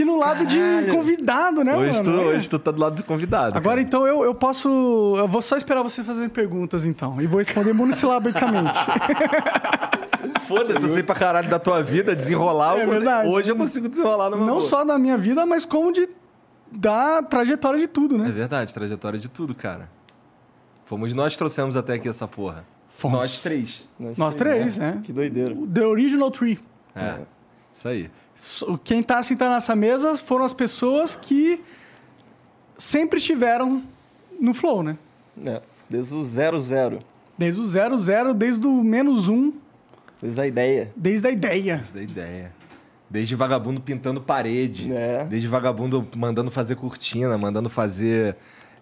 Aqui no lado de convidado, né, Hoje tu, mano? hoje tu tá do lado do convidado. Agora, cara. então, eu, eu posso... Eu vou só esperar você fazer perguntas, então. E vou responder monossilabricamente. Foda-se, eu sei pra caralho da tua vida, desenrolar. É verdade. Hoje eu consigo desenrolar numa Não boa. só da minha vida, mas como de... Da trajetória de tudo, É né? verdade, trajetória de tudo, cara. Fomos nós que trouxemos até aqui essa porra. Fomos. Nós três. Nós três, né? Que doideira. The Original Tree. É. Isso aí. Quem tá sentado nessa mesa foram as pessoas que sempre estiveram no flow, né? É, desde o zero, zero. Desde o zero, zero, desde o menos um, Desde a ideia. desde a ideia. Isso da ideia. Desde vagabundo pintando parede. É. Desde vagabundo mandando fazer cortina, mandando fazer.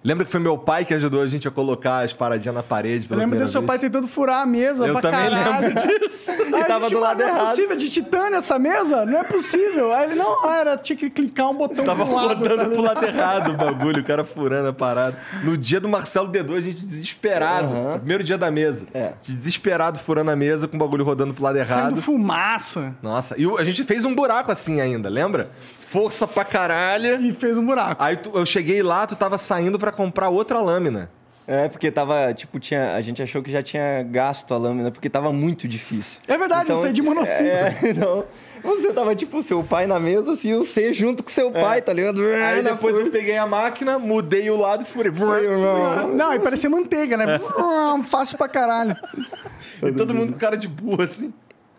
Lembra que foi meu pai que ajudou a gente a colocar as paradinhas na parede? Eu pela lembro primeira do seu pai tentando furar a mesa Eu pra também caralho. lembro disso. Aí E a tava gente, do "Mas lado não é errado." possível, de titânio essa mesa? Não é possível. Aí ele, não, ah, era, tinha que clicar um botão Tava pro lado. rodando tá pro lado errado o bagulho, o cara furando a parada. No dia do Marcelo D2, a gente desesperado. Aham. Primeiro dia da mesa. É. De desesperado ligado, a mesa com o bagulho rodando pro lado Saindo errado. fumaça. Nossa, e o- a gente fez um buraco assim ainda, lembra? Força pra caralho. E fez um buraco. Aí tu- eu cheguei lá, tu tava saindo pra comprar outra lâmina. É, porque tava, tipo, tinha, a gente achou que já tinha gasto a lâmina, porque tava muito difícil. É verdade, eu sei de monociclo. É, então, você tava, tipo, seu pai na mesa, assim, o C junto com seu pai, tá ligado? Aí Na depois eu peguei a máquina, mudei o lado e furei. Não, e parecia manteiga, né? É. Fácil pra caralho. E todo mundo com cara de burro assim.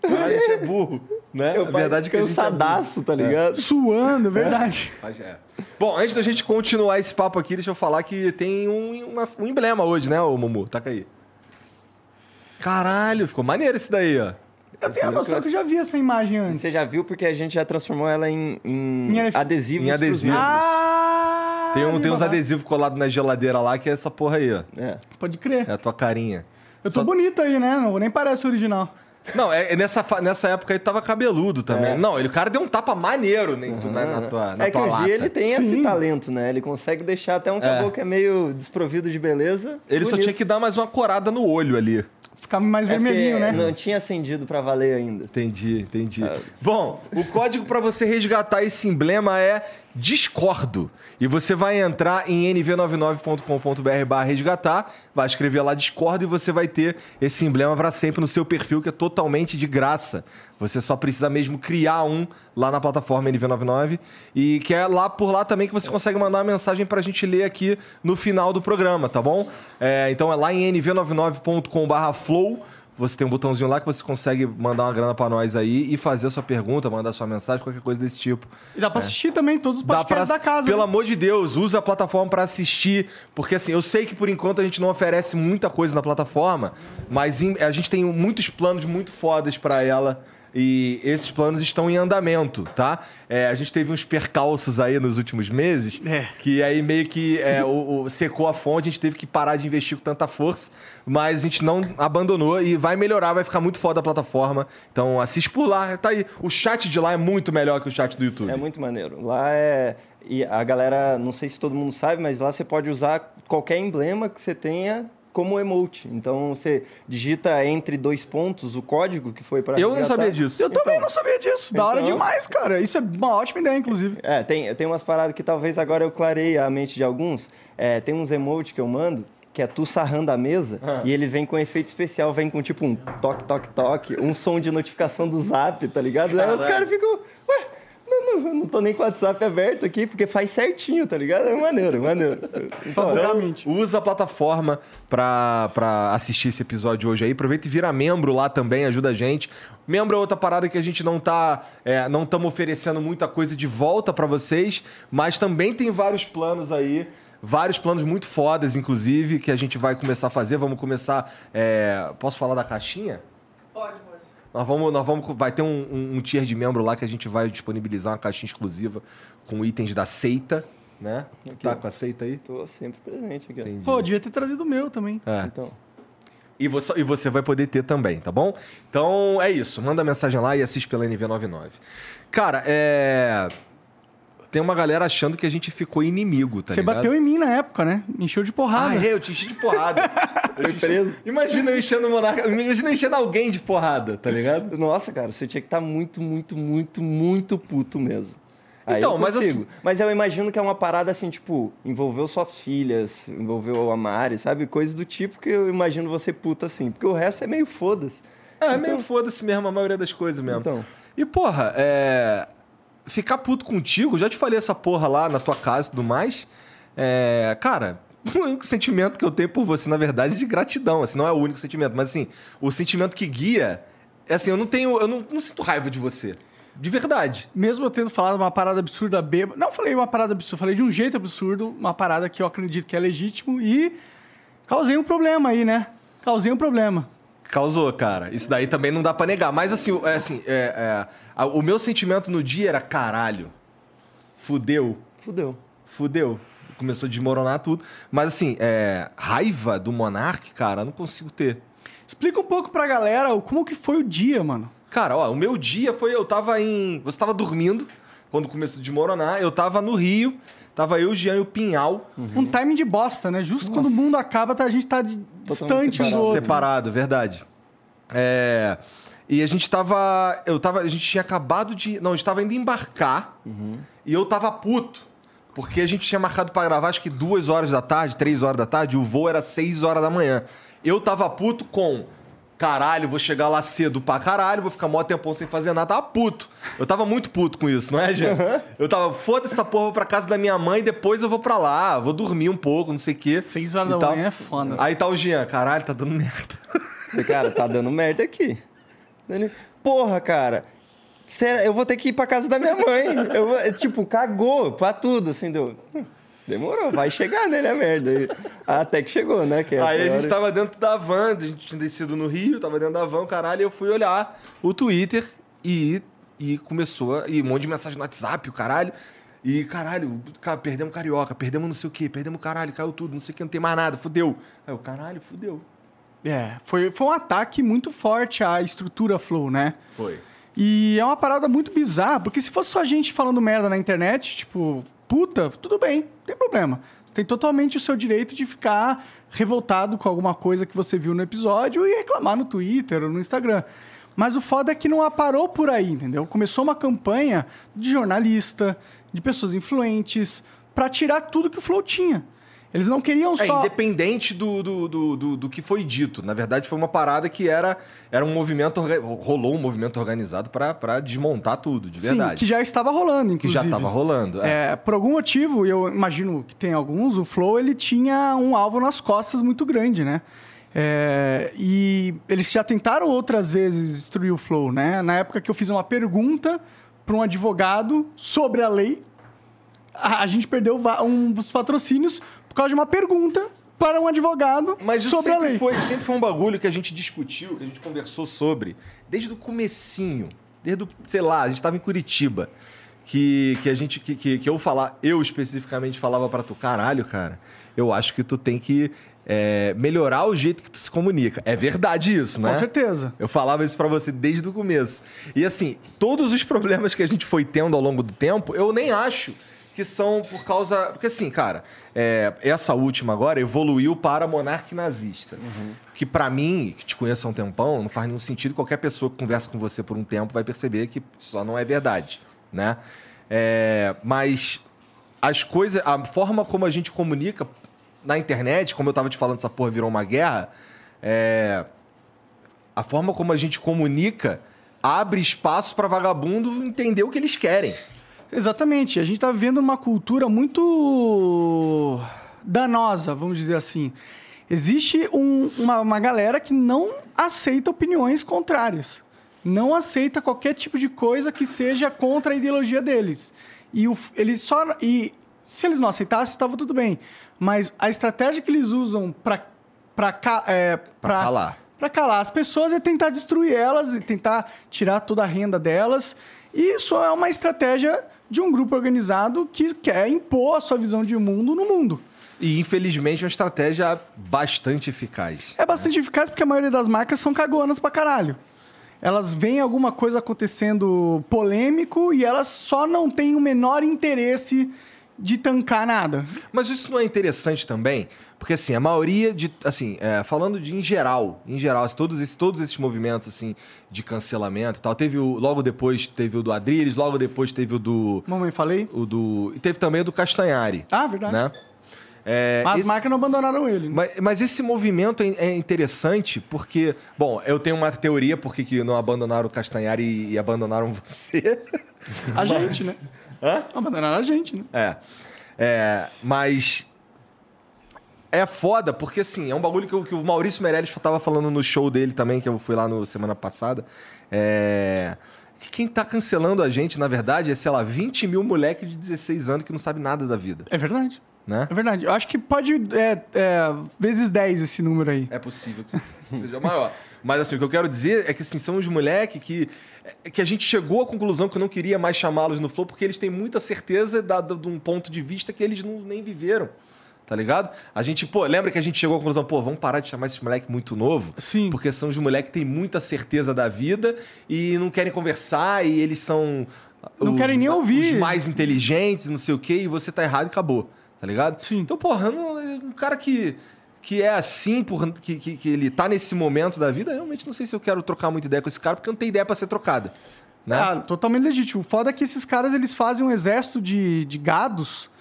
Gente é burro, né? Meu a verdade é que a gente é burro. cansadaço, tá ligado? Suando, verdade. Mas é. Bom, antes da gente continuar esse papo aqui, deixa eu falar que tem um, uma- um emblema hoje, né, ô Mumu? Taca aí. Caralho, ficou maneiro esse daí, ó. Eu tenho a noção que eu já vi essa imagem antes. Você já viu porque a gente já transformou ela em, em Em adesivos. em pros adesivo. membros. Ah! Tem, um, tem uns adesivos colados na geladeira lá, que é essa porra aí, ó. É. Pode crer. É a tua carinha. Eu tô Só- bonito aí, né? Não, nem parece o original. Não, é, é nessa, nessa época aí tava cabeludo também. É. Não, ele, o cara deu um tapa maneiro né, tu- na, na tua, na é que tua o lata. G ele tem Sim. esse talento, né? Ele consegue deixar até um caboclo que é meio desprovido de beleza. Ele só bonito. tinha que dar mais uma corada no olho ali. Ficar mais É vermelhinho, né? Não tinha acendido pra valer ainda. Entendi, entendi. Ah, Bom, o código para você resgatar esse emblema é Discordo. E você vai entrar em nv99.com.br barra resgatar, vai escrever lá Discordo e você vai ter esse emblema para sempre no seu perfil, que é totalmente de graça. Você só precisa mesmo criar um lá na plataforma NV99 e que é lá por lá também que você consegue mandar uma mensagem pra gente ler aqui no final do programa, tá bom? É, então é lá em nv99.com barra flow Você tem um botãozinho lá que você consegue mandar uma grana pra nós aí e fazer a sua pergunta, mandar sua mensagem, qualquer coisa desse tipo. E dá pra assistir também todos os podcasts pra- da casa. Pelo né? amor de Deus, usa a plataforma pra assistir, porque assim, eu sei que por enquanto a gente não oferece muita coisa na plataforma, mas em- a gente tem muitos planos muito fodas pra ela. E esses planos estão em andamento, tá? É, a gente teve uns percalços aí nos últimos meses, É. que aí meio que é, o, o- secou a fonte, a gente teve que parar de investir com tanta força, mas a gente não abandonou e vai melhorar, vai ficar muito foda a plataforma. Então assiste por lá, tá aí. O chat de lá é muito melhor que o chat do YouTube. É muito maneiro. Lá é. E a galera, não sei se todo mundo sabe, mas lá você pode usar qualquer emblema que você tenha como emote. Então você digita entre dois pontos o código que foi para Eu não sabia disso. Eu também Então. não sabia disso. Da hora Então- demais, cara. Isso é uma ótima ideia, inclusive. É, tem, tem umas paradas que talvez agora eu clarei a mente de alguns. É, tem uns emotes que eu mando, que é tu sarrando a mesa, Ah. e ele vem com efeito especial, vem com tipo um toque, toque, toque, um som de notificação do zap, tá ligado? Aí os Caralho. caras ficam, ué, não, não, não tô nem com o WhatsApp aberto aqui, porque faz certinho, tá ligado? É maneiro, maneiro. Então, é- Realmente. Usa a plataforma pra, pra assistir esse episódio hoje aí. Aproveita e vira membro lá também, ajuda a gente. Membro é outra parada que a gente não tá. é, não estamos oferecendo muita coisa de volta pra vocês, mas também tem vários planos aí. Vários planos muito fodas, inclusive, que a gente vai começar a fazer. Vamos começar. é, Posso falar da caixinha? Pode, pode. Nós vamos, nós vamos, vai ter um, um, um tier de membro lá que a gente vai disponibilizar uma caixinha exclusiva com itens da seita, né? Aqui, tá ó. com a seita aí? Tô sempre presente aqui. Entendi. Pô, devia ter trazido o meu também. É. Então, E você, e você vai poder ter também, tá bom? Então é isso. Manda mensagem lá e assiste pela NV99. Cara, é. Tem uma galera achando que a gente ficou inimigo, tá Você ligado? bateu em mim na época, né? Me encheu de Ah, porrada. é, eu te enchi de porrada. Eu preso. Imagina eu enchendo o monarca. Imagina eu enchendo alguém de porrada, tá ligado? nossa, cara, você tinha que estar muito, muito, muito, muito puto mesmo. Aí Então, eu mas consigo. assim- Mas eu imagino que é uma parada assim, tipo, envolveu suas filhas, envolveu a Mari, sabe? Coisas do tipo que eu imagino você puto assim. Porque o resto é meio foda-se. É, meio foda-se mesmo a maioria das coisas mesmo. Então. E, porra, é. Ficar puto contigo, já te falei essa porra lá na tua casa e tudo mais. É. Cara, o único sentimento que eu tenho por você, na verdade, é de gratidão. Assim, não é o único sentimento, mas assim, o sentimento que guia é assim, eu não tenho. Eu não, não sinto raiva de você. De verdade. Mesmo eu tendo falado uma parada absurda bêbada. Não falei uma parada absurda, falei de um jeito absurdo, uma parada que eu acredito que é legítimo e causei um problema aí, né? Causei um problema. Causou, cara. Isso daí também não dá pra negar. Mas assim, é, assim é, é, o meu sentimento no dia era caralho. Fudeu. Fudeu. Fudeu. Começou a desmoronar tudo. Mas assim, é, raiva do Monark, cara, eu não consigo ter. Explica um pouco pra galera como que foi o dia, mano. Cara, ó, o meu dia foi. Eu tava em. Você tava dormindo quando começou a desmoronar. Eu tava no Rio. Tava eu, o Jean e o Pinhal. Um timing de bosta, né? Justo quando o mundo acaba, tá- a gente tá de- distante um do separado. outro. Separado, verdade. É. E a gente tava. Eu tava. A gente tinha acabado de. Não, a gente tava indo embarcar. E eu tava puto. Porque a gente tinha marcado pra gravar, acho que duas horas da tarde, três horas da tarde, e o voo era seis horas da manhã. Eu tava puto com. Caralho, vou chegar lá cedo pra caralho, vou ficar mó tempão sem fazer nada. Tava puto. Eu tava muito puto com isso, não é, Jean? Eu tava, foda-se essa porra, vou pra casa da minha mãe, depois eu vou pra lá, vou dormir um pouco, não sei o quê. Seis horas E da tal. manhã é foda. Aí tá o Jean, caralho, tá dando merda. Cara, tá dando merda aqui. Ele, Porra, cara. Sério, eu vou ter que ir pra casa da minha mãe. Eu, vou- tipo, cagou pra tudo, assim, deu. "Hum, Demorou, vai chegar nele a merda. E- Até que chegou, né? Que Aí a foi gente hora- tava dentro da van, a gente tinha descido no Rio, tava dentro da van, caralho, e eu fui olhar o Twitter e, e começou, a- e um monte de mensagem no WhatsApp, o caralho. E, caralho, cara, perdemos carioca, perdemos não sei o quê, perdemos caralho, caiu tudo, não sei o que, não tem mais nada, fudeu. Aí eu, caralho, fudeu. É, foi, foi um ataque muito forte à estrutura Flow, né? Foi. E é uma parada muito bizarra, porque se fosse só gente falando merda na internet, tipo, puta, tudo bem, não tem problema. Você tem totalmente o seu direito de ficar revoltado com alguma coisa que você viu no episódio e reclamar no Twitter ou no Instagram. Mas o foda é que não parou por aí, entendeu? Começou uma campanha de jornalista, de pessoas influentes, pra tirar tudo que o Flow tinha. Eles não queriam É, só. independente do, do, do, do, do que foi dito. Na verdade, foi uma parada que era, era um movimento. Rolou um movimento organizado pra desmontar tudo, de verdade. Sim, que já estava rolando, Que inclusive. já tava rolando. é. É, por algum motivo, e eu imagino que tem alguns, o Flow ele tinha um alvo nas costas muito grande, né? É, e eles já tentaram outras vezes destruir o Flow, né? Na época que eu fiz uma pergunta para um advogado sobre a lei, a, gente perdeu um dos patrocínios causa de uma pergunta para um advogado Mas isso sobre a sempre lei. foi, sempre foi um bagulho que a gente discutiu, que a gente conversou sobre, desde o comecinho. Desde, o, sei lá, a gente tava em Curitiba. Que, que a gente. Que, que, que eu falar, eu especificamente falava pra tu, caralho, cara, eu acho que tu tem que é, melhorar o jeito que tu se comunica. É verdade isso, né? Com certeza. Eu falava isso pra você desde o começo. E assim, todos os problemas que a gente foi tendo ao longo do tempo, eu nem acho que são por causa. Porque assim, cara, é, essa última agora evoluiu para monarca nazista. Que pra mim, que te conheço há um tempão, não faz nenhum sentido. Qualquer pessoa que conversa com você por um tempo vai perceber que só não é verdade, né? É, mas as coisas, a forma como a gente comunica na internet, como eu tava te falando, essa porra virou uma guerra. É, a forma como a gente comunica abre espaço para vagabundo entender o que eles querem. Exatamente. A gente está vivendo uma cultura muito danosa, vamos dizer assim. Existe um- uma, uma galera que não aceita opiniões contrárias. Não aceita qualquer tipo de coisa que seja contra a ideologia deles. E o, eles só. E se eles não aceitassem, estava tudo bem. Mas a estratégia que eles usam para é, Pra calar. Pra calar as pessoas é tentar destruir elas e tentar tirar toda a renda delas. E isso é uma estratégia de um grupo organizado que quer impor a sua visão de mundo no mundo. E infelizmente é uma estratégia bastante eficaz. É bastante eficaz porque a maioria das marcas são cagonas pra caralho. Elas veem alguma coisa acontecendo polêmico e elas só não têm o menor interesse de tancar nada. Mas isso não é interessante também? Porque, assim, a maioria de. Assim, é, falando de em geral, em geral, assim, todos, esses, todos esses movimentos, assim, de cancelamento e tal. Teve o. Logo depois teve o do Adriles, logo depois teve o do. Mamãe, falei? O do. E teve também o do Castanhari. Ah, verdade. Né? É, Mas as esse- marcas não abandonaram ele. né? Mas, mas esse movimento é, é interessante porque, bom, eu tenho uma teoria porque que não abandonaram o Castanhari e, e abandonaram você. A gente, né? Hã? Abandonaram a gente, né? É. É, mas é foda porque assim, é um bagulho que, o- que o Maurício Meirelles tava falando no show dele também, que eu fui lá no semana passada. É. Que quem tá cancelando a gente, na verdade, é, sei lá, 20 mil moleque de 16 anos que não sabe nada da vida, É verdade. né? É verdade. Eu acho que pode. É, é, vezes 10 esse número aí. É possível que seja maior. Mas assim, o que eu quero dizer é que assim, são os moleques que, é que a gente chegou à conclusão que eu não queria mais chamá-los no Flow porque eles têm muita certeza da- da- de um ponto de vista que eles não, nem viveram. Tá ligado? A gente, pô, lembra que a gente chegou à conclusão, pô, vamos parar de chamar esses moleques muito novo? Sim. Porque são os moleques que têm muita certeza da vida e não querem conversar e eles são. Não querem nem ouvir. Os mais inteligentes, não sei o quê, e você tá errado e acabou. Tá ligado? Sim. Então, porra, não- um cara que, que é assim, por, que, que, que ele tá nesse momento da vida, eu realmente não sei se eu quero trocar muita ideia com esse cara, porque não tem ideia pra ser trocada. Né? Ah, totalmente legítimo. O foda é que esses caras eles fazem um exército de, de gados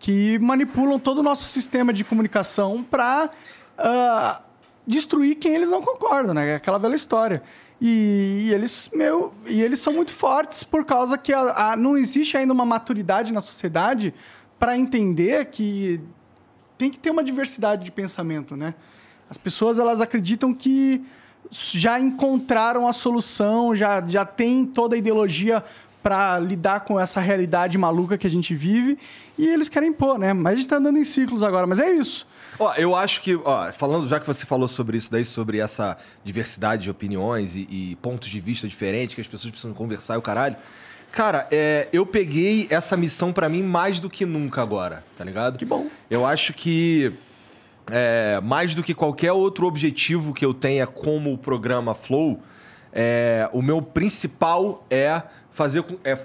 que manipulam todo o nosso sistema de comunicação pra ah, destruir quem eles não concordam, né? É Aquela velha história. E, e eles, meu, e eles são muito fortes por causa que a- a- não existe ainda uma maturidade na sociedade para entender que tem que ter uma diversidade de pensamento, né? As pessoas elas acreditam que já encontraram a solução, já, já tem toda a ideologia para lidar com essa realidade maluca que a gente vive e eles querem pôr, né? Mas a gente tá andando em ciclos agora, mas é isso. Ó, eu acho que, ó, falando, já que você falou sobre isso daí, sobre essa diversidade de opiniões e, e pontos de vista diferentes, que as pessoas precisam conversar e o caralho. Cara, é, eu peguei essa missão pra mim mais do que nunca agora, tá ligado? Que bom. Eu acho que é, mais do que qualquer outro objetivo que eu tenha como o programa Flow, é, o meu principal é fazer com, é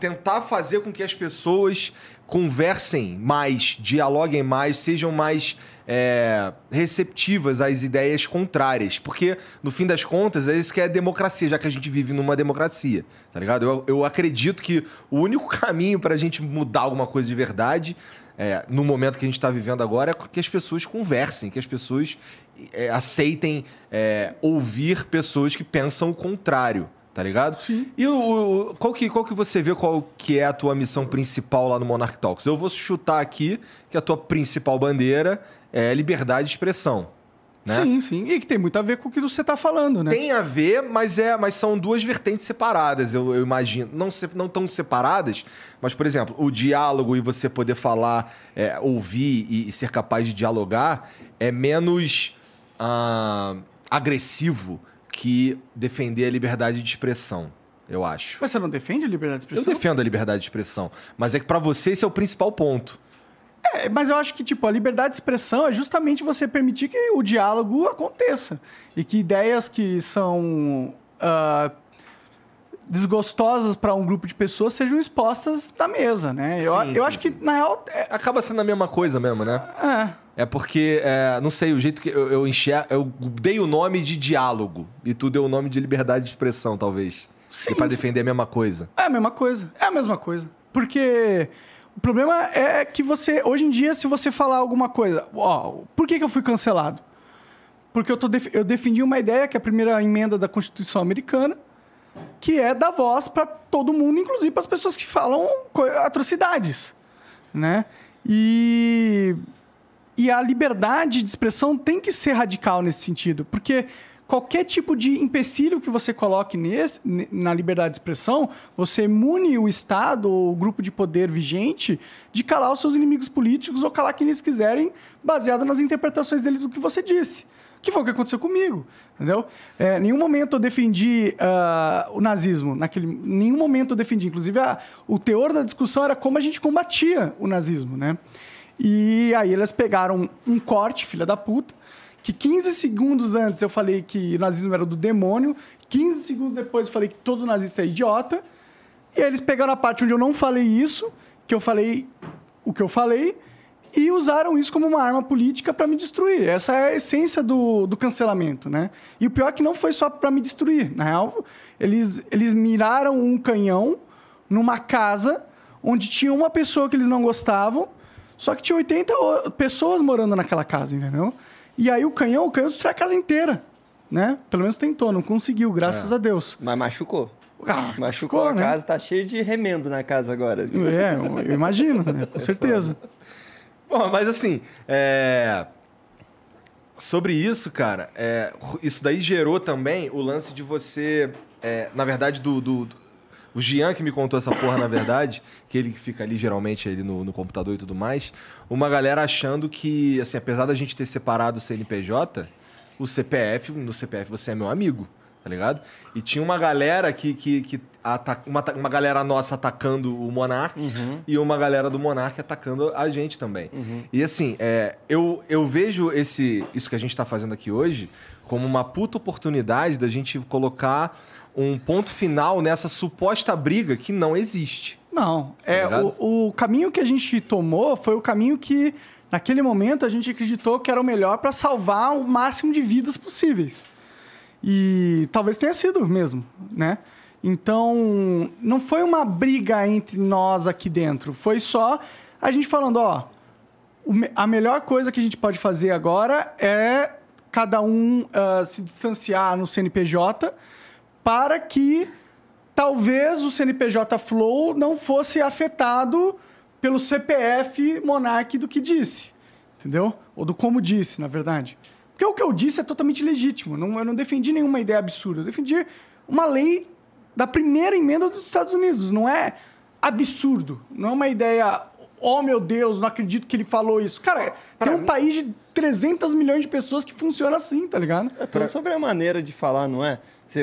tentar fazer com que as pessoas conversem mais, dialoguem mais, sejam mais é, receptivas às ideias contrárias. Porque, no fim das contas, é isso que é democracia, já que a gente vive numa democracia, tá ligado? Eu, eu acredito que o único caminho pra gente mudar alguma coisa de verdade é, no momento que a gente está vivendo agora, é que as pessoas conversem, que as pessoas é, aceitem é, ouvir pessoas que pensam o contrário, tá ligado? Sim. E o, o- qual, que, qual que você vê qual que é a tua missão principal lá no Monarch Talks? Eu vou chutar aqui que a tua principal bandeira é liberdade de expressão. Né? Sim, sim. E que tem muito a ver com o que você tá falando, né? Tem a ver, mas, é, mas são duas vertentes separadas, eu, eu imagino. Não, se- não tão separadas, mas, por exemplo, o diálogo e você poder falar, é, ouvir e, e ser capaz de dialogar é menos ah, agressivo que defender a liberdade de expressão, eu acho. Mas você não defende a liberdade de Eu expressão? defendo a liberdade de expressão, mas é que pra você esse é o principal ponto. É, mas eu acho que, tipo, a liberdade de expressão é justamente você permitir que o diálogo aconteça. E que ideias que são ah, desgostosas para um grupo de pessoas sejam expostas na mesa, né? Eu, Sim, eu sim, acho que, sim. na real, é, Acaba sendo a mesma coisa mesmo, né? é, É porque, é, não sei, o jeito que eu, eu enxergo. Eu dei o nome de diálogo e tu deu o nome de liberdade de expressão, talvez. Sim. E pra defender a mesma coisa. é a mesma coisa. É a mesma coisa. Porque o problema é que você, hoje em dia, se você falar alguma coisa... Ó, por que, que eu fui cancelado? Porque eu, tô def- eu defendi uma ideia, que é a primeira emenda da Constituição Americana, que é dar voz para todo mundo, inclusive para as pessoas que falam atrocidades, né? E, e a liberdade de expressão tem que ser radical nesse sentido, porque qualquer tipo de empecilho que você coloque nesse, ne- na liberdade de expressão, você imune o Estado ou o grupo de poder vigente de calar os seus inimigos políticos ou calar quem eles quiserem, baseado nas interpretações deles do que você disse. Que foi o que aconteceu comigo, entendeu? É, nenhum momento eu defendi ah, o nazismo, naquele, nenhum momento eu defendi. Inclusive, a- o teor da discussão era como a gente combatia o nazismo, né? E aí eles pegaram um corte, filha da puta, que 15 segundos antes eu falei que nazismo era do demônio, 15 segundos depois eu falei que todo nazista é idiota, e aí eles pegaram a parte onde eu não falei isso, que eu falei o que eu falei, e usaram isso como uma arma política para me destruir. Essa é a essência do, do cancelamento, né? E o pior é que não foi só para me destruir. Na real, eles, eles miraram um canhão numa casa onde tinha uma pessoa que eles não gostavam, só que tinha 80 o- pessoas morando naquela casa, entendeu? E aí o canhão, o canhão destruiu a casa inteira, né? Pelo menos tentou, não conseguiu, graças a Deus. Mas machucou. Ah, Machucou a né? casa, tá cheio de remendo na casa agora. É, eu imagino, né? com certeza. Bom, mas assim, é... sobre isso, cara, é, isso daí gerou também o lance de você, é, na verdade, do- do- o Gian que me contou essa porra, na verdade, que ele que fica ali geralmente ali no, no computador e tudo mais, uma galera achando que, assim, apesar da gente ter separado o CNPJ, o CPF, no CPF você é meu amigo, tá ligado? E tinha uma galera que, que, que ata- uma, uma galera nossa atacando o Monark e uma galera do Monark atacando a gente também. E assim, é, eu, eu vejo esse, isso que a gente tá fazendo aqui hoje como uma puta oportunidade da gente colocar um ponto final nessa suposta briga que não existe. Não, é ligado? o, o caminho que a gente tomou foi o caminho que, naquele momento, a gente acreditou que era o melhor para salvar o máximo de vidas possíveis. E talvez tenha sido mesmo, né? Então, não foi uma briga entre nós aqui dentro. Foi só a gente falando, ó, a melhor coisa que a gente pode fazer agora é cada um ah, se distanciar no CNPJ para que talvez o CNPJ Flow não fosse afetado pelo CPF Monark do que disse. Entendeu? Ou do como disse, na verdade. Porque o que eu disse é totalmente legítimo. Não, eu não defendi nenhuma ideia absurda. Eu defendi uma lei da primeira emenda dos Estados Unidos. Não é absurdo. Não é uma ideia. Oh, meu Deus, não acredito que ele falou isso. Cara, tem um país de 300 milhões de pessoas que funciona assim, tá ligado? É tudo sobre a maneira de falar, não é?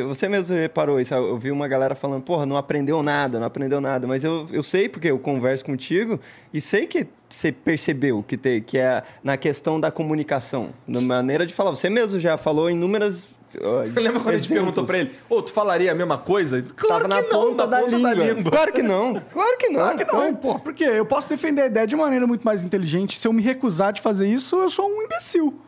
Você, mesmo reparou isso. Eu vi uma galera falando, porra, não aprendeu nada, não aprendeu nada. Mas eu, eu sei, porque eu converso contigo, e sei que você percebeu que, tem, que é na questão da comunicação, na maneira de falar. Você mesmo já falou inúmeras. ó, Lembra quando a gente perguntou pra ele, ô, tu falaria a mesma coisa? Claro Tava que na não, ponta, da, ponta língua. Claro que não. Claro que não. Claro que não, pô. Porque eu posso defender a ideia de maneira muito mais inteligente. Se eu me recusar de fazer isso, eu sou um imbecil.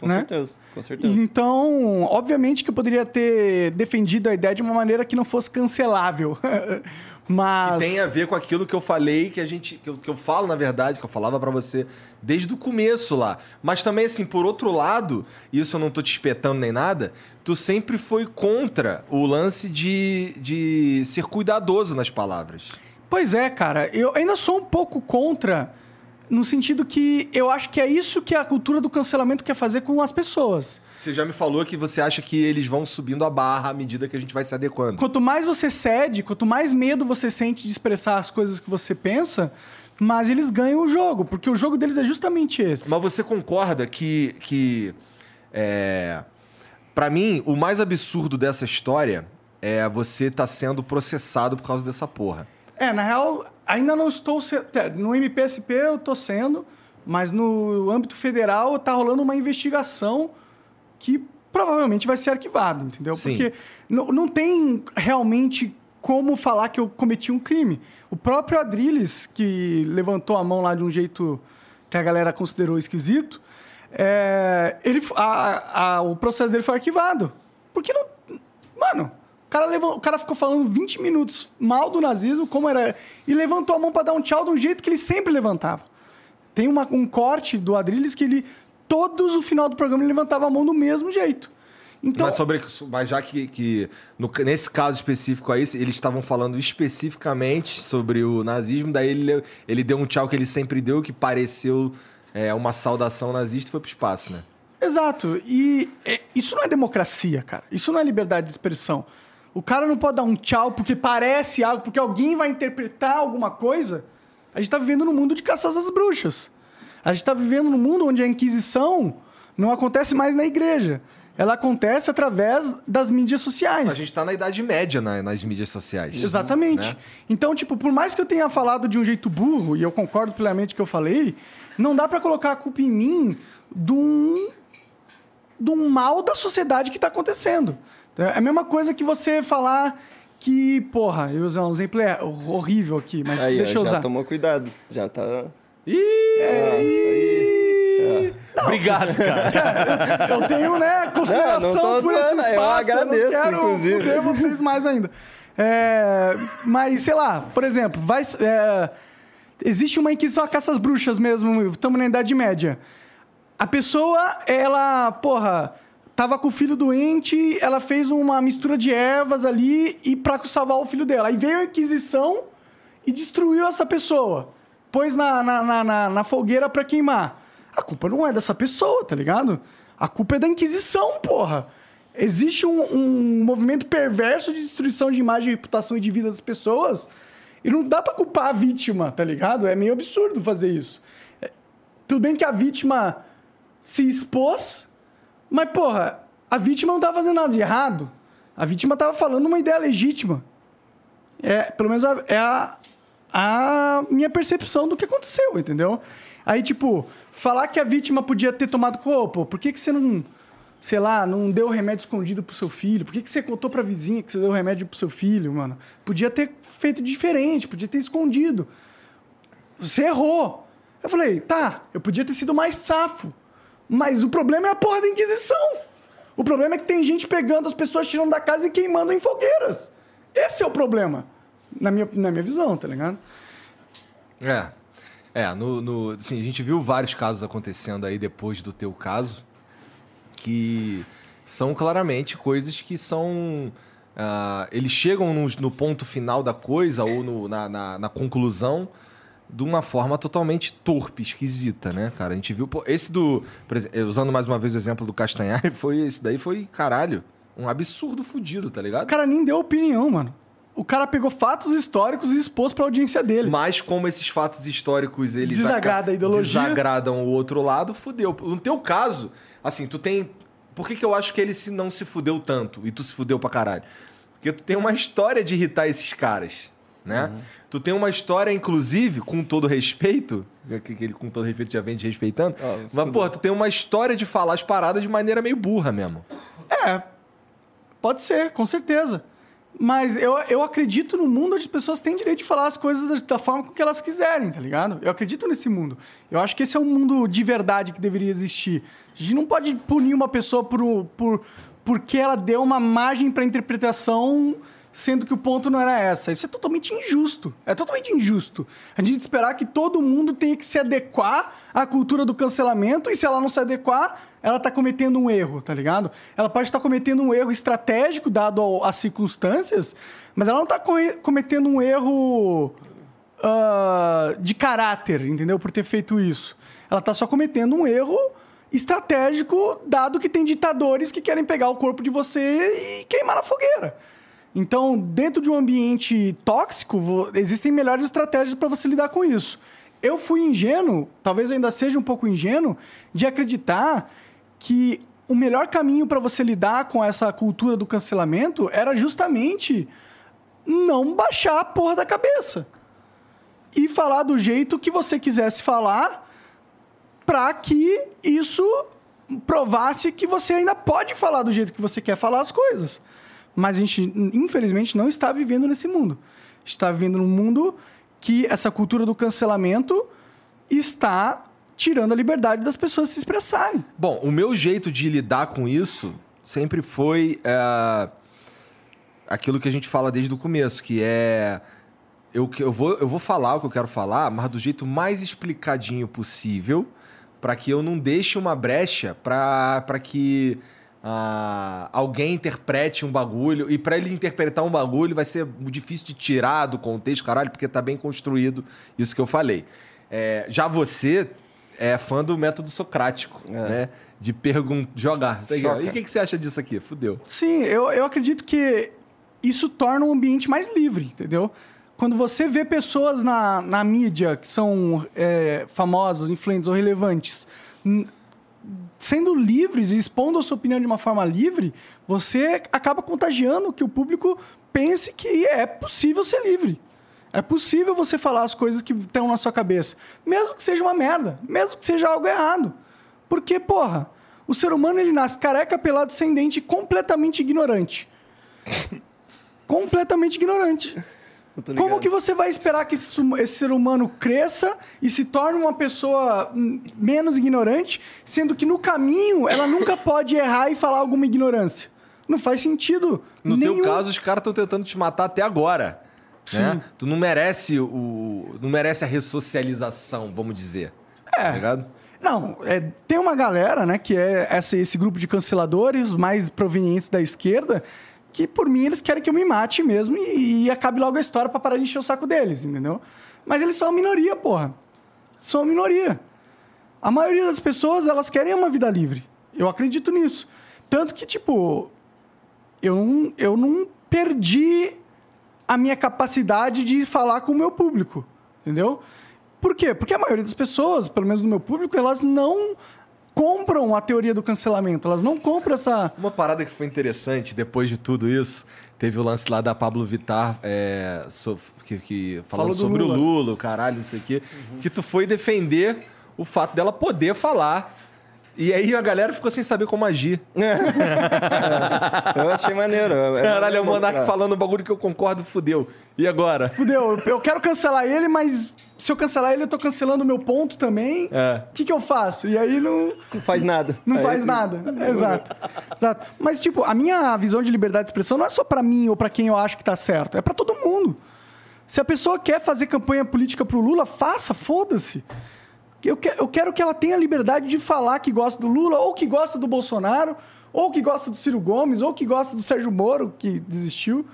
Com né? certeza, com certeza. Então, obviamente que eu poderia ter defendido a ideia de uma maneira que não fosse cancelável. Mas. Tem a ver com aquilo que eu falei, que a gente. Que eu, que eu falo, na verdade, que eu falava pra você desde o começo lá. Mas também, assim, por outro lado, isso eu não tô te espetando nem nada, tu sempre foi contra o lance de, de ser cuidadoso nas palavras. Pois é, cara. Eu ainda sou um pouco contra no sentido que eu acho que é isso que a cultura do cancelamento quer fazer com as pessoas. Você já me falou que você acha que eles vão subindo a barra à medida que a gente vai se adequando. Quanto mais você cede, quanto mais medo você sente de expressar as coisas que você pensa, mais eles ganham o jogo, porque o jogo deles é justamente esse. Mas você concorda que. que é... Para mim, o mais absurdo dessa história é você estar sendo processado por causa dessa porra. É, na real, ainda não estou. se- tá, No MPSP eu estou sendo, mas no âmbito federal está rolando uma investigação que provavelmente vai ser arquivada, entendeu? Sim. Porque não, não tem realmente como falar que eu cometi um crime. O próprio Adrilles, que levantou a mão lá de um jeito que a galera considerou esquisito, é, ele, a- a- o processo dele foi arquivado. Porque não. Mano, o cara, levou, o cara ficou falando 20 minutos mal do nazismo, como era. E levantou a mão pra dar um tchau de um jeito que ele sempre levantava. Tem uma- um corte do Adrilles que ele. Todos o final do programa ele levantava a mão do mesmo jeito. Então, mas, sobre, mas já que, que no- nesse caso específico aí, eles estavam falando especificamente sobre o nazismo, daí ele, ele deu um tchau que ele sempre deu, que pareceu é, uma saudação nazista e foi pro espaço, né? Exato. E é, isso não é democracia, cara. Isso não é liberdade de expressão. O cara não pode dar um tchau porque parece algo, porque alguém vai interpretar alguma coisa. A gente tá vivendo num mundo de caças às bruxas. A gente tá vivendo num mundo onde a Inquisição não acontece mais na igreja. Ela acontece através das mídias sociais. A gente tá na Idade Média na- nas mídias sociais. Exatamente. Né? Então, tipo, por mais que eu tenha falado de um jeito burro, e eu concordo plenamente que eu falei, não dá pra colocar a culpa em mim de um, de um mal da sociedade que tá acontecendo. É a mesma coisa que você falar que, porra, eu usar um exemplo é horrível aqui, mas Aí, deixa eu já usar. tomou cuidado. Já tá. Ih, aí. Obrigado, cara. Eu tenho, né, consideração Não, não tô por esse zoando, eu espaço. agradeço, não quero inclusive. fuder vocês mais ainda. É, mas, sei lá, por exemplo, vai, é, existe uma inquisição a caças bruxas mesmo, estamos na Idade Média. A pessoa, ela, porra, tava com o filho doente, ela fez uma mistura de ervas ali e pra salvar o filho dela. Aí veio a Inquisição e destruiu essa pessoa. Pôs na, na, na, na- na fogueira pra queimar. A culpa não é dessa pessoa, tá ligado? A culpa é da Inquisição, porra. Existe um, um movimento perverso de destruição de imagem, reputação e de vida das pessoas. E não dá pra culpar a vítima, tá ligado? É meio absurdo fazer isso. É, tudo bem que a vítima se expôs, mas, porra, a vítima não tava fazendo nada de errado. A vítima tava falando uma ideia legítima. É, pelo menos a- é a, a minha percepção do que aconteceu, entendeu? Aí, tipo, falar que a vítima podia ter tomado. Pô, por que, que você não, sei lá, não deu remédio escondido pro seu filho? Por que, que você contou pra vizinha que você deu remédio pro seu filho, mano? Podia ter feito diferente, podia ter escondido. Você errou. Eu falei, tá, eu podia ter sido mais safo. Mas o problema é a porra da Inquisição. O problema é que tem gente pegando as pessoas, tirando da casa e queimando em fogueiras. Esse é o problema. Na minha, na minha visão, tá ligado? É. É, no, no, assim, a gente viu vários casos acontecendo aí depois do teu caso, que são claramente coisas que são. ah, eles chegam no, no ponto final da coisa ou no- na, na, na conclusão de uma forma totalmente torpe, esquisita, né, cara? A gente viu. pô, esse do. exemplo, usando mais uma vez o exemplo do Castanhari, foi, esse daí foi, caralho, um absurdo fudido, tá O ligado? cara nem deu opinião, mano. O cara pegou fatos históricos e expôs pra audiência dele. Mas como esses fatos históricos eles Desagrada a ideologia. desagradam o outro lado, fudeu. No teu caso, assim, tu tem. Por que, que eu acho que ele se não se fudeu tanto e tu se fudeu pra caralho? Porque tu tem uma história de irritar esses caras, né? Uhum. Tu tem uma história, inclusive, com todo respeito, que que ele com todo respeito já vem te respeitando, Ah, mas, pô, tu tem uma história de falar as paradas de maneira meio burra mesmo. É, pode ser, com certeza. Mas eu, eu acredito no mundo onde as pessoas têm direito de falar as coisas da, da forma com que elas quiserem, tá ligado? Eu acredito nesse mundo. Eu acho que esse é um mundo de verdade que deveria existir. A gente não pode punir uma pessoa por, por, porque ela deu uma margem para interpretação, sendo que o ponto não era essa. Isso é totalmente injusto. É totalmente injusto. A gente esperar que todo mundo tenha que se adequar à cultura do cancelamento e se ela não se adequar, ela tá cometendo um erro, tá ligado? Ela pode estar cometendo um erro estratégico dado às circunstâncias, mas ela não tá cometendo um erro ah, de caráter, entendeu? Por ter feito isso. Ela tá só cometendo um erro estratégico, dado que tem ditadores que querem pegar o corpo de você e queimar na fogueira. Então, dentro de um ambiente tóxico, existem melhores estratégias para você lidar com isso. Eu fui ingênuo, talvez ainda seja um pouco ingênuo, de acreditar que o melhor caminho para você lidar com essa cultura do cancelamento era justamente não baixar a porra da cabeça. E falar do jeito que você quisesse falar para que isso provasse que você ainda pode falar do jeito que você quer falar as coisas. Mas a gente, infelizmente, não está vivendo nesse mundo. Está vivendo num mundo que essa cultura do cancelamento está tirando a liberdade das pessoas se expressarem. Bom, o meu jeito de lidar com isso sempre foi é, aquilo que a gente fala desde o começo, que é eu, eu, vou, eu vou falar o que eu quero falar, mas do jeito mais explicadinho possível, para que eu não deixe uma brecha para que ah, alguém interprete um bagulho. E para ele interpretar um bagulho vai ser difícil de tirar do contexto, caralho, porque tá bem construído isso que eu falei. É, já você é fã do método socrático, né? De perguntar, jogar. Tá. E o que, que você acha disso aqui? Fudeu. Sim, eu, eu acredito que isso torna o ambiente mais livre, entendeu? Quando você vê pessoas na, na mídia que são é, famosas, influentes ou relevantes, sendo livres e expondo a sua opinião de uma forma livre, você acaba contagiando que o público pense que é possível ser livre. É possível você falar as coisas que estão na sua cabeça, mesmo que seja uma merda, mesmo que seja algo errado. Porque, porra, o ser humano ele nasce careca, pelado, sem dente, completamente ignorante. completamente ignorante. Como que você vai esperar que esse, esse ser humano cresça e se torne uma pessoa hum, menos ignorante, sendo que no caminho ela nunca pode errar e falar alguma ignorância? Não faz sentido. No nenhum. teu caso, os caras estão tentando te matar até agora. Sim. Né? Tu não merece o. Não merece a ressocialização, vamos dizer. É. Tá ligado? Não, é, tem uma galera, né, que é essa- esse grupo de canceladores mais provenientes da esquerda, que por mim eles querem que eu me mate mesmo e, e acabe logo a história pra parar de encher o saco deles, entendeu? Mas eles são a minoria, porra. São a minoria. A maioria das pessoas, elas querem uma vida livre. Eu acredito nisso. Tanto que, tipo, eu não, eu não perdi a minha capacidade de falar com o meu público, entendeu? Por quê? Porque a maioria das pessoas, pelo menos no meu público, elas não compram a teoria do cancelamento, elas não compram essa... Uma parada que foi interessante depois de tudo isso, teve o lance lá da Pablo Vittar, é, so- que, que- falando sobre Lula. o Lula, o caralho, não sei o quê, que tu foi defender o fato dela poder falar. E aí a galera ficou sem saber como agir. Eu achei maneiro. É Caralho, é o Monark falando um bagulho que eu concordo, fudeu. E agora? Fudeu, eu- eu quero cancelar ele, mas se eu cancelar ele, eu tô cancelando o meu ponto também. É. O que, que eu faço? E aí não... Não faz nada. Não Aí faz tu- nada. Exato. Exato. Mas, tipo, a minha visão de liberdade de expressão não é só pra mim ou pra quem eu acho que tá certo. É pra todo mundo. Se a pessoa quer fazer campanha política pro Lula, faça, foda-se. Eu, que- eu quero que ela tenha a liberdade de falar que gosta do Lula, ou que gosta do Bolsonaro, ou que gosta do Ciro Gomes, ou que gosta do Sérgio Moro, que desistiu.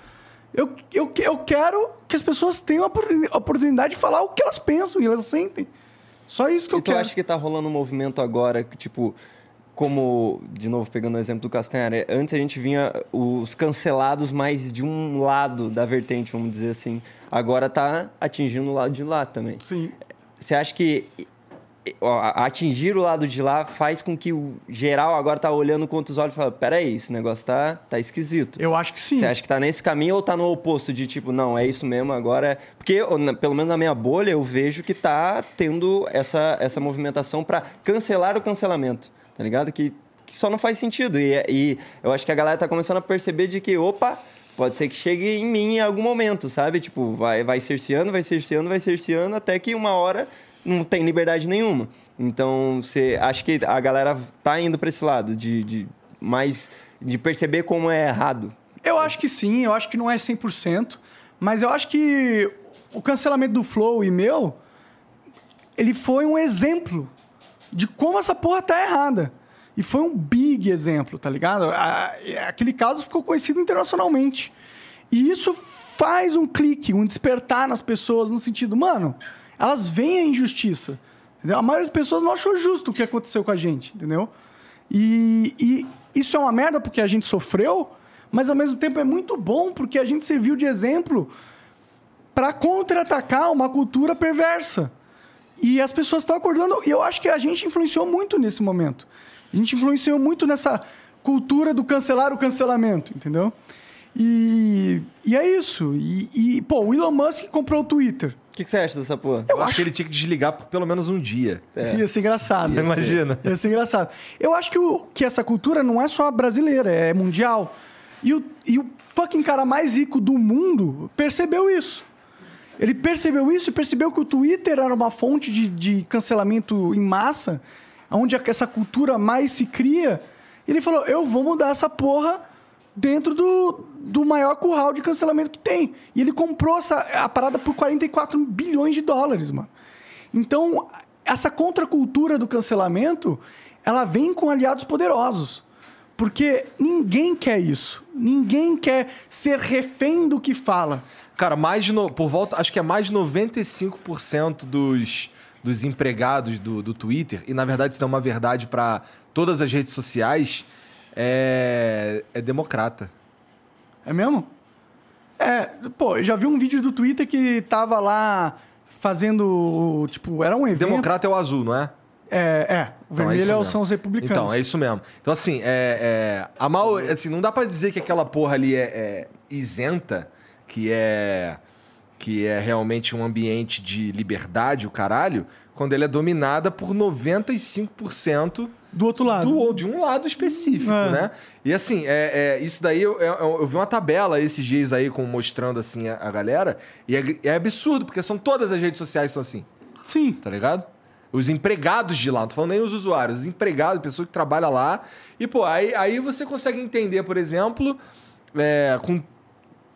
Eu, eu, eu quero que as pessoas tenham a oportuni- a oportunidade de falar o que elas pensam e elas sentem. Só isso que E eu tu quero. acha que tá rolando um movimento agora que, tipo, como, de novo, pegando o exemplo do Castanhari, antes a gente vinha os cancelados mais de um lado da vertente, vamos dizer assim. Agora tá atingindo o lado de lá também. Sim. Você acha que atingir o lado de lá faz com que o geral agora tá olhando com outros olhos e fala, peraí, esse negócio tá, tá esquisito. Eu acho que sim. Você acha que tá nesse caminho ou tá no oposto de tipo, não, é isso mesmo, agora é... Porque, pelo menos na minha bolha, eu vejo que tá tendo essa, essa movimentação para cancelar o cancelamento, tá ligado? Que, que só não faz sentido. E, e eu acho que a galera tá começando a perceber de que, opa, pode ser que chegue em mim em algum momento, sabe? Tipo, vai, vai cerceando, vai cerceando, vai cerceando, até que uma hora não tem liberdade nenhuma. Então, você acha que a galera tá indo para esse lado de, de mais de perceber como é errado. Eu acho que sim, eu acho que não é 100%, mas eu acho que o cancelamento do Flow e meu, ele foi um exemplo de como essa porra tá errada. E foi um big exemplo, tá ligado? Aquele caso ficou conhecido internacionalmente. E isso faz um clique, um despertar nas pessoas no sentido, mano, elas veem a injustiça. Entendeu? A maioria das pessoas não achou justo o que aconteceu com a gente, entendeu? E, e isso é uma merda porque a gente sofreu, mas ao mesmo tempo é muito bom porque a gente serviu de exemplo para contra-atacar uma cultura perversa. E as pessoas estão acordando, e eu acho que a gente influenciou muito nesse momento. A gente influenciou muito nessa cultura do cancelar o cancelamento, entendeu? E, e é isso. E, e, pô, o Elon Musk comprou o Twitter. O que, que você acha dessa porra? Eu, acho que ele tinha que desligar por pelo menos um dia. Ia ser engraçado. Ia ser. Imagina. Ia ser engraçado. Eu acho que, o, que essa cultura não é só brasileira, é mundial. E o, e o fucking cara mais rico do mundo percebeu isso. Ele percebeu isso e percebeu que o Twitter era uma fonte de, de cancelamento em massa, onde essa cultura mais se cria. E ele falou: eu vou mudar essa porra dentro do, do maior curral de cancelamento que tem. E ele comprou essa, a parada por 44 bilhões de dólares, mano. Então, essa contracultura do cancelamento, ela vem com aliados poderosos. Porque ninguém quer isso. Ninguém quer ser refém do que fala. Cara, mais no, por volta, acho que é mais de 95% dos, dos empregados do, do Twitter, e na verdade isso é uma verdade para todas as redes sociais, é, é democrata. É mesmo? É, pô, eu já vi um vídeo do Twitter que tava lá fazendo, tipo, era um evento... Democrata é o azul, não é? É, é. O Então, é vermelho isso são os republicanos. Então, é isso mesmo. Então, assim, é, é, a mal, assim, não dá pra dizer que aquela porra ali é, é isenta, que é que é realmente um ambiente de liberdade, o caralho, quando ele é dominada por 95% Do outro lado. do, de um lado específico, É. né? E assim, é, é, isso daí, eu, eu, eu vi uma tabela esses dias aí com, mostrando assim a, a galera, e é, é absurdo, porque são todas as redes sociais são assim Sim. tá ligado? Os empregados de lá, não tô falando nem os usuários, os empregados, pessoa que trabalha lá. E, pô, aí, aí você consegue entender, por exemplo, é, com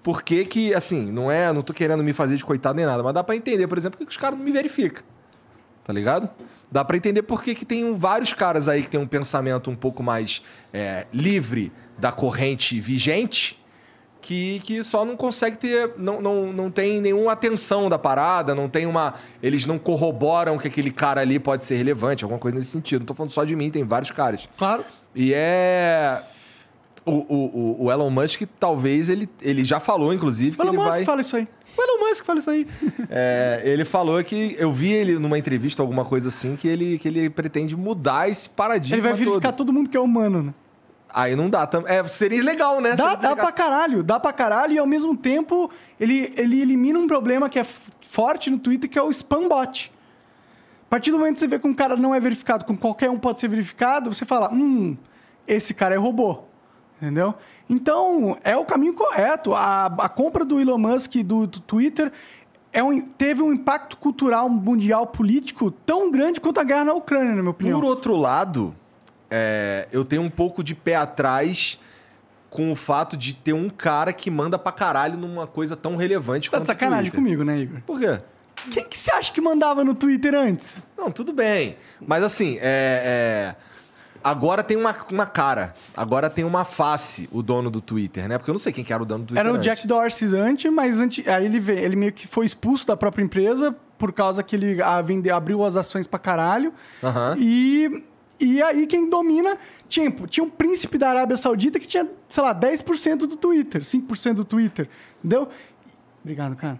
por que que, assim, não é, não tô querendo me fazer de coitado nem nada, mas dá pra entender, por exemplo, que os caras não me verificam. Tá ligado? Dá pra entender por que que tem vários caras aí que tem um pensamento um pouco mais é, livre da corrente vigente, que, que só não consegue ter. Não, não, não tem nenhuma atenção da parada, não tem uma. Eles não corroboram que aquele cara ali pode ser relevante, alguma coisa nesse sentido. Não tô falando só de mim, tem vários caras. Claro. E é. O, o, o- Elon Musk, talvez, ele, ele já falou, inclusive, O Elon Musk vai. fala isso aí. O Elon Musk fala isso aí. É, ele falou que. Eu vi ele numa entrevista, alguma coisa assim, que ele, que ele pretende mudar esse paradigma. Ele vai verificar todo. todo mundo que é humano, né? Aí não dá também. É, seria legal, né? Dá, dá pra caralho, dá pra caralho e ao mesmo tempo ele, ele elimina um problema que é forte no Twitter, que é o spam bot. A partir do momento que você vê que um cara não é verificado, com qualquer um pode ser verificado, você fala, hum, esse cara é robô. Entendeu? Então, é o caminho correto. A, a compra do Elon Musk do, do Twitter é um, teve um impacto cultural mundial político tão grande quanto a guerra na Ucrânia, na minha opinião. Por outro lado, é, eu tenho um pouco de pé atrás com o fato de ter um cara que manda pra caralho numa coisa tão relevante Tá quanto de sacanagem o Twitter. comigo, né, Igor? Por quê? Quem que você acha que mandava no Twitter antes? Não, tudo bem. Mas assim, é, é, agora tem uma, uma cara. Agora tem uma face, o dono do Twitter, né? Porque eu não sei quem que era o dono do Twitter Era o antes. Jack Dorsey antes, mas antes, aí ele, veio- ele meio que foi expulso da própria empresa por causa que ele a, vende, abriu as ações pra caralho. Aham. E, e aí quem domina... Tinha, tinha um príncipe da Arábia Saudita que tinha, sei lá, 10% do Twitter, 5% do Twitter, entendeu? Obrigado, cara.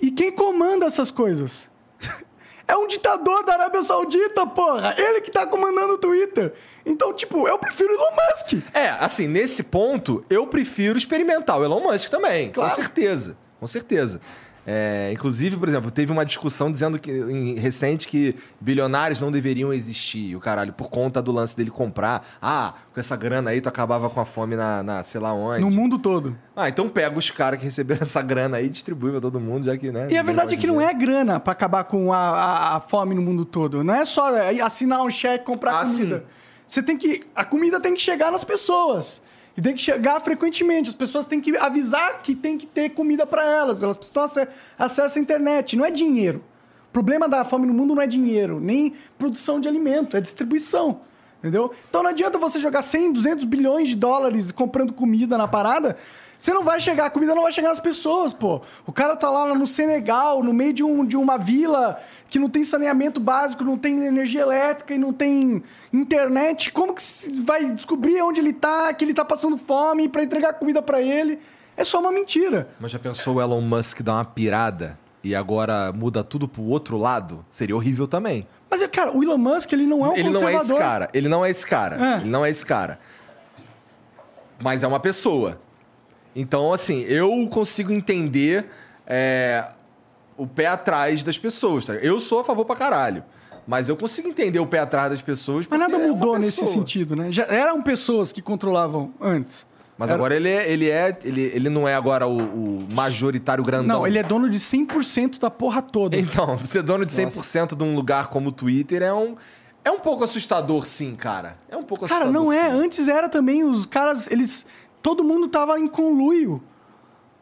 E quem comanda essas coisas? É um ditador da Arábia Saudita, porra! Ele que tá comandando o Twitter. Então, tipo, eu prefiro Elon Musk. É, assim, nesse ponto, eu prefiro experimentar o Elon Musk também. Claro. Com certeza. Com certeza. É, inclusive, por exemplo, teve uma discussão dizendo que em recente que bilionários não deveriam existir, o caralho, por conta do lance dele comprar. Ah, com essa grana aí tu acabava com a fome na, na sei lá onde. No mundo todo. Ah, então pega os caras que receberam essa grana aí e distribui pra todo mundo, já que, né? E a verdade é que não é grana pra acabar com a, a- a fome no mundo todo. Não é só assinar um cheque, comprar Ah, comida. sim. Você tem que. A comida tem que chegar nas pessoas. E tem que chegar frequentemente. As pessoas têm que avisar que tem que ter comida pra elas. Elas precisam ter acesso à internet. Não é dinheiro. O problema da fome no mundo não é dinheiro, nem produção de alimento, é distribuição. Entendeu? Então não adianta você jogar 100, 200 bilhões de dólares comprando comida na parada Você não vai chegar, a comida não vai chegar nas pessoas, pô. O cara tá lá no Senegal, no meio de, um, de uma vila que não tem saneamento básico, não tem energia elétrica e não tem internet. Como que vai descobrir onde ele tá, que ele tá passando fome pra entregar comida pra ele? É só uma mentira. Mas já pensou o Elon Musk dar uma pirada e agora muda tudo pro outro lado? Seria horrível também. Mas, cara, o Elon Musk, ele não é um ele não é esse conservador. cara. Ele não é esse cara. É. Ele não é esse cara. Mas é uma pessoa. Então, assim, eu consigo entender é, o pé atrás das pessoas. Tá? Eu sou a favor pra caralho. Mas eu consigo entender o pé atrás das pessoas. Mas nada é mudou nesse pessoa. sentido, né? Já eram pessoas que controlavam antes. Mas Era- agora ele é, ele é. Ele, ele não é agora o, o majoritário grandão. Não, ele é dono de 100% da porra toda. Então, ser dono de 100% de um lugar como o Twitter é um. É um pouco assustador, sim, cara. É um pouco Cara, assustador. não é. sim. Antes era também os caras, eles. Todo mundo tava em conluio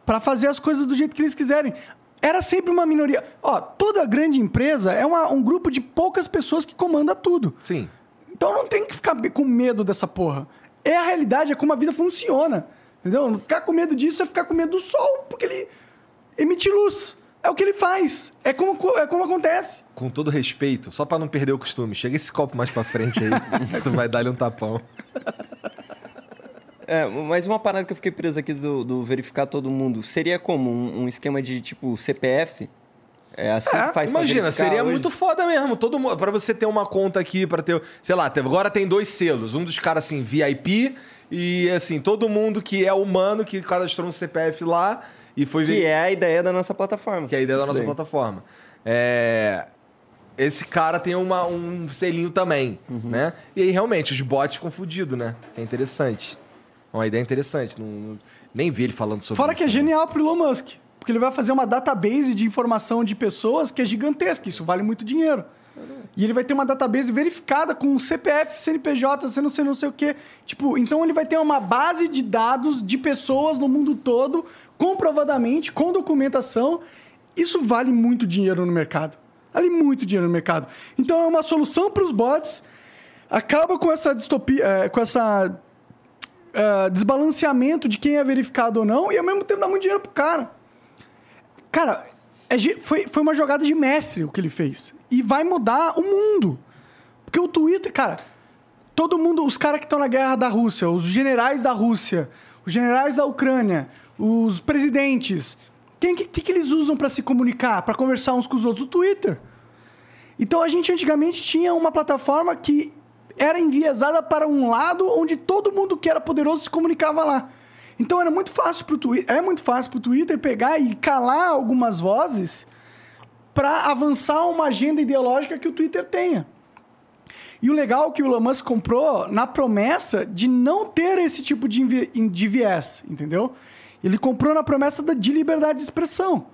pra fazer as coisas do jeito que eles quiserem. Era sempre uma minoria. Ó, toda grande empresa é uma- um grupo de poucas pessoas que comanda tudo. Sim. Então não tem que ficar com medo dessa porra. É a realidade, é como a vida funciona. Entendeu? Não ficar com medo disso é ficar com medo do sol, porque ele emite luz. É o que ele faz. É como, co- é como acontece. Com todo respeito, só pra não perder o costume, chega esse copo mais pra frente aí. aí tu vai dar-lhe um tapão. É, mas uma parada que eu fiquei preso aqui do, do verificar todo mundo, seria como um, um esquema de tipo CPF? É assim É, que faz Imagina, seria hoje? muito foda mesmo. Todo mundo, para você ter uma conta aqui, pra ter, sei lá, agora tem dois selos, um dos caras assim VIP e assim, todo mundo que é humano que cadastrou um CPF lá e foi Que é a ideia da nossa plataforma. que é a ideia da nossa plataforma. É, Esse cara tem uma, um selinho também, Uhum. né? E aí, realmente, os bots ficam fudidos, né? É interessante. É uma ideia interessante. Não, nem vi ele falando sobre Fora isso. que é né? genial pro Elon Musk. Porque ele vai fazer uma database de informação de pessoas que é gigantesca. Isso vale muito dinheiro. E ele vai ter uma database verificada com CPF, CNPJ, você não sei, não sei o quê. Tipo, então ele vai ter uma base de dados de pessoas no mundo todo, comprovadamente, com documentação. Isso vale muito dinheiro no mercado. Vale muito dinheiro no mercado. Então é uma solução para os bots. Acaba com essa distopia, eh, com essa ah, desbalanceamento de quem é verificado ou não, e ao mesmo tempo dá muito dinheiro pro cara. Cara, é foi, foi uma jogada de mestre o que ele fez. E vai mudar o mundo. Porque o Twitter, cara, todo mundo, os caras que estão na guerra da Rússia, os generais da Rússia, os generais da Ucrânia, os presidentes, quem que, que, que eles usam para se comunicar, para conversar uns com os outros? O Twitter. Então a gente antigamente tinha uma plataforma que era enviesada para um lado onde todo mundo que era poderoso se comunicava lá. Então era muito fácil pro Twitter, é muito fácil pro Twitter pegar e calar algumas vozes para avançar uma agenda ideológica que o Twitter tenha. E o legal é que o Elon Musk comprou na promessa de não ter esse tipo de, de viés, entendeu? Ele comprou na promessa de liberdade de expressão.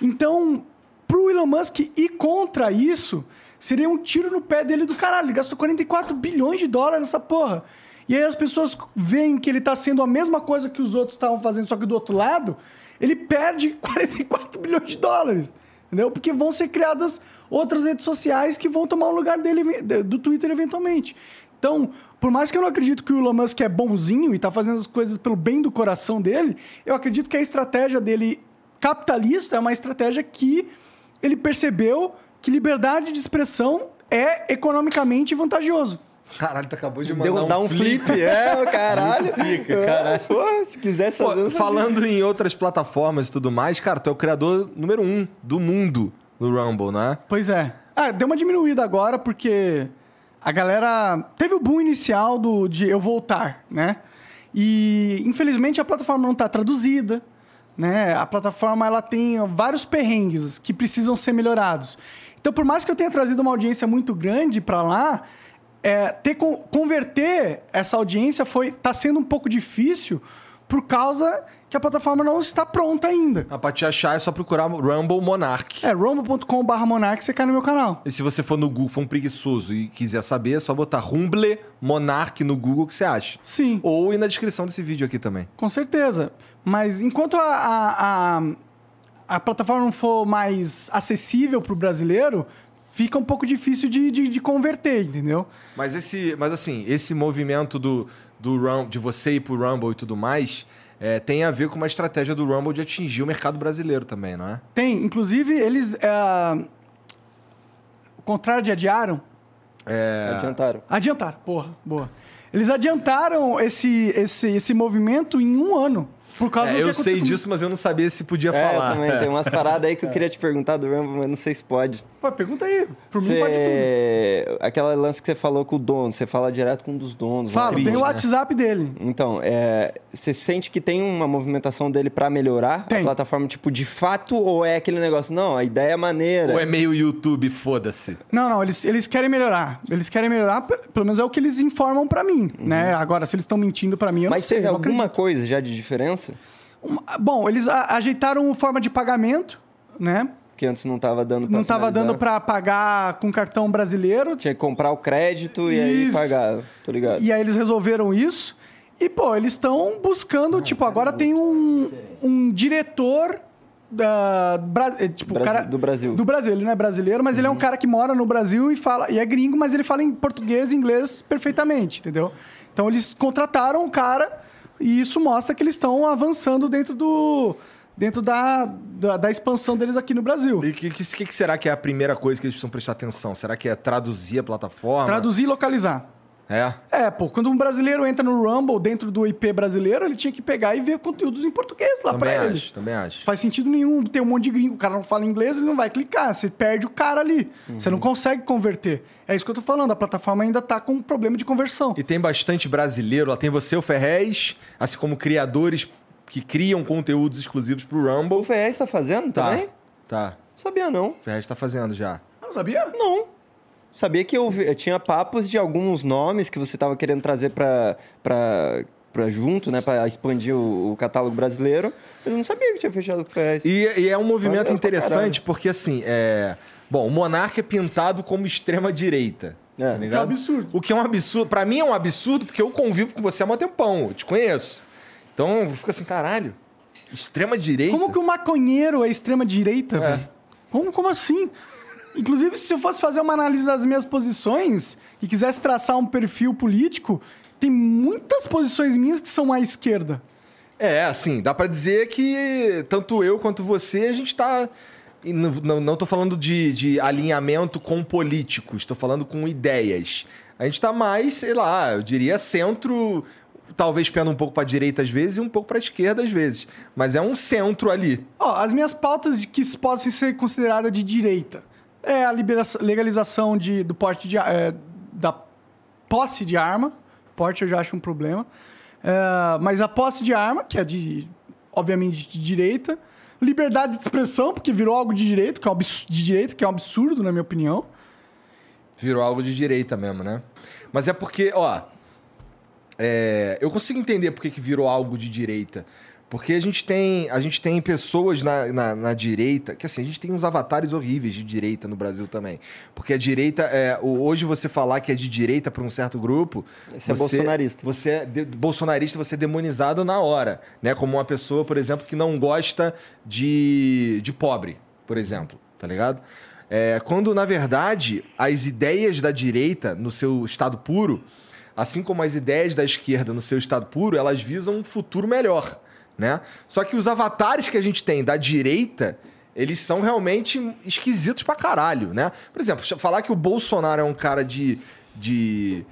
Então, pro Elon Musk ir contra isso, seria um tiro no pé dele do caralho. Ele gastou 44 bilhões de dólares nessa porra. E aí as pessoas veem que ele tá sendo a mesma coisa que os outros estavam fazendo, só que do outro lado, ele perde 44 bilhões de dólares. Entendeu? Porque vão ser criadas outras redes sociais que vão tomar o lugar dele, do Twitter eventualmente. Então, por mais que eu não acredito que o Elon Musk é bonzinho e tá fazendo as coisas pelo bem do coração dele, eu acredito que a estratégia dele capitalista é uma estratégia que ele percebeu que liberdade de expressão é economicamente vantajoso. Caralho, tu acabou de mandar Deu, dá um flip, é, o caralho. Pica, caralho. Pô, se quisesse Pô, fazer... fazia. falando em outras plataformas e tudo mais, cara, tu é o criador número um do mundo no Rumble, né? Pois é. Ah, deu uma diminuída agora porque a galera teve o boom inicial do de eu voltar, né? E infelizmente a plataforma não está traduzida, né? A plataforma ela tem vários perrengues que precisam ser melhorados. Então, por mais que eu tenha trazido uma audiência muito grande para lá, é, ter con- converter essa audiência foi tá sendo um pouco difícil por causa que a plataforma não está pronta ainda. Ah, pra te achar é só procurar Rumble Monarch. É rumble.com.br monarch você cai no meu canal. E se você for no Google, for um preguiçoso e quiser saber, é só botar Rumble Monarch no Google que você acha. Sim. Ou ir na descrição desse vídeo aqui também. Com certeza. Mas enquanto a, a, a, a plataforma não for mais acessível para o brasileiro, fica um pouco difícil de, de, de converter, entendeu? Mas esse, mas assim, esse movimento do, do Rum, de você ir pro Rumble e tudo mais, é, tem a ver com uma estratégia do Rumble de atingir o mercado brasileiro também, não é? Tem, inclusive, eles. É... O contrário de adiaram. É, Adiantaram. Adiantaram, porra, boa. Eles adiantaram esse, esse, esse movimento em um ano. Por causa É, do que eu aconteceu sei comigo. disso, mas eu não sabia se podia É, falar. eu também. Tem umas paradas aí que eu queria te perguntar do Rumble, mas não sei se pode. Pô, pergunta aí. Por mim Cê- pode tudo. Aquela lance que você falou com o dono, você fala direto com um dos donos. Fala, tem o né? WhatsApp dele. Então, é, você sente que tem uma movimentação dele pra melhorar Tem. a plataforma, tipo, de fato, ou é aquele negócio, não, a ideia é maneira. Ou é meio YouTube, foda-se. Não, não, eles, eles querem melhorar. Eles querem melhorar, pe- pelo menos é o que eles informam pra mim, né? Agora, se eles estão mentindo pra mim, eu Uhum. Mas não sei. teve eu não alguma acredito. coisa já de diferença? Uma- Bom, eles a- ajeitaram forma de pagamento, né? Que antes não tava dando pra Não tava finalizar? dando pra pagar com cartão brasileiro. Tinha que comprar o crédito e aí Isso. pagar, tô ligado? E aí eles resolveram isso. E, pô, eles estão buscando, tipo, agora tem um, um diretor da, Bra- é, tipo, cara, do Brasil. Do Brasil. Ele não é brasileiro, mas ele é um cara que mora no Brasil e fala. E é gringo, mas ele fala em português e inglês perfeitamente, entendeu? Então eles contrataram o cara e isso mostra que eles estão avançando dentro do. dentro da, da, da expansão deles aqui no Brasil. E o que, que, que que será que é a primeira coisa que eles precisam prestar atenção? Será que é traduzir a plataforma? Traduzir e localizar. É. É, pô, quando um brasileiro entra no Rumble dentro do IP brasileiro, ele tinha que pegar e ver conteúdos em português lá Também pra ele. acho, também acho. Faz sentido nenhum ter um monte de gringo, o cara não fala inglês, ele não vai clicar, você perde o cara ali. Você Uhum. não consegue converter. É isso que eu tô falando, a plataforma ainda tá com um problema de conversão. E tem bastante brasileiro. Lá tem você, o Ferrez, assim como criadores que criam conteúdos exclusivos pro O Rumble. FS tá fazendo Tá. também? Tá. Sabia não. O Ferrez tá fazendo já. Não sabia? Não. Sabia que eu, vi- eu tinha papos de alguns nomes que você tava querendo trazer pra, pra, pra junto, né? Pra expandir o, o catálogo brasileiro. Mas eu não sabia que tinha fechado com o FS. E, e é um movimento interessante porque, assim, é... Bom, o Monarca é pintado como extrema-direita. É. tá? Que é um absurdo. O que é um absurdo. Pra mim é um absurdo porque eu convivo com você há um tempão. Eu te conheço. Então eu fico assim, caralho. Extrema-direita? Como que o maconheiro é extrema-direita, É. velho? Como, como assim? Inclusive, se eu fosse fazer uma análise das minhas posições e quisesse traçar um perfil político, tem muitas posições minhas que são à esquerda. É, assim, dá pra dizer que tanto eu quanto você, a gente tá. Não, tô falando de, de alinhamento com políticos, tô falando com ideias. A gente tá mais, sei lá, eu diria centro, talvez pena um pouco pra direita às vezes e um pouco pra esquerda às vezes. Mas é um centro ali. Ó, as minhas pautas de que possam ser consideradas de direita é a legalização de, do porte de, é, da posse de arma. Porte eu já acho um problema. É, mas a posse de arma, que é de, obviamente, de direita. Liberdade de expressão, porque virou algo de direito, que é um abs- de direito, que é um absurdo, na minha opinião. Virou algo de direita mesmo, né? Mas é porque, ó. é, eu consigo entender por que que virou algo de direita. Porque a gente tem, a gente tem pessoas na, na, na direita, que assim, a gente tem uns avatares horríveis de direita no Brasil também. Porque a direita, é, hoje você falar que é de direita para um certo grupo. Você é bolsonarista. Você é de- bolsonarista, você é demonizado na hora, né? Como uma pessoa, por exemplo, que não gosta de, de pobre, por exemplo, tá ligado? É, quando, na verdade, as ideias da direita, no seu estado puro, assim como as ideias da esquerda no seu estado puro, elas visam um futuro melhor, né? Só que os avatares que a gente tem da direita, eles são realmente esquisitos pra caralho, né? Por exemplo, falar que o Bolsonaro é um cara de, de,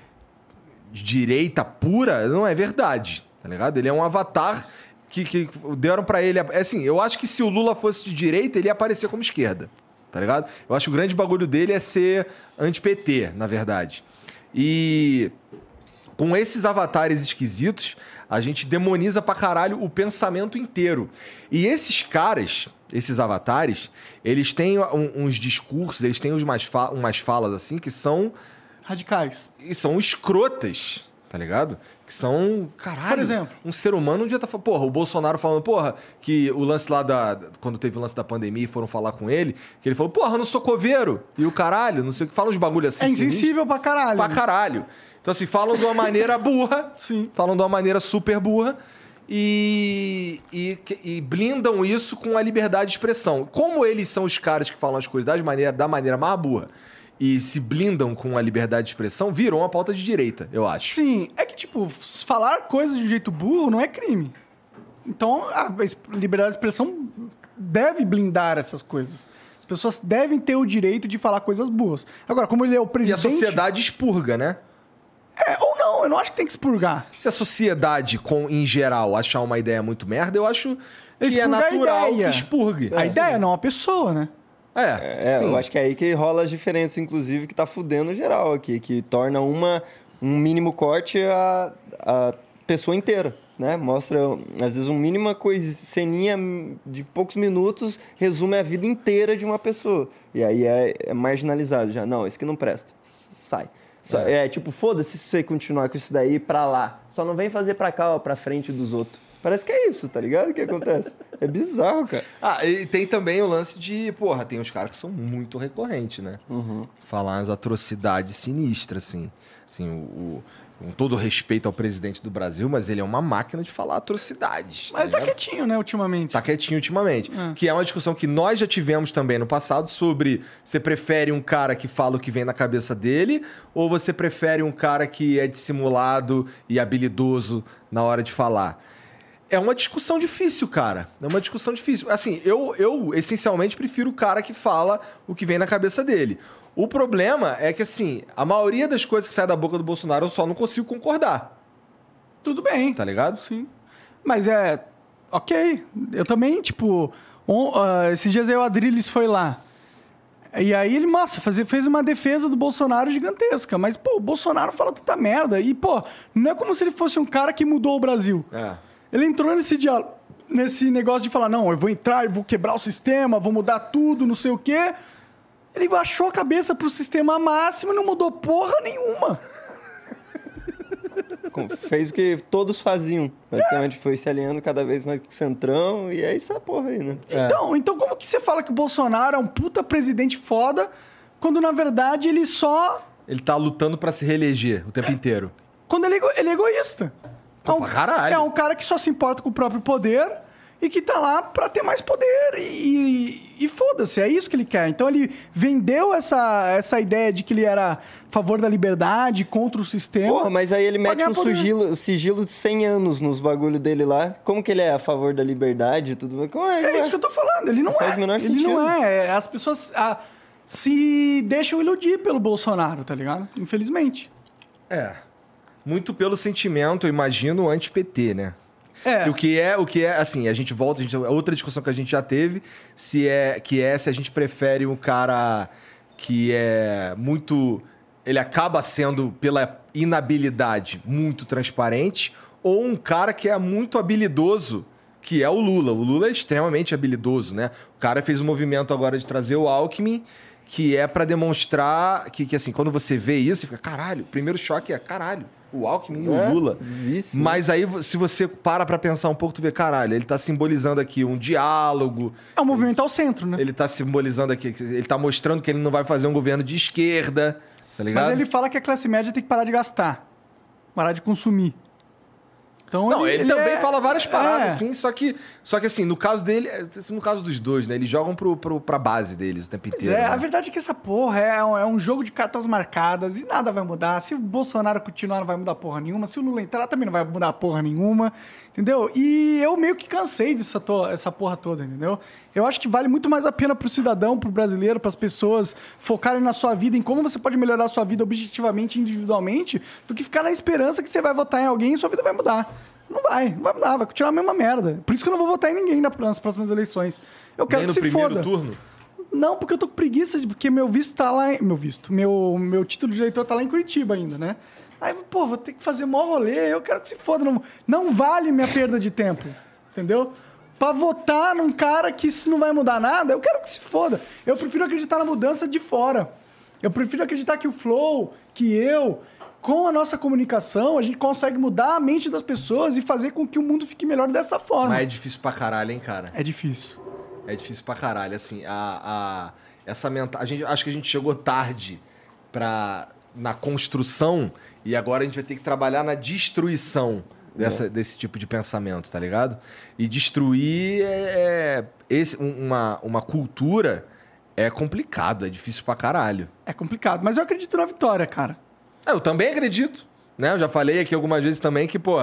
de direita pura não é verdade, tá ligado? Ele é um avatar que, que deram pra ele... Assim, eu acho que se o Lula fosse de direita, ele ia aparecer como esquerda, tá ligado? Eu acho que o grande bagulho dele é ser anti-PT, na verdade. E com esses avatares esquisitos, a gente demoniza pra caralho o pensamento inteiro. E esses caras, esses avatares, eles têm uns discursos, eles têm umas, fa- umas falas assim que são, Radicais. e são escrotas, tá ligado? Que são, caralho, Por exemplo? um ser humano um dia tá falando, porra, o Bolsonaro falando, porra, que o lance lá da. Quando teve o lance da pandemia e foram falar com ele, que ele falou, porra, eu não sou coveiro. E o caralho, não sei o que, fala uns bagulho assim. É sinistro. insensível pra caralho. Pra caralho. Então, assim, falam de uma maneira burra. Sim. Falam de uma maneira super burra. E, e, e blindam isso com a liberdade de expressão. Como eles são os caras que falam as coisas das maneira, da maneira mais burra e se blindam com a liberdade de expressão, virou uma pauta de direita, eu acho. Sim, é que, tipo, falar coisas de um jeito burro não é crime. Então, a liberdade de expressão deve blindar essas coisas. As pessoas devem ter o direito de falar coisas boas. Agora, como ele é o E a presidente... sociedade expurga, né? É, ou não, eu não acho que tem que expurgar. Se a sociedade, com, em geral, achar uma ideia muito merda, eu acho que é Expurga natural que expurgue. A ideia não é uma pessoa, né? É, É, sim. eu acho que é aí que rola as diferenças, inclusive, que tá fudendo geral aqui, que torna uma, um mínimo corte a, a pessoa inteira, né? Mostra, às vezes, uma mínima coisa, ceninha de poucos minutos resume a vida inteira de uma pessoa. E aí é, é marginalizado já. Não, isso que não presta. Sai. Só- é. tipo, foda-se se você continuar com isso daí pra lá. Só não vem fazer pra cá, ó, pra frente dos outros. Parece que é isso, tá ligado? O que acontece? É bizarro, cara. Ah, e tem também o lance de, porra, tem uns caras que são muito recorrentes, né? Falar umas atrocidades sinistras, assim. Assim, o, o- com todo respeito ao presidente do Brasil, mas ele é uma máquina de falar atrocidades. Mas ele tá quietinho, né, ultimamente. Tá quietinho ultimamente. É. Que é uma discussão que nós já tivemos também no passado sobre você prefere um cara que fala o que vem na cabeça dele ou você prefere um cara que é dissimulado e habilidoso na hora de falar. É uma discussão difícil, cara. É uma discussão difícil. Assim, eu, eu essencialmente prefiro o cara que fala o que vem na cabeça dele. O problema é que, assim, a maioria das coisas que sai da boca do Bolsonaro eu só não consigo concordar, Tudo bem. tá ligado? Sim. Mas é. Ok. Eu também, tipo. on- ah, esses dias aí o Adrilles foi lá. E aí ele, nossa, fazia, fez uma defesa do Bolsonaro gigantesca. Mas, pô, o Bolsonaro fala tanta merda. E, pô, não é como se ele fosse um cara que mudou o Brasil. É. Ele entrou nesse diálogo, nesse negócio de falar, não, eu vou entrar, eu vou quebrar o sistema, vou mudar tudo, não sei o quê. Ele baixou a cabeça pro sistema máximo e não mudou porra nenhuma. Fez o que todos faziam. Basicamente foi se alinhando cada vez mais com o Centrão e é essa porra aí, né? Então, então como que você fala que o Bolsonaro é um puta presidente foda, quando na verdade ele só. Ele tá lutando pra se reeleger o tempo inteiro. Quando ele, é ele é egoísta. É, um, caralho. é um cara que só se importa com o próprio poder e que tá lá pra ter mais poder. E, e foda-se, é isso que ele quer. Então ele vendeu essa, essa ideia de que ele era a favor da liberdade, contra o sistema. Porra, mas aí ele mete um sigilo, sigilo de 100 anos nos bagulho dele lá. Como que ele é a favor da liberdade e tudo mais? Como é, É isso que eu tô falando. Ele não, Não faz é. o menor ele não é. As pessoas ah, se deixam iludir pelo Bolsonaro, tá ligado? Infelizmente. É. Muito pelo sentimento, eu imagino, anti-PT, né? É. E o que é, o que é, assim, a gente volta, a gente, a outra discussão que a gente já teve, se é, que é se a gente prefere um cara que é muito, ele acaba sendo pela inabilidade muito transparente, ou um cara que é muito habilidoso, que é o Lula. O Lula é extremamente habilidoso, né? O cara fez um movimento agora de trazer o Alckmin, que é pra demonstrar que, que, assim, quando você vê isso, você fica, caralho, o primeiro choque é, caralho, o Alckmin e É, o Lula. vice, Mas aí, se você para pra pensar um pouco, tu vê, caralho, ele tá simbolizando aqui um diálogo, É um movimento ao centro, né? ele tá simbolizando aqui, ele tá mostrando que ele não vai fazer um governo de esquerda, tá ligado? Mas ele fala que a classe média tem que parar de gastar. Parar de consumir. Então Não, ele, também é- fala várias paradas, é. assim, só que, só que assim, no caso dele, no caso dos dois, né, eles jogam pro, pro, pra base deles o tempo Pois inteiro. é, né? a verdade é que essa porra é um, é um jogo de cartas marcadas e nada vai mudar. Se o Bolsonaro continuar, não vai mudar porra nenhuma. Se o Lula entrar, também não vai mudar porra nenhuma. Entendeu? E eu meio que cansei dessa to- essa porra toda, entendeu? Eu acho que vale muito mais a pena pro cidadão, pro brasileiro, pras pessoas focarem na sua vida, em como você pode melhorar a sua vida objetivamente, individualmente, do que ficar na esperança que você vai votar em alguém e sua vida vai mudar. Não vai, não vai mudar, vai continuar a mesma merda. Por isso que eu não vou votar em ninguém na- nas próximas eleições. Eu quero Nem que se primeiro foda. turno. Não, porque eu tô com preguiça, porque meu visto tá lá. Em, meu visto. Meu, meu título de eleitor tá lá em Curitiba ainda, né? Aí, pô, vou ter que fazer mó rolê, eu quero que se foda. Não, não vale minha perda de tempo. Entendeu? Pra votar num cara que isso não vai mudar nada, eu quero que se foda. Eu prefiro acreditar na mudança de fora. Eu prefiro acreditar que o Flow, que eu, com a nossa comunicação, a gente consegue mudar a mente das pessoas e fazer com que o mundo fique melhor dessa forma. Mas é difícil pra caralho, hein, cara? É difícil. É difícil pra caralho, assim, a, a, essa menta... a gente Acho que a gente chegou tarde pra, na construção e agora a gente vai ter que trabalhar na destruição dessa, desse tipo de pensamento, tá ligado? E destruir é, é- esse, um- uma, uma cultura é complicado, é difícil pra caralho. É complicado. Mas eu acredito na vitória, cara. É, Eu também acredito, né? Eu já falei aqui algumas vezes também que, pô,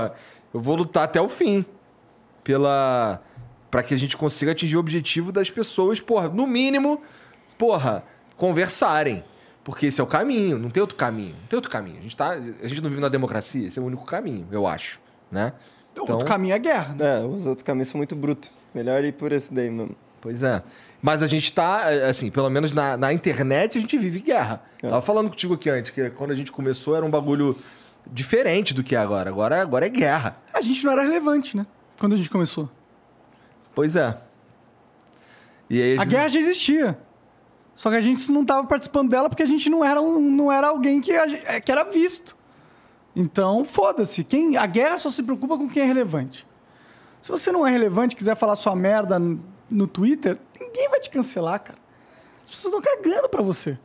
eu vou lutar até o fim. pela para que a gente consiga atingir o objetivo das pessoas, porra, no mínimo, porra, conversarem. Porque esse é o caminho, não tem outro caminho. Não tem outro caminho. A gente, tá, a gente não vive na democracia, esse é o único caminho, eu acho, né? O outro caminho é guerra. Né? É, os outros caminhos são muito brutos. Melhor ir por esse daí, mano. Pois é. Mas a gente tá, assim, pelo menos na, na internet, a gente vive guerra. É. Tava falando contigo aqui antes, que quando a gente começou era um bagulho diferente do que é agora. Agora, agora é guerra. A gente não era relevante, né? Quando a gente começou. Pois é. E aí, A guerra já existia. Só que a gente não estava participando dela porque a gente não era, um- não era alguém que, a que era visto. Então, foda-se. Quem, a guerra só se preocupa com quem é relevante. Se você não é relevante quiser falar sua merda no, Twitter, ninguém vai te cancelar, cara. As pessoas estão cagando pra você.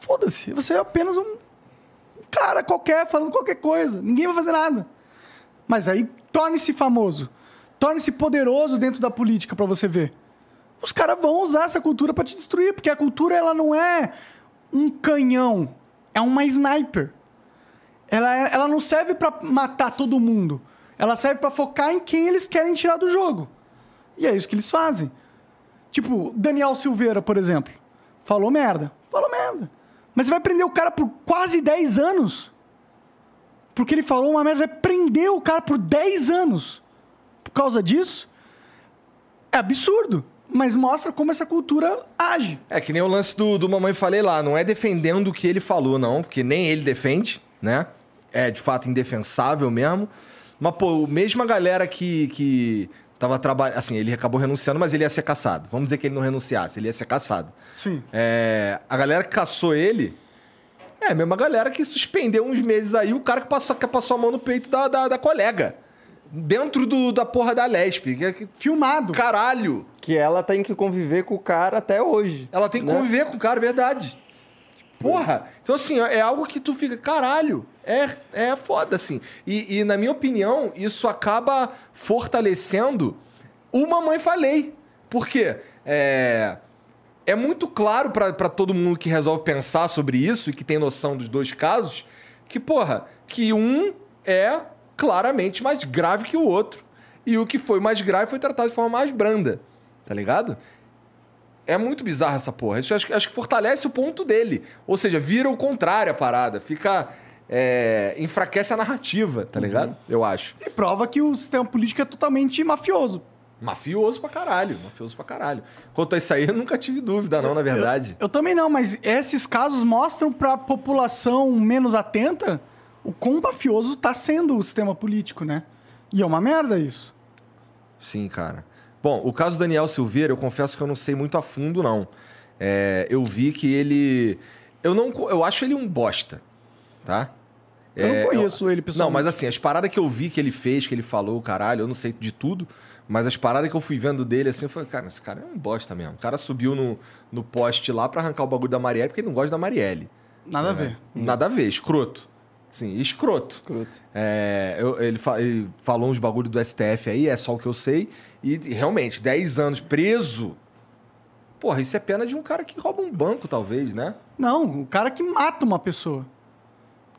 Foda-se. Você é apenas um, cara qualquer falando qualquer coisa. Ninguém vai fazer nada. Mas aí, torne-se famoso. Torne-se poderoso dentro da política pra você ver os caras vão usar essa cultura pra te destruir, porque a cultura ela não é um canhão, é uma sniper. Ela, é- ela não serve pra matar todo mundo. Ela serve pra focar em quem eles querem tirar do jogo. E é isso que eles fazem. Tipo, Daniel Silveira, por exemplo. Falou merda. Falou merda. Mas você vai prender o cara por quase 10 anos. Porque ele falou uma merda. Você vai prender o cara por 10 anos. Por causa disso. É absurdo. Mas mostra como essa cultura age. É que nem o lance do, do Mamãe Falei lá. Não é defendendo o que ele falou, não. Porque nem ele defende, né? É, de fato, indefensável mesmo. Mas, pô, mesmo a galera que, que tava trabalhando... Assim, ele acabou renunciando, mas ele ia ser caçado. Vamos dizer que ele não renunciasse. Ele ia ser caçado. Sim. É, a galera que caçou ele... É a mesma galera que suspendeu uns meses aí o cara que passou, que passou a mão no peito da, da, da colega. Dentro do, da porra da Lespe. Que, que, Filmado. caralho! Que ela tem que conviver com o cara até hoje. Ela tem que né? conviver com o cara, verdade. Porra! Então, assim, é algo que tu fica, caralho, é, é foda, assim. E, e, na minha opinião, isso acaba fortalecendo o Mamãe Falei. Por quê? É, é muito claro pra pra todo mundo que resolve pensar sobre isso e que tem noção dos dois casos que, porra, que um é claramente mais grave que o outro. E o que foi mais grave foi tratado de forma mais branda. Tá ligado? É muito bizarro essa porra. Isso eu acho, que- acho que fortalece o ponto dele. Ou seja, vira o contrário a parada. Fica. é, enfraquece a narrativa, tá ligado? Eu acho. E prova que o sistema político é totalmente mafioso. Mafioso pra caralho. Mafioso pra caralho. Quanto a isso aí, eu nunca tive dúvida, não, na verdade. Eu também não, mas esses casos mostram pra população menos atenta o quão mafioso tá sendo o sistema político, né? E é uma merda isso. Sim, cara. Bom, o caso do Daniel Silveira, eu confesso que eu não sei muito a fundo, não. É, eu vi que ele. Eu não. Eu acho ele um bosta. Tá? Eu É, não conheço ele Não, pessoalmente. mas assim, as paradas que eu vi que ele fez, que ele falou, caralho, eu não sei de tudo, mas as paradas que eu fui vendo dele, assim, eu falei, cara, esse cara é um bosta mesmo. O cara subiu no, no poste lá pra arrancar o bagulho da Marielle, porque ele não gosta da Marielle. Nada a ver. Nada a ver, escroto. Sim, escroto. Escroto. É, eu- ele, fa- ele falou uns bagulho do STF aí, é só o que eu sei. E realmente, 10 anos preso. Porra, isso é pena de um cara que rouba um banco, talvez, né? Não, o cara que mata uma pessoa.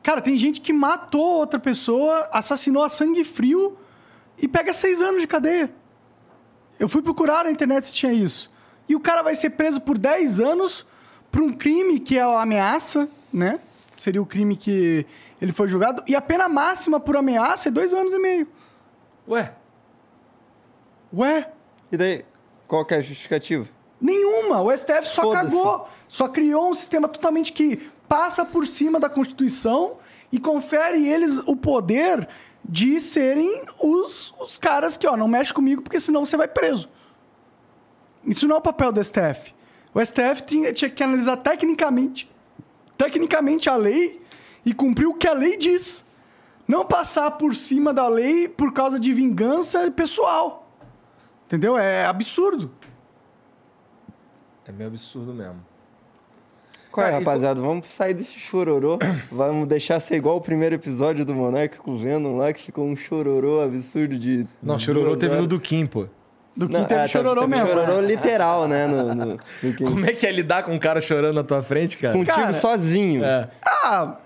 Cara, tem gente que matou outra pessoa, assassinou a sangue frio e pega seis anos de cadeia. Eu fui procurar na internet se tinha isso. E o cara vai ser preso por 10 anos por um crime que é a ameaça, né? Seria o crime que ele foi julgado. E a pena máxima por ameaça é dois anos e meio. Ué, Ué, E daí, qual que é a justificativa? Nenhuma. O STF só cagou. Só criou um sistema totalmente que passa por cima da Constituição e confere eles o poder de serem os, os caras que, ó, não mexe comigo porque senão você vai preso. Isso não é o papel do STF. O STF tinha, tinha que analisar tecnicamente, tecnicamente a lei e cumprir o que a lei diz. Não passar por cima da lei por causa de vingança pessoal. Entendeu? É absurdo. é meio absurdo mesmo. Qual é, Cara, rapaziada? Vamos sair desse chororô. Vamos deixar ser igual o primeiro episódio do Monarca com o Venom lá, que ficou um chororô absurdo de. Não, chororô teve horas. no do Kim, pô. Do Não, teve é, chororô teve mesmo. Chororô literal, né? No, no, no. Como é que é lidar com um cara chorando na tua frente, cara? Contigo Cara, sozinho. É. Ah,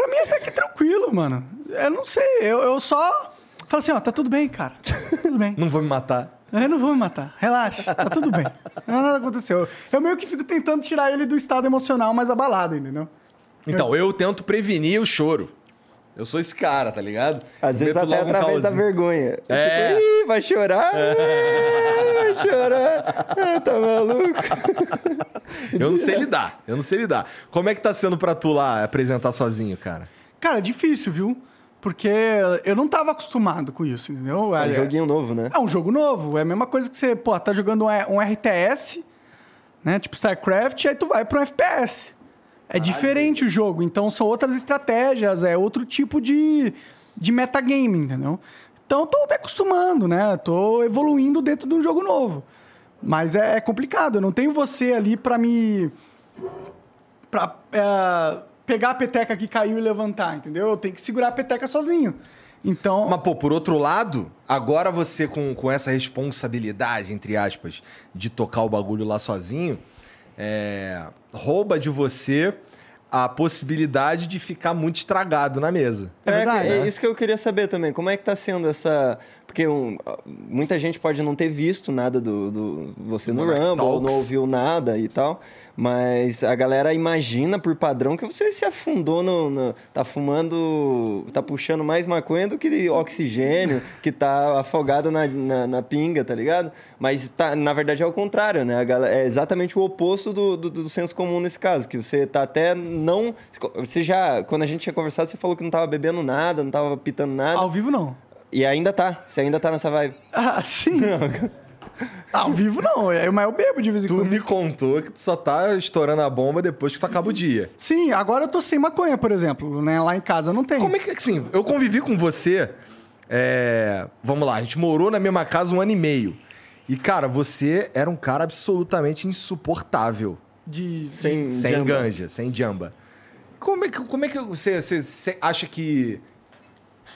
pra mim até que tranquilo, mano. Eu não sei, eu, eu só Fala assim, ó, tá tudo bem, cara. Tudo bem. Não vou me matar. Eu não vou me matar. Relaxa, tá tudo bem. Nada aconteceu. Eu meio que fico tentando tirar ele do estado emocional mais abalado, entendeu? Então, eu tento prevenir o choro. Eu sou esse cara, tá ligado? Às vezes até um através da vergonha. Eu É. fico, Ih, vai chorar? Ih, Vai chorar? Ah, tá maluco? Eu não sei lidar, eu não sei lidar. Como é que tá sendo pra tu lá apresentar sozinho, cara? Cara, é difícil, viu? Porque eu não tava acostumado com isso, entendeu? É um É- joguinho novo, né? É um jogo novo. É a mesma coisa que você, pô, tá jogando um, um RTS, né? Tipo StarCraft, aí tu vai pra um FPS. É diferente o jogo, então são outras estratégias, é outro tipo de, de metagame, entendeu? Então eu tô me acostumando, né? Tô evoluindo dentro de um jogo novo. Mas é, é complicado, eu não tenho você ali pra me. pra é, pegar a peteca que caiu e levantar, entendeu? Eu tenho que segurar a peteca sozinho. Então. Mas, pô, por outro lado, agora você com, com essa responsabilidade, entre aspas, de tocar o bagulho lá sozinho, é, rouba de você a possibilidade de ficar muito estragado na mesa. É verdade, é né? isso que eu queria saber também. Como é que tá sendo essa. Porque um, muita gente pode não ter visto nada do, do você no Rumble, ou não ouviu nada e tal. Mas a galera imagina por padrão que você se afundou no, no- tá fumando. tá puxando mais maconha do que oxigênio, que tá afogado na, na, na pinga, tá ligado? Mas tá, na verdade é o contrário, né? A galera, é exatamente o oposto do, do, do senso comum nesse caso, que você tá até não. Você já. Quando a gente tinha conversado, você falou que não tava bebendo nada, não tava pitando nada. Ao vivo não. E ainda tá. Você ainda tá nessa vibe. Ah, sim. Ao vivo não, é, mas eu bebo de vez em Tu quando. me contou que tu só tá estourando a bomba depois que tu acaba o dia. Sim, agora eu tô sem maconha, por exemplo, né? Lá em casa não tem. Como é que, assim, eu convivi com você, é, vamos lá, a gente morou na mesma casa um ano e meio. E, cara, você era um cara absolutamente insuportável. De, Sem, Sem jamba. ganja, sem jamba. Como é que, como é que você, você, você acha que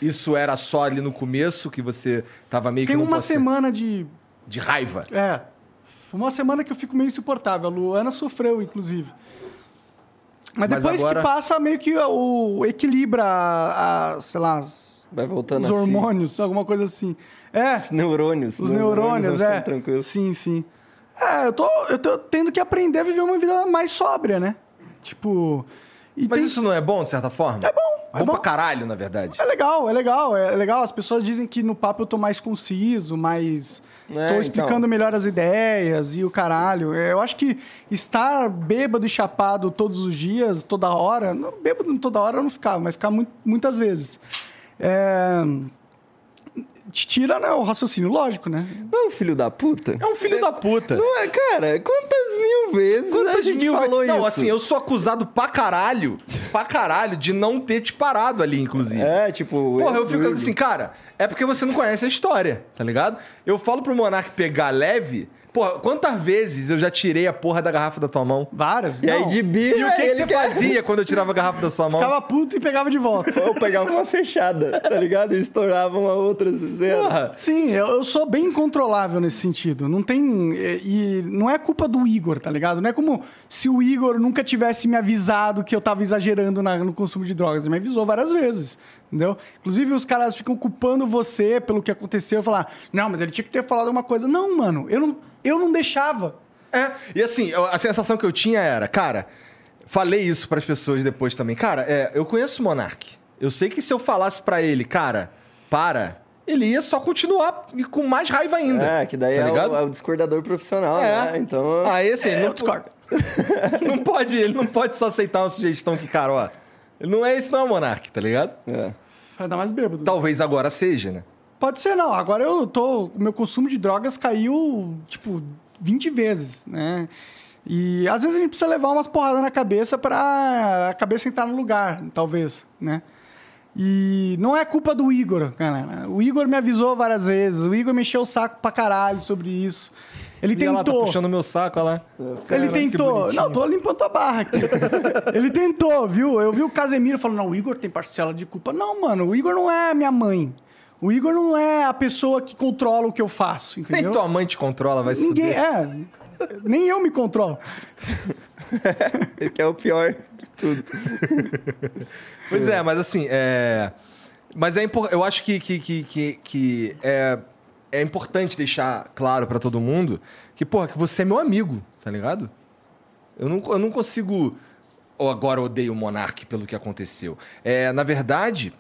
isso era só ali no começo, que você tava meio Tem que num uma semana de. De raiva? É. Uma semana que eu fico meio insuportável. A Luana sofreu, inclusive. Mas Mas depois agora- que passa, meio que o equilibra, a, a, sei lá, as- Vai voltando os assim. hormônios, alguma coisa assim. É, Os neurônios. os neurônios, vão é. ficando Tranquilos. Sim, sim. É, eu tô, eu tô tendo que aprender a viver uma vida mais sóbria, né? Tipo. e Mas tem- isso não é bom, de certa forma? É bom, é bom bom. pra caralho, na verdade. É legal, é legal, é legal. As pessoas dizem que no papo eu tô mais conciso, mais. É, tô explicando então. melhor as ideias e o caralho. É, Eu acho que estar bêbado e chapado todos os dias, toda hora. Não, bêbado toda hora eu não ficava, mas ficar muitas vezes. É, te tira né, o raciocínio, lógico, né? Não, filho da puta. É um filho da puta. Não é, cara? Quantas mil vezes a Quantas gente mil falou ve- isso? Não, assim, eu sou acusado pra caralho, pra caralho, de não ter te parado ali, inclusive. É, tipo... Porra, eu fico assim, cara, é porque você não conhece a história, tá ligado? Eu falo pro Monark pegar leve. Porra, quantas vezes eu já tirei a porra da garrafa da tua mão? Várias. E aí não. de birra, E o que, que ele você quer- fazia quando eu tirava a garrafa da sua mão? Ficava puto e pegava de volta. Eu pegava uma fechada, tá ligado? E estourava uma outra. Porra. Sim, eu, eu sou bem incontrolável nesse sentido. Não tem. E, e não é culpa do Igor, tá ligado? Não é como se o Igor nunca tivesse me avisado que eu tava exagerando na- no consumo de drogas. Ele me avisou várias vezes. Entendeu? Inclusive, os caras ficam culpando você pelo que aconteceu. Falar, não, mas ele tinha que ter falado uma coisa. Não, mano, eu não, eu não deixava. É, e assim, a sensação que eu tinha era, cara, falei isso pras pessoas depois também. Cara, é, eu conheço o Monark. Eu sei que se eu falasse pra ele, cara, para, ele ia só continuar e com mais raiva ainda. É, que daí tá é, ligado? o, é o discordador profissional, É. né? Então... Aí, assim, Eu não, discordo. não pode, ele não pode só aceitar uma sugestão que, cara, ó, ele não é esse não é o Monark, tá ligado? É. Vai dar mais bêbado. Talvez agora seja, né? Pode ser, não. Agora eu tô. O meu consumo de drogas caiu, tipo, 20 vezes, né? E às vezes a gente precisa levar umas porradas na cabeça pra a cabeça entrar no lugar, talvez, né? E não é culpa do Igor, galera. O Igor me avisou várias vezes. O Igor me encheu o saco pra caralho sobre isso. Ele E ela tá tentou. puxando meu saco, olha lá. Ele que tentou. Não, tô limpando a barra aqui. Ele tentou, viu? Eu vi o Casemiro falando, não, o Igor tem parcela de culpa. Não, mano, o Igor não é minha mãe. O Igor não é a pessoa que controla o que eu faço, Nem entendeu? tua mãe te controla, vai se Ninguém, fuder. é. Nem eu me controlo. Que é o pior de tudo. Pois é, mas assim, é... Mas é impor- eu acho que, que, que, que, que é, é importante deixar claro pra todo mundo que, porra, que você é meu amigo, tá ligado? Eu não, eu não consigo. Ou agora odeio o Monark pelo que aconteceu. É, na verdade,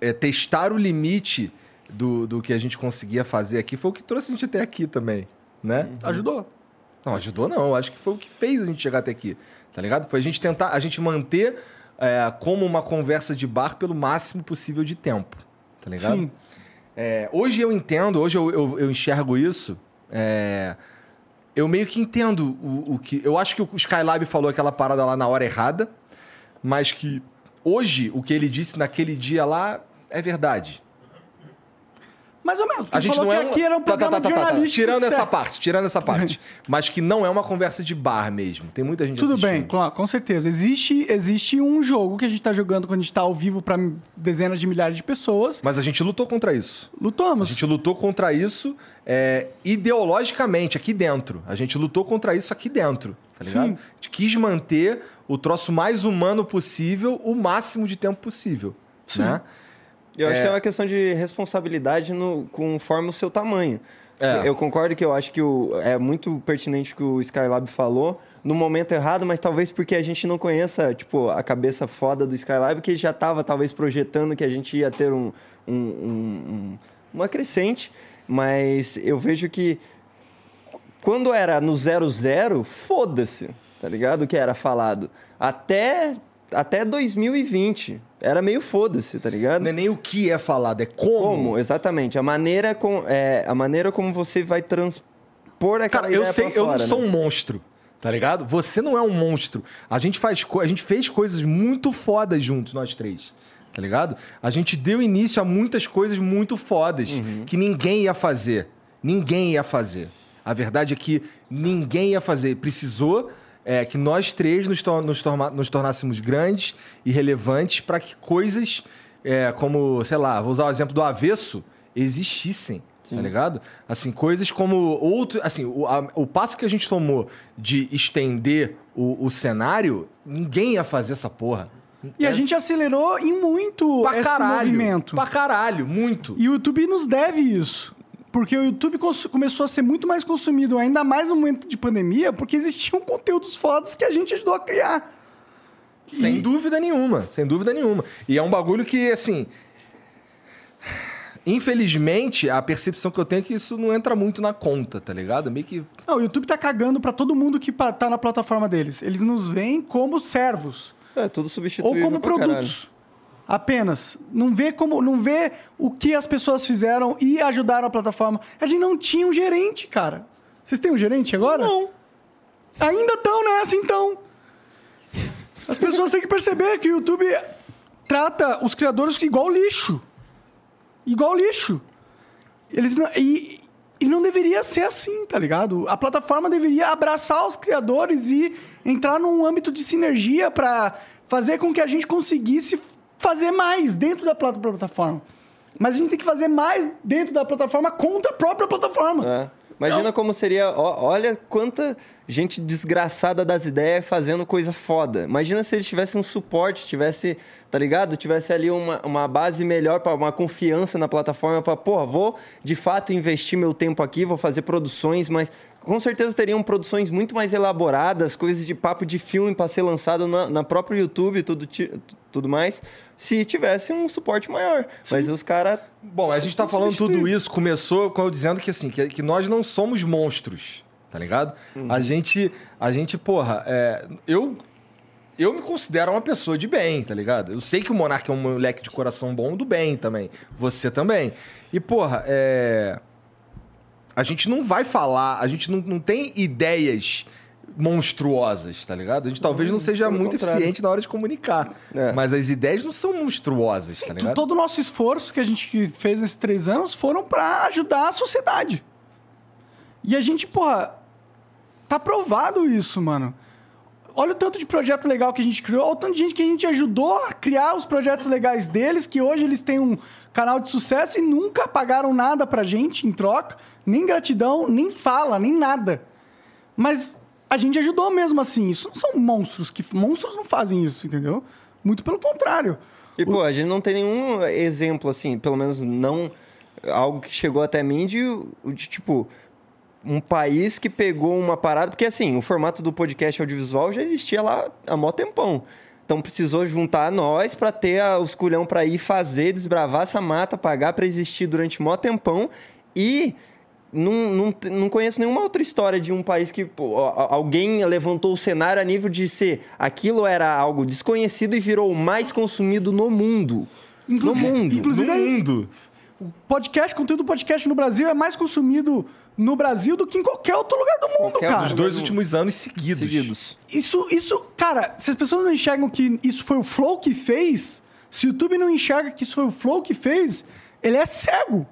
é, testar o limite do, do que a gente conseguia fazer aqui foi o que trouxe a gente até aqui também, né? Ajudou. Não, ajudou não. Acho que foi o que fez a gente chegar até aqui, tá ligado? Foi a gente tentar, a gente manter é, como uma conversa de bar pelo máximo possível de tempo, tá ligado? Sim. É, hoje eu entendo, hoje eu, eu, eu enxergo isso. é, eu meio que entendo o, o que. Eu acho que o Skylab falou aquela parada lá na hora errada, mas que hoje o que ele disse naquele dia lá é verdade. Mais ou menos. porque A gente não é um... aqui era um Tá, tá, programa tá, tá, tá, tá. Tirando essa parte, tirando essa parte. mas que não é uma conversa de bar mesmo. Tem muita gente Tudo assistindo. bem, claro, com certeza. Existe, existe um jogo que a gente tá jogando quando a gente tá ao vivo pra dezenas de milhares de pessoas. Mas a gente lutou contra isso. A Lutamos. gente lutou contra isso é, ideologicamente, aqui dentro. A gente lutou contra isso aqui dentro, tá ligado? Sim. A gente quis manter o troço mais humano possível, o máximo de tempo possível. Né? Eu acho É. que é uma questão de responsabilidade no, conforme o seu tamanho. É. Eu concordo que eu acho que o, é muito pertinente o que o Skylab falou no momento errado, mas talvez porque a gente não conheça, tipo, a cabeça foda do Skylab, que ele já estava talvez projetando que a gente ia ter um, um- um- um- uma crescente, mas eu vejo que quando era no 00, foda-se, tá ligado? O que era falado. Até, até 2020, era meio foda-se, tá ligado? Não é nem o que é falado, é como. Como? Exatamente. A maneira, com, é, a maneira como você vai transpor aquela Cara, eu sei, eu não fora, sou né? um monstro, tá ligado? Você não é um monstro. A gente faz, a gente fez coisas muito fodas juntos, nós três. Tá ligado? A gente deu início a muitas coisas muito fodas Uhum. que ninguém ia fazer. Ninguém ia fazer. A verdade é que ninguém ia fazer. Precisou é, que nós três nos, tor- nos nos tornássemos grandes e relevantes para que coisas é, como, sei lá, vou usar o exemplo do avesso, existissem. Tá ligado? Assim, coisas como outro. Assim, o, a- o passo que a gente tomou de estender o, o cenário, ninguém ia fazer essa porra. E a É gente acelerou em muito pra esse caralho. movimento. Pra caralho, muito. E o YouTube nos deve isso. Porque o YouTube começou a ser muito mais consumido, ainda mais no momento de pandemia, porque existiam conteúdos fodas que a gente ajudou a criar. Sem E- dúvida nenhuma, sem dúvida nenhuma. E é um bagulho que, assim. Infelizmente, a percepção que eu tenho é que isso não entra muito na conta, tá ligado? Meio que. Não, o YouTube tá cagando pra todo mundo que tá na plataforma deles. Eles nos veem como servos. É, tudo ou substituível como produtos. Apenas. Não vê como. Não vê o que as pessoas fizeram e ajudaram a plataforma. A gente não tinha um gerente, cara. Vocês têm um gerente agora? Não. Ainda estão nessa, então. As pessoas têm que perceber que o YouTube trata os criadores igual lixo. Igual lixo. Eles não, e, e não deveria ser assim, tá ligado? A plataforma deveria abraçar os criadores e entrar num âmbito de sinergia para fazer com que a gente conseguisse fazer mais dentro da plat- plataforma. Mas a gente tem que fazer mais dentro da plataforma contra a própria plataforma. É. Imagina como seria. ó, olha quanta gente desgraçada das ideias fazendo coisa foda. Imagina se eles tivessem um suporte, tivesse, tá ligado? Tivesse ali uma, uma base melhor, para uma confiança na plataforma, para, porra, vou de fato investir meu tempo aqui, vou fazer produções, mas com certeza teriam produções muito mais elaboradas, coisas de papo de filme para ser lançado na, na própria YouTube tudo, ti- tudo mais, se tivesse um suporte maior. Mas os caras. Bom, a gente tá falando substituir. tudo isso, começou com eu dizendo que assim, que, que nós não somos monstros, tá ligado? A gente, a gente, porra, é, eu eu me considero uma pessoa de bem, tá ligado? Eu sei que o Monark é um moleque de coração bom do bem também. Você também. E, porra, é. A gente não vai falar, a gente não, não tem ideias monstruosas, tá ligado? A gente talvez não seja pelo muito contrário. eficiente na hora de comunicar. É. Mas as ideias não são monstruosas, tá Sim, ligado? todo o nosso esforço que a gente fez nesses três anos foram pra ajudar a sociedade. E a gente, porra, tá provado isso, mano. Olha o tanto de projeto legal que a gente criou, olha o tanto de gente que a gente ajudou a criar os projetos legais deles, que hoje eles têm um canal de sucesso e nunca pagaram nada pra gente em troca, nem gratidão, nem fala, nem nada. Mas a gente ajudou mesmo assim. Isso não são monstros, que monstros não fazem isso, entendeu? Muito pelo contrário. E, pô, a gente não tem nenhum exemplo, assim, pelo menos não algo que chegou até mim de, de, tipo, um país que pegou uma parada. Porque, assim, o formato do podcast audiovisual já existia lá há mó tempão. Então precisou juntar nós pra ter a- os culhão pra ir fazer, desbravar essa mata, pagar pra existir durante mó tempão. E não, não, não conheço nenhuma outra história de um país que pô, alguém levantou o cenário a nível de ser aquilo era algo desconhecido e virou o mais consumido no mundo. Inclusive- no mundo. inclusive- No é mundo. O podcast, conteúdo podcast no Brasil é mais consumido no Brasil do que em qualquer outro lugar do mundo, Qualquer cara. Nos dois últimos anos seguidos. seguidos. Isso, isso, cara, se as pessoas não enxergam que isso foi o Flow que fez, se o YouTube não enxerga que isso foi o Flow que fez, ele é cego.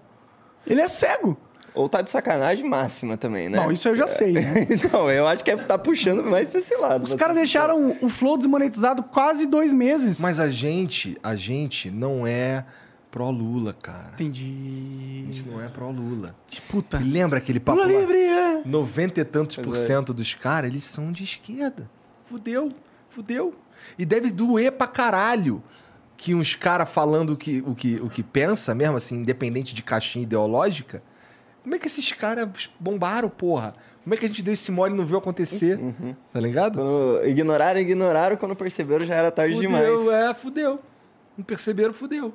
Ele é cego. Ou tá de sacanagem máxima também, né? Não, isso eu já sei, né? Então, eu acho que é tá puxando mais pra esse lado. Os caras deixaram o Flow desmonetizado quase dois meses. Mas a gente, a gente não é pró-Lula, cara. A Entendi. gente não é pró-Lula. Puta. E lembra aquele papo Lula lá? livre, é. 90 e tantos por é. cento dos caras, eles são de esquerda. Fudeu, fudeu. E deve doer pra caralho que uns caras falando o que, o, que, o que pensa, mesmo assim, independente de caixinha ideológica. Como é que esses caras bombaram, porra? Como é que a gente deu esse mole e não viu acontecer? Uhum. Tá ligado? Quando ignoraram, ignoraram, quando perceberam já era tarde demais. Fudeu, é, fudeu. Não perceberam, fudeu.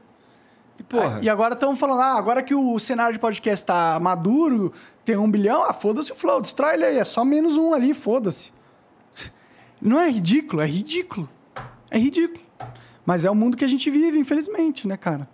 E porra. E agora estão falando, ah, agora que o cenário de podcast tá maduro, tem um bilhão, ah, foda-se o Flow, destrói ele aí, é só menos um ali, foda-se. Não é ridículo? É ridículo. É ridículo. Mas é o mundo que a gente vive, infelizmente, né, cara?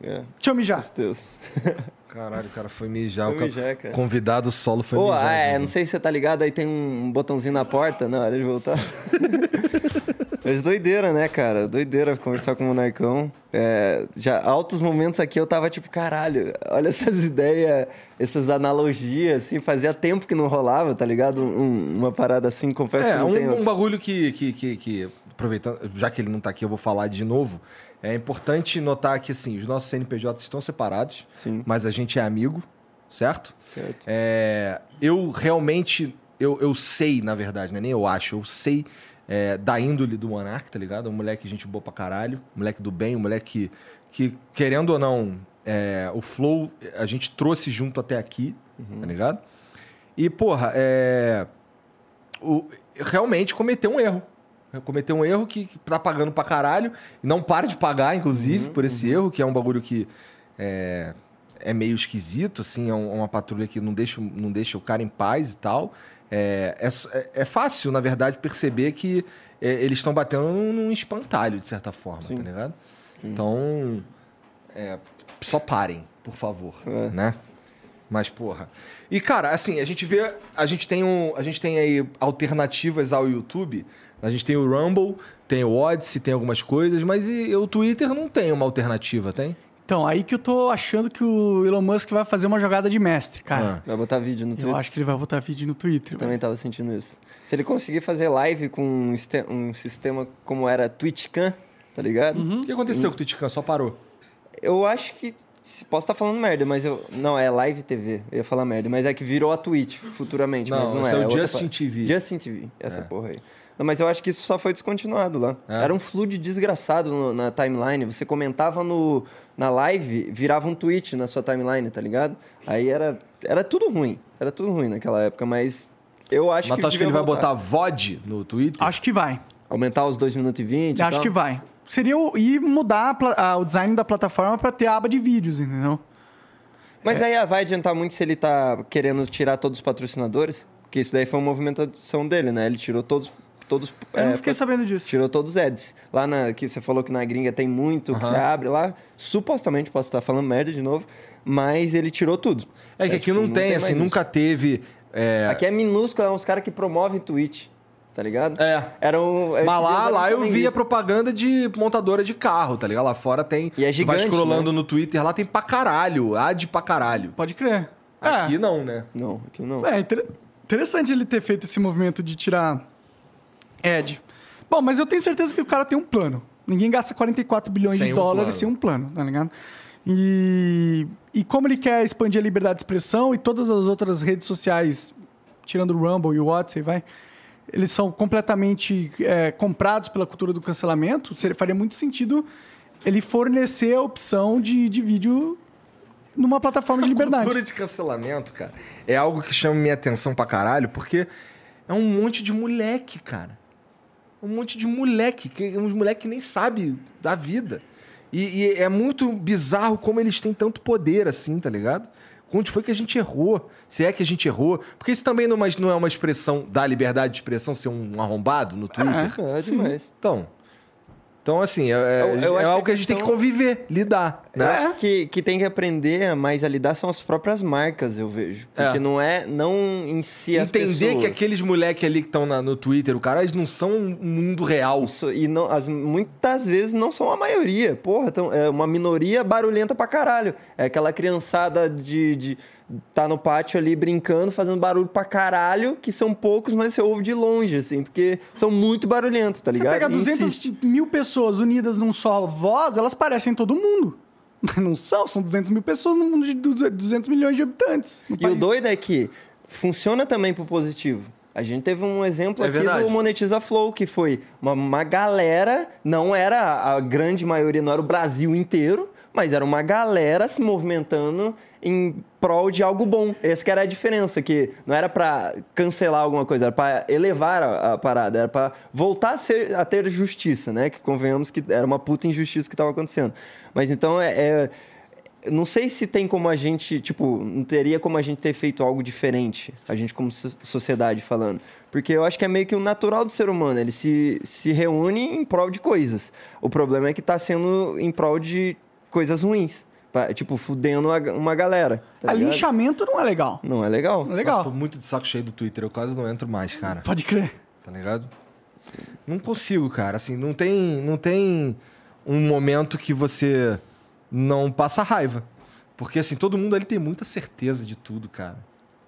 É, Deixa eu mijar. Deus. Caralho, cara foi mijar. Foi mijar, cara. convidado solo foi mijar. ah, é, não sei se você tá ligado, aí tem um botãozinho na porta na hora de voltar. Mas doideira, né, cara? Doideira conversar com o Monarcão. É, já altos momentos aqui eu tava tipo, caralho, olha essas ideias, essas analogias, assim, fazia tempo que não rolava, tá ligado? Um- uma parada assim, confesso que É, não um, tem um bagulho que, que, que, que, aproveitando, já que ele não tá aqui, eu vou falar de novo. É importante notar que, assim, os nossos CNPJs estão separados, Sim. mas a gente é amigo, certo? Certo. É, eu realmente, eu, eu sei, na verdade, né? nem eu acho, eu sei é, da índole do Monark, tá ligado? Um moleque gente boa pra caralho, um moleque do bem, um moleque que, que, querendo ou não, é, o Flow a gente trouxe junto até aqui, tá ligado? E, porra, é, o- realmente cometeu um erro. Cometeu um erro que, que tá pagando pra caralho. E não para de pagar, inclusive, por esse erro, que é um bagulho que é, é meio esquisito, assim, é um- uma patrulha que não deixa, não deixa o cara em paz e tal. É, é, é- é fácil, na verdade, perceber que é, eles estão batendo num, espantalho, de certa forma, Sim. tá ligado? Então, é, só parem, por favor, É. né? Mas, porra. E, cara, assim, a gente vê. A gente tem um. A gente tem aí alternativas ao YouTube. A gente tem o Rumble, tem o Odyssey, tem algumas coisas, mas e, o Twitter não tem uma alternativa, tem? Então, aí que eu tô achando que o Elon Musk vai fazer uma jogada de mestre, cara. Vai botar vídeo no Eu Twitter. acho que ele vai botar vídeo no Twitter. Também tava sentindo isso. Se ele conseguir fazer live com um, um sistema como era TwitchCam, tá ligado? O que aconteceu com o Twitchcan? Só parou. Eu acho que. Posso estar falando merda, mas eu. Não, é Live TV. Eu ia falar merda, mas é que virou a Twitch futuramente. Não, mas não esse é. é o outra Justin pa- TV. Justin TV, essa É. porra aí. Mas eu acho que isso só foi descontinuado lá. É. Era um fluid desgraçado no- na timeline. Você comentava no, na live, virava um tweet na sua timeline, tá ligado? Aí era, era tudo ruim. Era tudo ruim naquela época, mas eu acho Mas que. tu acha que ele vai voltar. botar VOD no Twitter? Acho que vai. Aumentar os 2 minutos e 20. Acho que vai. Seria o, e mudar a a- o design da plataforma pra ter a aba de vídeos, entendeu? Mas aí ah, vai adiantar muito se ele tá querendo tirar todos os patrocinadores? Porque isso daí foi uma movimentação dele, né? Ele tirou todos. Todos Eu é, não fiquei sabendo disso. Tirou todos os ads. Lá na, que você falou que na gringa tem muito, que Aham. você abre lá. Supostamente, posso estar falando merda de novo, mas ele tirou tudo. É que aqui tipo, não, tem, mais assim, isso. nunca teve. é, Aqui é minúsculo, é uns caras que promovem Twitch, tá ligado? É. Era um. Mas lá, lá eu vi via propaganda de montadora de carro, tá ligado? Lá fora tem. E é tu vai gigante, scrollando né? no Twitter, lá tem pra caralho. Ad pra caralho. Pode crer. Aqui não, né? Não, aqui não. É, é inter- interessante ele ter feito esse movimento de tirar ad. Bom, mas eu tenho certeza que o cara tem um plano. Ninguém gasta 44 bilhões Sem de um dólares plano. sem um plano, tá ligado? E, e como ele quer expandir a liberdade de expressão e todas as outras redes sociais, tirando o Rumble e o WhatsApp, vai, eles são completamente é, comprados pela cultura do cancelamento, seria, faria muito sentido ele fornecer a opção de, de vídeo numa plataforma de liberdade. cultura de cancelamento, cara, é algo que chama minha atenção pra caralho, porque é um monte de moleque, cara. Um monte de moleque, que uns moleque que nem sabe da vida. E, e é muito bizarro como eles têm tanto poder assim, tá ligado? Onde foi que a gente errou? Se é que a gente errou? Porque isso também não é uma, não é uma expressão da liberdade de expressão ser um arrombado no Twitter. É, é demais. Então. Então, assim, é, é- Eu- eu é algo que a gente tem que questão- conviver, lidar. Eu Né? acho que, que tem que aprender mais a lidar são as próprias marcas, eu vejo. Porque É. não é, não em si as Entender pessoas. que aqueles moleque ali que estão no Twitter, o cara, eles não são um mundo real. Isso, e não, as, muitas vezes não são a maioria. Porra, tão, é uma minoria barulhenta pra caralho. É aquela criançada de, de tá no pátio ali brincando, fazendo barulho pra caralho, que são poucos, mas você ouve de longe, assim, porque são muito barulhentos, tá Você ligado? pega E 200 insiste. mil pessoas unidas num só voz, elas parecem todo mundo. Mas não são, são 200 mil pessoas num mundo de 200 milhões de habitantes. E o país. doido é que funciona também pro positivo. A gente teve um exemplo É aqui verdade. do Monetiza Flow, que foi uma, uma galera, não era a grande maioria, não era o Brasil inteiro, mas era uma galera se movimentando em prol de algo bom. Essa que era a diferença, que não era pra cancelar alguma coisa, era pra elevar a, a parada, era pra voltar a, ser, a ter justiça, né? Que convenhamos que era uma puta injustiça que tava acontecendo. Mas então é- é não sei se tem como a gente, tipo, não teria como a gente ter feito algo diferente, a gente como so- sociedade falando. Porque eu acho que é meio que o natural do ser humano, ele se, se reúne em prol de coisas. O problema é que tá sendo em prol de coisas ruins. pa- Tipo, fudendo a- uma galera. tá linchamento não é legal. Não é legal. Não é legal. Nossa, tô muito de saco cheio do Twitter, eu quase não entro mais, cara. Pode crer. Tá ligado? Não consigo, cara. Assim, não tem, não tem um momento que você não passa raiva. Porque, assim, todo mundo ali tem muita certeza de tudo, cara.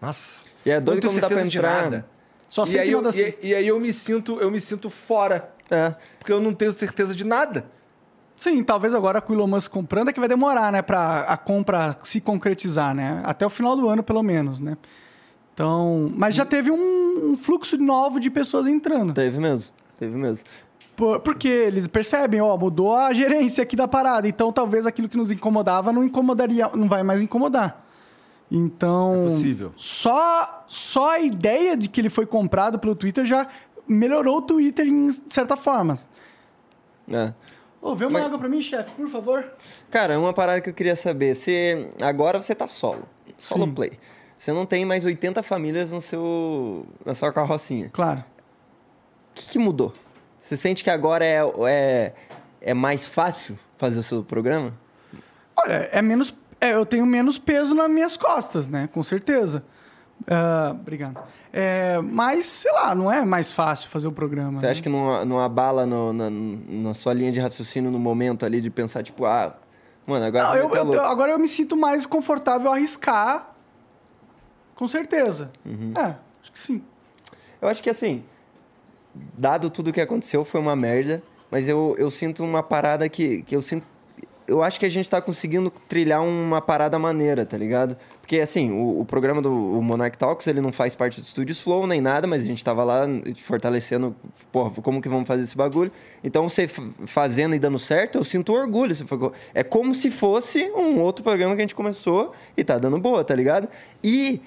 Nossa. E é doido tenho como dá pra certeza de entrar. nada. Só E sei aí, que eu, nada assim. e, e aí eu me sinto, eu me sinto fora. É. Porque eu não tenho certeza de nada. Sim, talvez agora com o Elon Musk comprando é que vai demorar, né, pra a compra se concretizar, né? Até o final do ano, pelo menos, né? Então, mas já teve um, um fluxo novo de pessoas entrando. Teve mesmo. Teve mesmo. Por- porque eles percebem, ó, mudou a gerência aqui da parada, então talvez aquilo que nos incomodava não incomodaria, não vai mais incomodar. Então, É possível. só só a ideia de que ele foi comprado pelo Twitter já melhorou o Twitter em certa forma. É. Ô, vê uma Mas- água pra mim, chefe, por favor. Cara, uma parada que eu queria saber. Você, agora você tá solo. Solo Sim. play. Você não tem mais 80 famílias no seu, na sua carrocinha. Claro. O que, que mudou? Você sente que agora é, é, é mais fácil fazer o seu programa? Olha, é menos. é, eu tenho menos peso nas minhas costas, né? Com certeza. Ah, obrigado. É, mas, sei lá, não é mais fácil fazer o programa. Você né? acha que não, não abala no- na, na sua linha de raciocínio no momento ali de pensar, tipo, ah, mano, agora Não, eu- eu- agora eu me sinto mais confortável a arriscar. Com certeza. Uhum. É, acho que sim. Eu acho que assim, dado tudo o que aconteceu, foi uma merda, mas eu, eu sinto uma parada que, que eu sinto. Eu acho que a gente tá conseguindo trilhar uma parada maneira, tá ligado? Porque, assim, o, o programa do o Monarch Talks, ele não faz parte do Studios Flow nem nada, mas a gente tava lá fortalecendo, porra, como que vamos fazer esse bagulho? Então, você fazendo e dando certo, eu sinto orgulho. Você falou, É como se fosse um outro programa que a gente começou e tá dando boa, tá ligado? E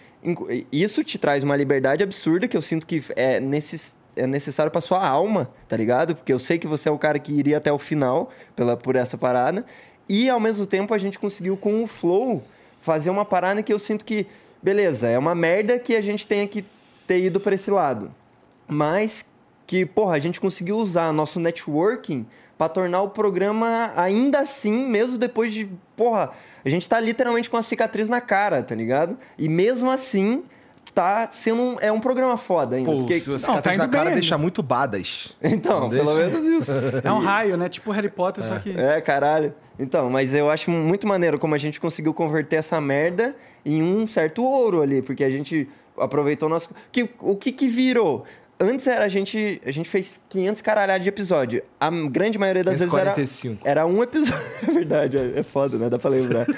isso te traz uma liberdade absurda que eu sinto que é, necess, é necessário pra sua alma, tá ligado? Porque eu sei que você é o cara que iria até o final pela, por essa parada. E ao mesmo tempo a gente conseguiu com o Flow fazer uma parada que eu sinto que, beleza, é uma merda que a gente tenha que ter ido pra esse lado. Mas que, porra, a gente conseguiu usar nosso networking pra tornar o programa ainda assim, mesmo depois de, porra, a gente tá literalmente com a cicatriz na cara, tá ligado? E mesmo assim, tá sendo um, é um programa foda ainda. Pô, porque- se você Não, tá na cara bem deixa ainda. muito badas. Então, Não pelo deixa. menos isso. É um raio, né? Tipo Harry Potter, só que. É, caralho. Então, mas eu acho muito maneiro como a gente conseguiu converter essa merda em um certo ouro ali, porque a gente aproveitou o nosso. Que, o que que virou? Antes era a gente. A gente fez 500 caralhadas de episódio. A grande maioria das vezes era. 545. Era um episódio. É verdade, é é foda, né? Dá pra lembrar.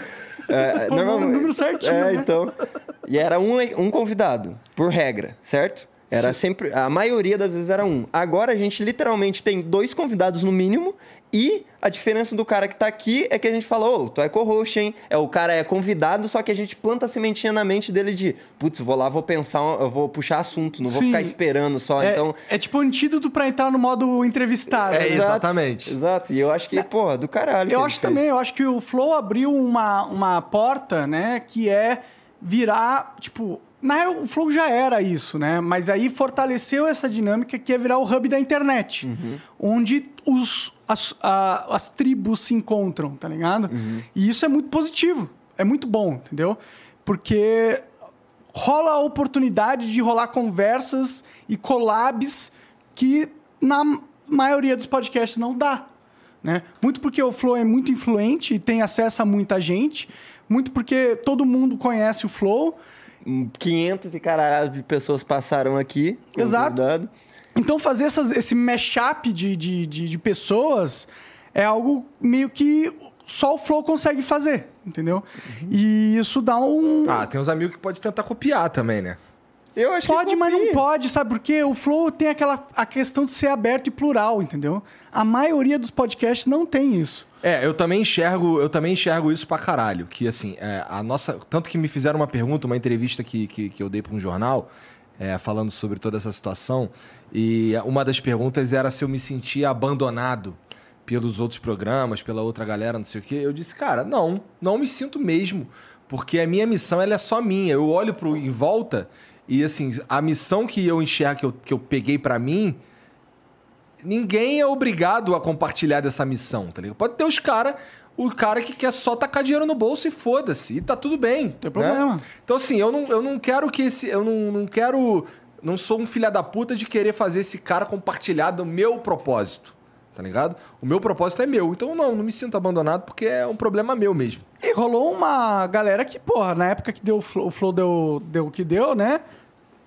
É, Pô, o número certinho, É, né? então. E era um, um convidado, por regra, certo? Era sempre. A maioria das vezes era um. Agora a gente literalmente tem dois convidados no mínimo. E a diferença do cara que tá aqui é que a gente falou, ô, tu é co-host, hein? É, o cara é convidado, só que a gente planta a sementinha na mente dele de, putz, vou lá, vou pensar, eu vou puxar assunto, não vou Sim. ficar esperando só. É, então. é tipo um antídoto pra entrar no modo entrevistado. É, né? exato. exatamente. Exato. E eu acho que, porra, do caralho. Eu acho fez. também, eu acho que o Flow abriu uma, uma porta, né, que é virar, tipo, na o Flow já era isso, né? Mas aí fortaleceu essa dinâmica que é virar o hub da internet, onde os, as, a- as tribos se encontram, tá ligado? E isso é muito positivo, é muito bom, entendeu? Porque rola a oportunidade de rolar conversas e collabs que na maioria dos podcasts não dá. Né? Muito porque o Flow é muito influente e tem acesso a muita gente, muito porque todo mundo conhece o Flow. 500 e caralho de pessoas passaram aqui. Exato. Então fazer essas- esse mashup de, de, de, de pessoas é algo meio que só o Flow consegue fazer, entendeu? E isso dá um... Ah, tem uns amigos que pode tentar copiar também, né? Eu acho Pode, que mas não pode, sabe por quê? O Flow tem aquela a questão de ser aberto e plural, entendeu? A maioria dos podcasts não tem isso. É, eu também enxergo, eu também enxergo isso pra caralho. Que assim, é, a nossa. Tanto que me fizeram uma pergunta, uma entrevista que, que, que eu dei pra um jornal, é, falando sobre toda essa situação. E uma das perguntas era se eu me sentia abandonado pelos outros programas, pela outra galera, não sei o quê. Eu disse, cara, não, não me sinto mesmo. Porque a minha missão ela é só minha. Eu olho pro em volta e assim, a missão que eu enxergo, que eu, que eu peguei pra mim, ninguém é obrigado a compartilhar dessa missão, tá ligado? Pode ter os caras, o cara que quer só tacar dinheiro no bolso e foda-se, e tá tudo bem. Não tem problema. Então, assim, eu não, eu não quero que esse. Eu não, não quero. Não sou um filha da puta de querer fazer esse cara compartilhar do meu propósito. Tá ligado? O meu propósito é meu. Então, não, não me sinto abandonado porque é um problema meu mesmo. E rolou uma galera que, porra, na época que deu, o Flow- o Flow deu, deu o que deu, né?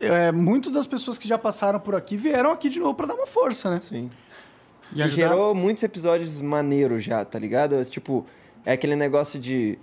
É, muitas das pessoas que já passaram por aqui vieram aqui de novo pra dar uma força, né? Sim. E E ajudar- gerou muitos episódios maneiros já, tá ligado? Tipo, é aquele negócio de.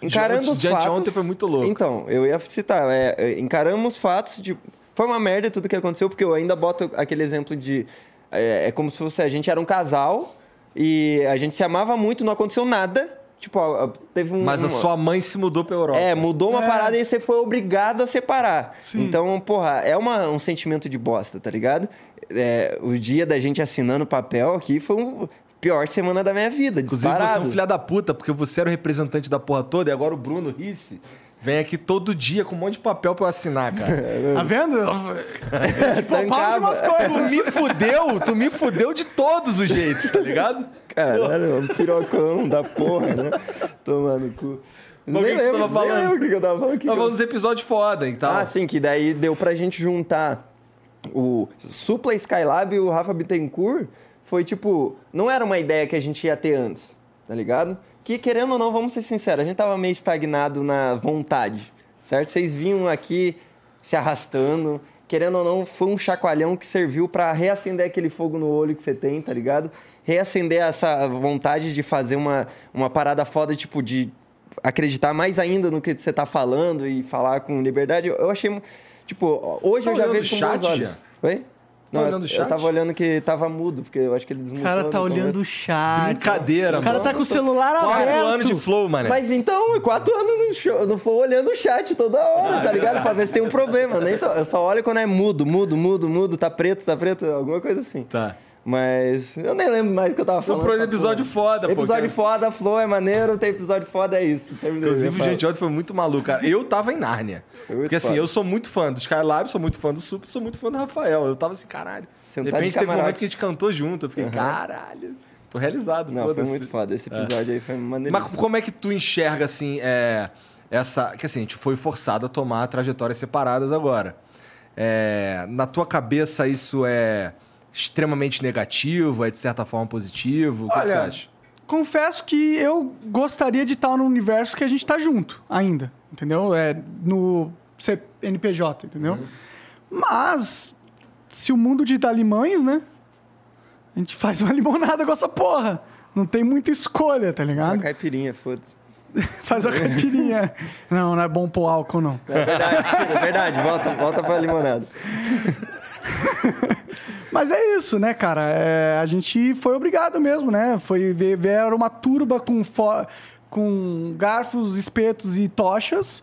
Encarando De- os de fatos. anteontem foi muito louco. Então, eu ia citar, é, é, encaramos os fatos de. Foi uma merda tudo que aconteceu, porque eu ainda boto aquele exemplo de. É, é como se fosse a gente era um casal e a gente se amava muito, não aconteceu nada. Tipo, teve um. Mas a sua mãe se mudou pra Europa. é, mudou uma É. parada e você foi obrigado a separar. Então, porra, é uma- um sentimento de bosta, tá ligado? É, o dia da gente assinando papel aqui foi a pior semana da minha vida, Inclusive, você é disparado. um filho da puta, porque você era o representante da porra toda e agora o Bruno Risse vem aqui todo dia com um monte de papel pra eu assinar, cara. Tá vendo? tipo, de umas tu coisas. me fudeu, tu me fudeu de todos os jeitos, tá ligado? Caralho, um pirocão da porra, né? Tomando cu. Mas o que tava nem falando? lembro o que que eu tava falando. que Nós que eu- nos episódios foda e tal. Ah, sim, que daí deu pra gente juntar o Supla Skylab e o Rafa Bittencourt. Foi tipo, não era uma ideia que a gente ia ter antes, tá ligado? Que querendo ou não, vamos ser sinceros, a gente tava meio estagnado na vontade, certo? Vocês vinham aqui se arrastando, querendo ou não, foi um chacoalhão que serviu pra reacender aquele fogo no olho que você tem, tá ligado? Reacender essa vontade de fazer uma, uma parada foda, tipo, de acreditar mais ainda no que você tá falando e falar com liberdade. Eu achei. Tipo, hoje Tá eu já vejo o com bons chat olhos. já? Oi? Tá olhando o eu, chat? eu tava olhando que tava mudo, porque eu acho que ele O desmutou. cara tá olhando o chat. Brincadeira, O cara mano. tá com o celular Quatro aberto. anos de flow, mané. Mas então, quatro anos no, show, no Flow olhando o chat toda hora, tá ligado? Pra ver se tem um problema. Nem tô- eu só olho quando é mudo, mudo, mudo, mudo, tá preto, tá preto, alguma coisa assim. Tá. Mas eu nem lembro mais o que eu tava falando. pro essa episódio porra. foda, pô, Episódio cara. foda, Flow é maneiro, tem episódio foda, é isso. Terminei, Inclusive, gente ontem foi muito maluco, cara. Eu tava em Nárnia. Foi Porque assim, foda. eu sou muito fã do Skylab, sou muito fã do Super, sou muito fã do Rafael. Eu tava assim, caralho. Sentar de de repente teve um momento que a gente cantou junto. Eu fiquei, caralho. Tô realizado, Não, foi muito foda. Esse episódio aí foi maneiro. Mas como é que tu enxerga, assim, é, essa... Que assim, a gente foi forçado a tomar trajetórias separadas agora. É, na tua cabeça, isso é extremamente negativo? É de certa forma positivo? O que, Olha, você acha? Confesso que eu gostaria de estar no universo que a gente tá junto ainda, entendeu? É no CNPJ, entendeu? Mas se o mundo dá limões, né? A gente faz uma limonada com essa porra, Não tem muita escolha, tá Uma ligado? caipirinha, foda-se. Faz uma caipirinha. Não, não é bom pôr álcool, não. É verdade, é verdade. Volta, volta pra limonada. Mas é isso, né, cara? É, a gente foi obrigado mesmo, né? Foi ver, uma turba com, com garfos, espetos e tochas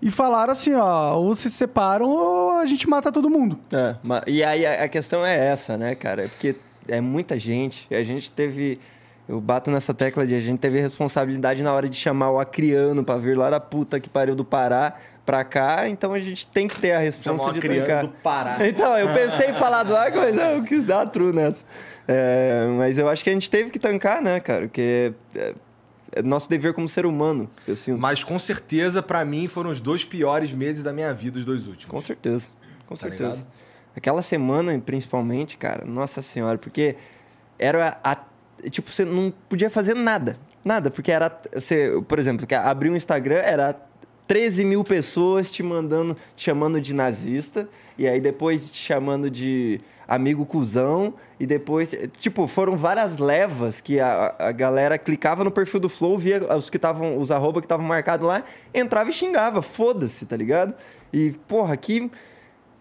e falaram assim, ó, ou se separam ou a gente mata todo mundo. É, e aí a, questão é essa, né, cara? É porque é muita gente. A gente teve. Eu bato nessa tecla de a gente teve responsabilidade na hora de chamar o acriano pra vir lá da puta que pariu do Pará pra cá, então a gente tem que ter a o de tancar. do Pará. Então, eu pensei em falar do Água, mas eu quis dar a true nessa. É, mas eu acho que a gente teve que tancar, né, cara? Porque é, é nosso dever como ser humano, eu sinto. Mas com certeza, pra mim, foram os dois piores meses da minha vida, os dois últimos. Com certeza. Com Tá certeza. ligado? Aquela semana, principalmente, cara, nossa senhora, porque era a. Tipo, você não podia fazer nada. Nada, porque era. Você, por exemplo, abrir um Instagram era 13 mil pessoas te mandando, te chamando de nazista, e aí depois te chamando de amigo cuzão, e depois. Tipo, foram várias levas que a, a galera clicava no perfil do Flow, via os que estavam, os arroba que estavam marcados lá, entrava e xingava, foda-se, tá ligado? E, porra, que.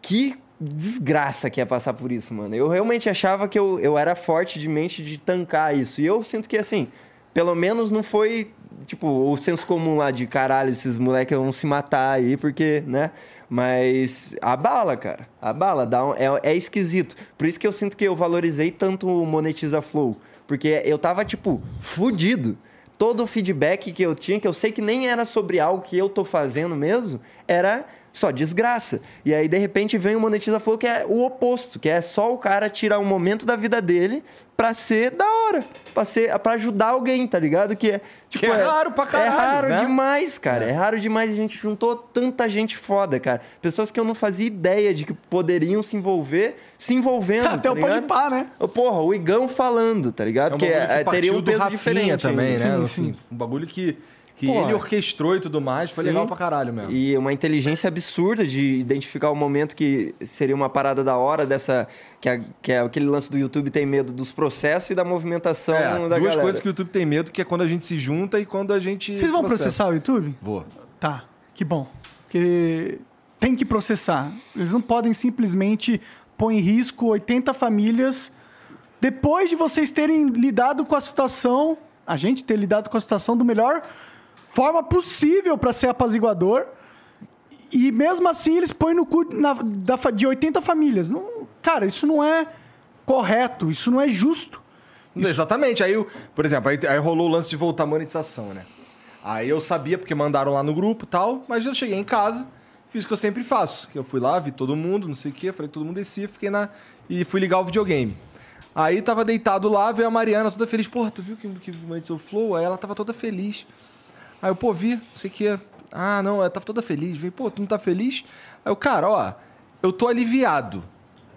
Que desgraça que é passar por isso, mano. Eu realmente achava que eu, eu era forte de mente de tancar isso. E eu sinto que, assim, pelo menos não foi, tipo, o senso comum lá de caralho, esses moleques vão se matar aí, porque, né? Mas a bala, cara. A bala dá um- é, é esquisito. Por isso que eu sinto que eu valorizei tanto o Monetiza Flow. Porque eu tava, tipo, fudido. Todo o feedback que eu tinha, que eu sei que nem era sobre algo que eu tô fazendo mesmo, era só desgraça. E aí, de repente, vem o Monetiza Flow, que é o oposto, que é só o cara tirar um momento da vida dele pra ser da hora. Pra, ser, pra ajudar alguém, tá ligado? Que é, tipo, Que é raro pra caralho, É raro né? demais, cara. É. raro demais. A gente juntou tanta gente foda, cara. Pessoas que eu não fazia ideia de que poderiam se envolver, se envolvendo. Até tá o pá, né? Porra, o Igão falando, tá ligado? É um que que é, partiu teria um peso Rafinha diferente também, né? Sim, assim, Um bagulho que, que Porra. ele orquestrou e tudo mais. Foi Sim. legal pra caralho mesmo. E uma inteligência absurda de identificar o momento que seria uma parada da hora dessa. Que é, que é aquele lance do YouTube tem medo dos processos e da movimentação É, da duas galera. coisas que o YouTube tem medo, que é quando a gente se junta e quando a gente... Vocês vão processar o YouTube? Vou. Tá, que bom. Porque tem que processar. Eles não podem simplesmente pôr em risco 80 famílias depois de vocês terem lidado com a situação, a gente ter lidado com a situação do melhor forma possível para ser apaziguador. E mesmo assim eles põem no cu na- da de 80 famílias. Não, cara, isso não é correto, isso não é justo. Exatamente. Aí, por exemplo, aí, aí rolou o lance de voltar a monetização, né? Aí eu sabia, porque mandaram lá no grupo tal, mas eu cheguei em casa, fiz o que eu sempre faço. Que eu fui lá, vi todo mundo, não sei o quê, falei que todo mundo descia, fiquei na. E fui ligar o videogame. Aí tava deitado lá, veio a Mariana toda feliz. Porra, tu viu que, que monetizou o Flow? Aí ela tava toda feliz. Aí eu, pô, vi, não sei o quê. Ah, não, ela tava toda feliz. Veio, pô, tu não tá feliz? Aí eu, cara, ó, eu tô aliviado,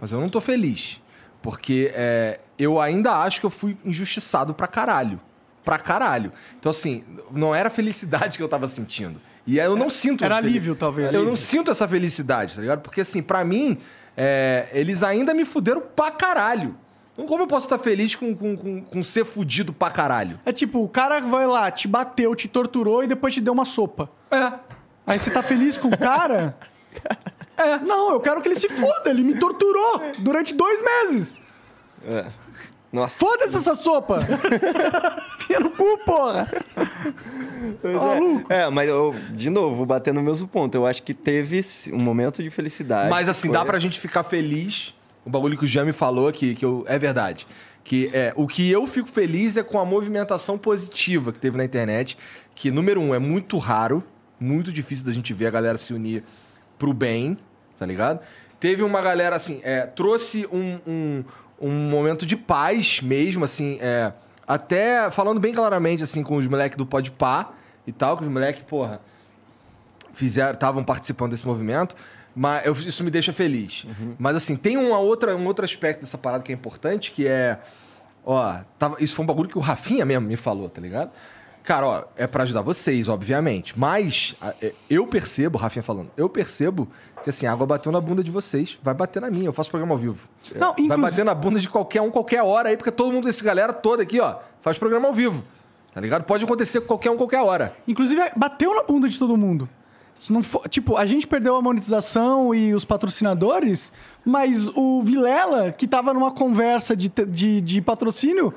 mas eu não tô feliz. Porque é, eu ainda acho que eu fui injustiçado pra caralho. Pra caralho. Então, assim, não era a felicidade que eu tava sentindo. E aí eu não sinto. era alívio, talvez. Eu não sinto essa felicidade, tá ligado? Porque, assim, pra mim, é, eles ainda me fuderam pra caralho. Então, como eu posso estar feliz com, com, com, com ser fudido pra caralho? É tipo, o cara vai lá, te bateu, te torturou e depois te deu uma sopa. É. Aí você tá feliz com o cara? É. Não, eu quero que ele se foda. Ele me torturou durante dois meses. É. Nossa. Foda-se essa sopa. Fia no cu, porra. Maluco. É, mas eu, de novo, vou bater no mesmo ponto. Eu acho que teve um momento de felicidade. Mas assim, Foi- dá pra gente ficar feliz. O bagulho que o Jami falou, que, que eu- é verdade. Que é, o que eu fico feliz é com a movimentação positiva que teve na internet. Que, número um, é muito raro, muito difícil da gente ver a galera se unir pro bem, tá ligado? Teve uma galera, assim, é, trouxe um, um, um momento de paz mesmo, assim, é, até falando bem claramente, assim, com os moleques do Podpah e tal, que os moleques, porra, fizeram, estavam participando desse movimento, mas eu- isso me deixa feliz. Mas assim, tem uma outra, um outro aspecto dessa parada que é importante, que é, ó, tava, isso foi um bagulho que o Rafinha mesmo me falou, tá ligado? Cara, ó, é pra ajudar vocês, obviamente. Mas é, eu percebo, Rafinha falando, eu percebo que assim, a água bateu na bunda de vocês, vai bater na minha. Eu faço programa ao vivo. Não, Vai inclusive- bater na bunda de qualquer um, qualquer hora aí, porque todo mundo, essa galera toda aqui, ó, faz programa ao vivo. Tá ligado? Pode acontecer com qualquer um, qualquer hora. Inclusive, bateu na bunda de todo mundo. Se não for, tipo, a gente perdeu a monetização e os patrocinadores, mas o Vilela, que tava numa conversa de, de, de patrocínio,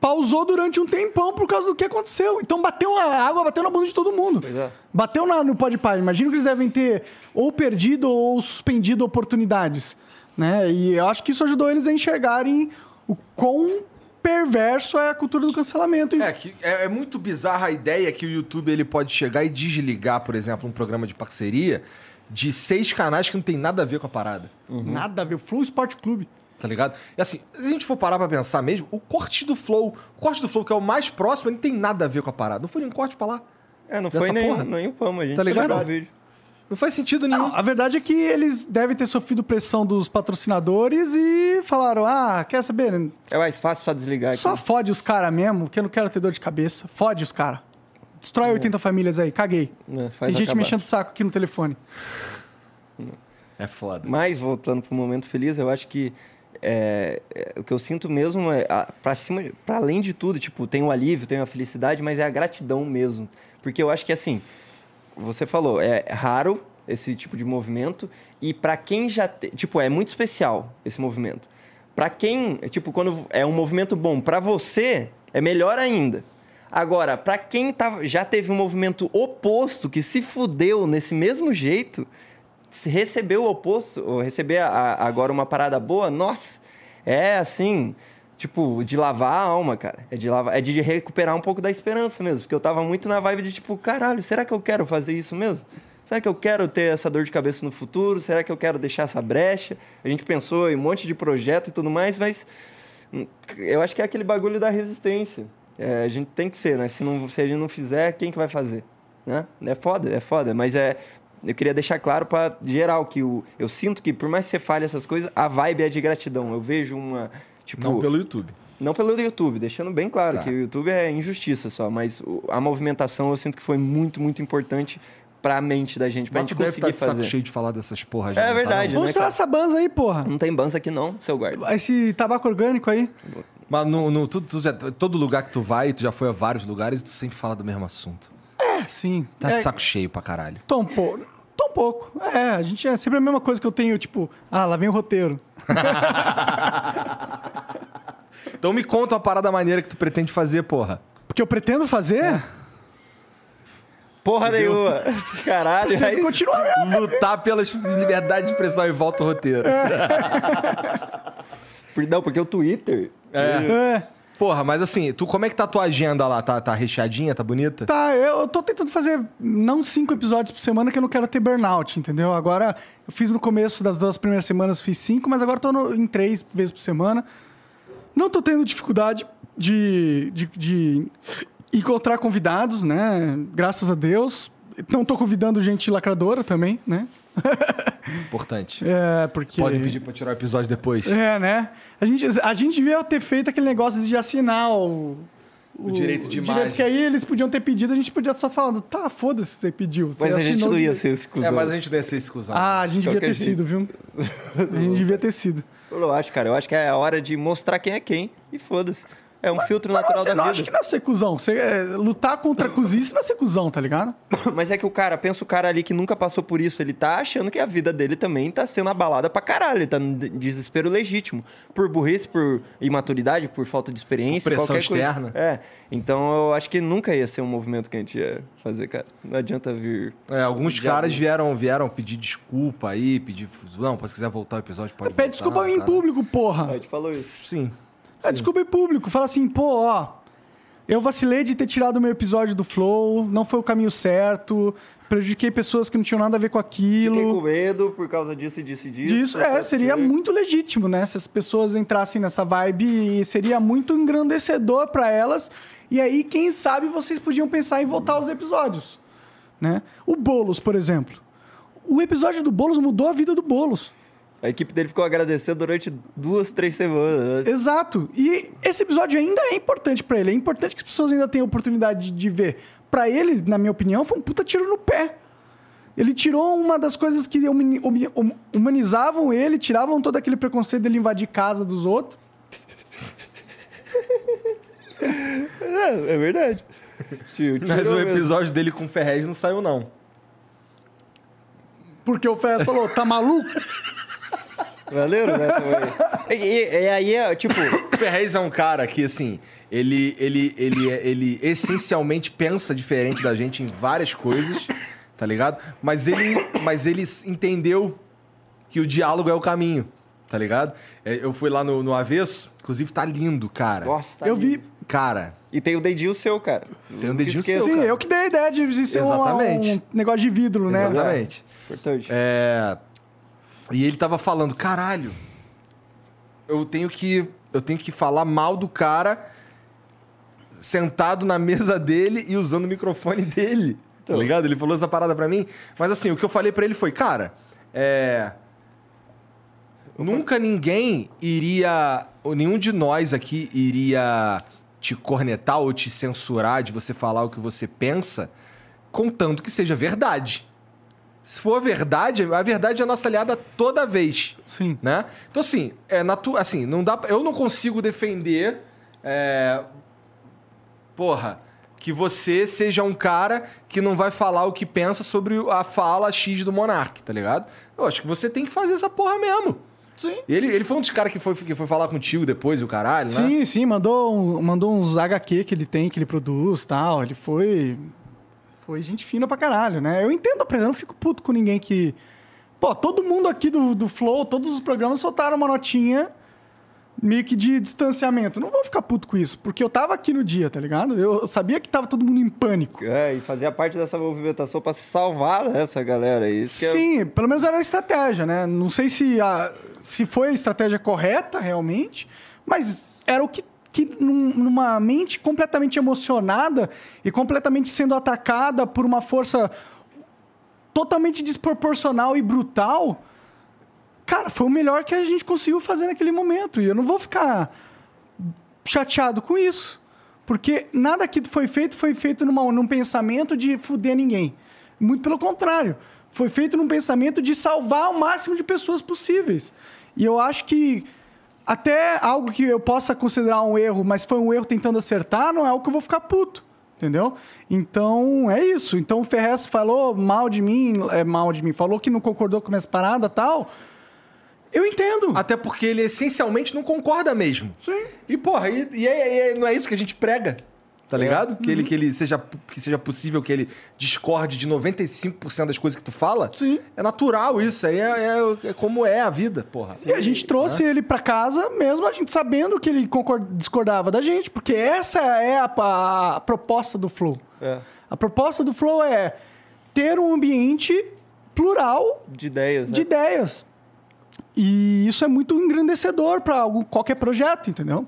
pausou durante um tempão por causa do que aconteceu. Então bateu a água, bateu na bunda de todo mundo. É. Bateu na, no Podpah. Imagino que eles devem ter ou perdido ou suspendido oportunidades. Né? E eu acho que isso ajudou eles a enxergarem o quão perverso é a cultura do cancelamento. É, que é, é muito bizarra a ideia que o YouTube ele pode chegar e desligar, por exemplo, um programa de parceria de seis canais que não tem nada a ver com a parada. Nada a ver. Flow Sport Clube. Tá ligado? E assim, se a gente for parar pra pensar mesmo, o corte do Flow, o corte do Flow, que é o mais próximo, ele não tem nada a ver com a parada. Não foi nenhum corte pra lá. É, não foi nem, porra? nem o Pama, a gente Tá ligado? Não faz sentido nenhum. Não, a verdade é que eles devem ter sofrido pressão dos patrocinadores e falaram: ah, quer saber? É mais fácil só desligar Só aqui. fode os caras mesmo, que eu não quero ter dor de cabeça. Fode os caras. Destrói 80 famílias aí, caguei. É, faz Tem gente acabar. mexendo o saco aqui no telefone. É foda. Mas, voltando pro momento feliz, eu acho que é, é, o que eu sinto mesmo é, a- pra cima, para além de tudo, tipo, tem o alívio, tem a felicidade, mas é a gratidão mesmo. Porque eu acho que, assim, você falou, é raro esse tipo de movimento e pra quem já, te, tipo, é muito especial esse movimento. Pra quem, tipo, quando é um movimento bom pra você, é melhor ainda. Agora, pra quem tá, já teve um movimento oposto, que se fudeu nesse mesmo jeito, receber o oposto, ou receber a- a- agora uma parada boa, nossa, é assim, tipo, de lavar a alma, cara. É de lavar, é de recuperar um pouco da esperança mesmo. Porque eu tava muito na vibe de tipo, caralho, será que eu quero fazer isso mesmo? Será que eu quero ter essa dor de cabeça no futuro? Será que eu quero deixar essa brecha? A gente pensou em um monte de projeto e tudo mais, mas hum, eu acho que é aquele bagulho da resistência. É, a gente tem que ser, né? Se, não, se a gente não fizer, quem que vai fazer? Né? É foda, é foda, mas é. Eu queria deixar claro para geral que o, eu sinto que por mais que você fale essas coisas, a vibe é de gratidão. Eu vejo uma. Tipo, Não pelo YouTube. não pelo YouTube, deixando bem claro Tá. que o YouTube é injustiça só, mas a movimentação eu sinto que foi muito, muito importante para a mente da gente, pra Mas gente deve estar conseguir de saco fazer. cheio de falar dessas porras. É tá, verdade. não? Vamos né, tirar essa banza aí, porra. Não tem bança aqui não, seu guarda. Esse tabaco orgânico aí. Mas no, no- tu- tu já- todo lugar que tu vai, tu já foi a vários lugares e tu sempre fala do mesmo assunto. É, sim. Tá é, de saco cheio pra caralho. Tô um um pouco. É, a gente é sempre a mesma coisa que eu tenho, tipo, ah, lá vem o roteiro. Então me conta uma parada maneira que tu pretende fazer, porra. Porque eu pretendo fazer. Porra nenhuma. Caralho. Pretendo Aí, continuar mesmo. Lutar pela liberdade de expressão e volta o roteiro. por- não, porque o Twitter. É. Porra, mas assim, tu como é que tá a tua agenda lá? Tá, tá recheadinha, tá bonita? Tá, eu tô tentando fazer não cinco episódios por semana, que eu não quero ter burnout, entendeu? Agora, eu fiz no começo das duas primeiras semanas, fiz cinco, mas agora tô no- em três vezes por semana. Não tô tendo dificuldade de, de, de encontrar convidados, né? Graças a Deus. Não tô convidando gente lacradora também, né? Importante. É, porque... Pode pedir pra tirar o episódio depois. É, né? A gente, a gente devia ter feito aquele negócio de assinar o... O direito de imagem. Porque aí eles podiam ter pedido, a gente podia só falando, tá, foda-se, você pediu. Você Mas a gente não o ia direito." ser cuzão. É, mas a gente não ia ser cuzão. Ah, a gente devia ter jeito. sido, viu? A gente devia ter sido. Eu acho, cara. Eu acho que é a hora de mostrar quem é quem. E foda-se. É um filtro Mas natural você não da acha que vida. não é ser cuzão. Você, é, lutar contra a cozice não é ser cuzão, tá ligado? Mas é que o cara, pensa o cara ali que nunca passou por isso, ele tá achando que a vida dele também tá sendo abalada pra caralho. Ele tá num de- desespero legítimo. Por burrice, por imaturidade, por falta de experiência. Por pressão qualquer coisa. externa. É. Então eu acho que nunca ia ser um movimento que a gente ia fazer, cara. Não adianta vir. É, alguns caras vieram, vieram pedir desculpa aí, pedir. Não, se quiser voltar o episódio, pode Pede voltar, desculpa em público, A porra. gente falou isso. Sim. É, desculpa em público. Fala assim, pô, ó. Eu vacilei de ter tirado o meu episódio do Flow, não foi o caminho certo, prejudiquei pessoas que não tinham nada a ver com aquilo. Fiquei com medo por causa disso e disso e disso. disso. É, seria ser. muito legítimo, né? Se as pessoas entrassem nessa vibe e seria muito engrandecedor pra elas. E aí, quem sabe, vocês podiam pensar em voltar aos episódios, né? O Boulos, por exemplo. O episódio do Boulos mudou a vida do Boulos. A equipe dele ficou agradecendo durante duas, três semanas. né? Exato. E esse episódio ainda é importante pra ele. É importante que as pessoas ainda tenham oportunidade de ver. Pra ele, na minha opinião, foi um puta tiro no pé. Ele tirou uma das coisas que hum- humanizavam ele, tiravam todo aquele preconceito dele invadir casa dos outros. É, é verdade. Tio, Mas o mesmo. episódio dele com o Ferrez não saiu, não. Porque o Ferraz falou, tá maluco? Valeu, né? também. E, e- e aí, é, tipo, O Ferrez é um cara que, assim, ele, ele, ele, ele essencialmente pensa diferente da gente em várias coisas, tá ligado? Mas ele, mas ele entendeu que o diálogo é o caminho, tá ligado? É, Eu fui lá no, no Avesso, inclusive tá lindo, cara. nossa, tá eu lindo. vi. Cara, E tem o dedinho seu, cara. Tem um dedinho seu, Sim, cara. eu que dei a ideia de ser um, Exatamente. um negócio de vidro, né? exatamente. Importante. É, E ele tava falando, caralho, eu tenho que eu tenho que falar mal do cara sentado na mesa dele e usando o microfone dele. Tá Então. ligado? Ele falou essa parada pra mim. Mas assim, o que eu falei pra ele foi, cara, é. Nunca ninguém iria. Nenhum de nós aqui iria te cornetar ou te censurar de você falar o que você pensa, contanto que seja verdade. Se for verdade, a verdade é a nossa aliada toda vez Sim. né? Então, assim, é natu assim, não dá, eu não consigo defender, é, porra, que você seja um cara que não vai falar o que pensa sobre a fala X do Monark, tá ligado? Eu acho que você tem que fazer essa porra mesmo. Sim. Ele, ele foi um dos caras que foi, que foi falar contigo depois, e o caralho, né? Sim, sim, mandou, um- mandou uns HQ que ele tem, que ele produz tal. Ele foi. Foi gente fina pra caralho, né? Eu entendo eu não fico puto com ninguém que. Pô, todo mundo aqui do, do Flow, todos os programas soltaram uma notinha meio que de distanciamento. Não vou ficar puto com isso, porque eu tava aqui no dia, tá ligado? Eu sabia que tava todo mundo em pânico. É, e fazia parte dessa movimentação pra se salvar né, essa galera. Isso é- Sim, pelo menos era a estratégia, né? Não sei se, a, se foi a estratégia correta realmente, mas era o que, que num- numa mente completamente emocionada e completamente sendo atacada por uma força totalmente desproporcional e brutal, cara, foi o melhor que a gente conseguiu fazer naquele momento. E eu não vou ficar chateado com isso. Porque nada que foi feito foi feito numa, num pensamento de fuder ninguém. Muito pelo contrário. Foi feito num pensamento de salvar o máximo de pessoas possíveis. E eu acho que até algo que eu possa considerar um erro, mas foi um erro tentando acertar, não é algo que eu vou ficar puto. Entendeu? Então, é isso. Então, o Ferrez falou mal de mim, é mal de mim, falou que não concordou com minhas paradas e tal. Eu entendo. Até porque ele essencialmente não concorda mesmo. Sim. E, porra, e, e é- é- não é isso que a gente prega, tá ligado? Que, ele, que, ele seja, que seja possível que ele discorde de 95% das coisas que tu fala. Sim. É natural isso, aí é, é- é como é a vida, porra. E a gente trouxe ele pra casa, mesmo a gente sabendo que ele concord- discordava da gente, porque essa é a, a- a proposta do Flow. É, A proposta do Flow é ter um ambiente plural de ideias, né? de ideias. E isso é muito engrandecedor para qualquer projeto, entendeu?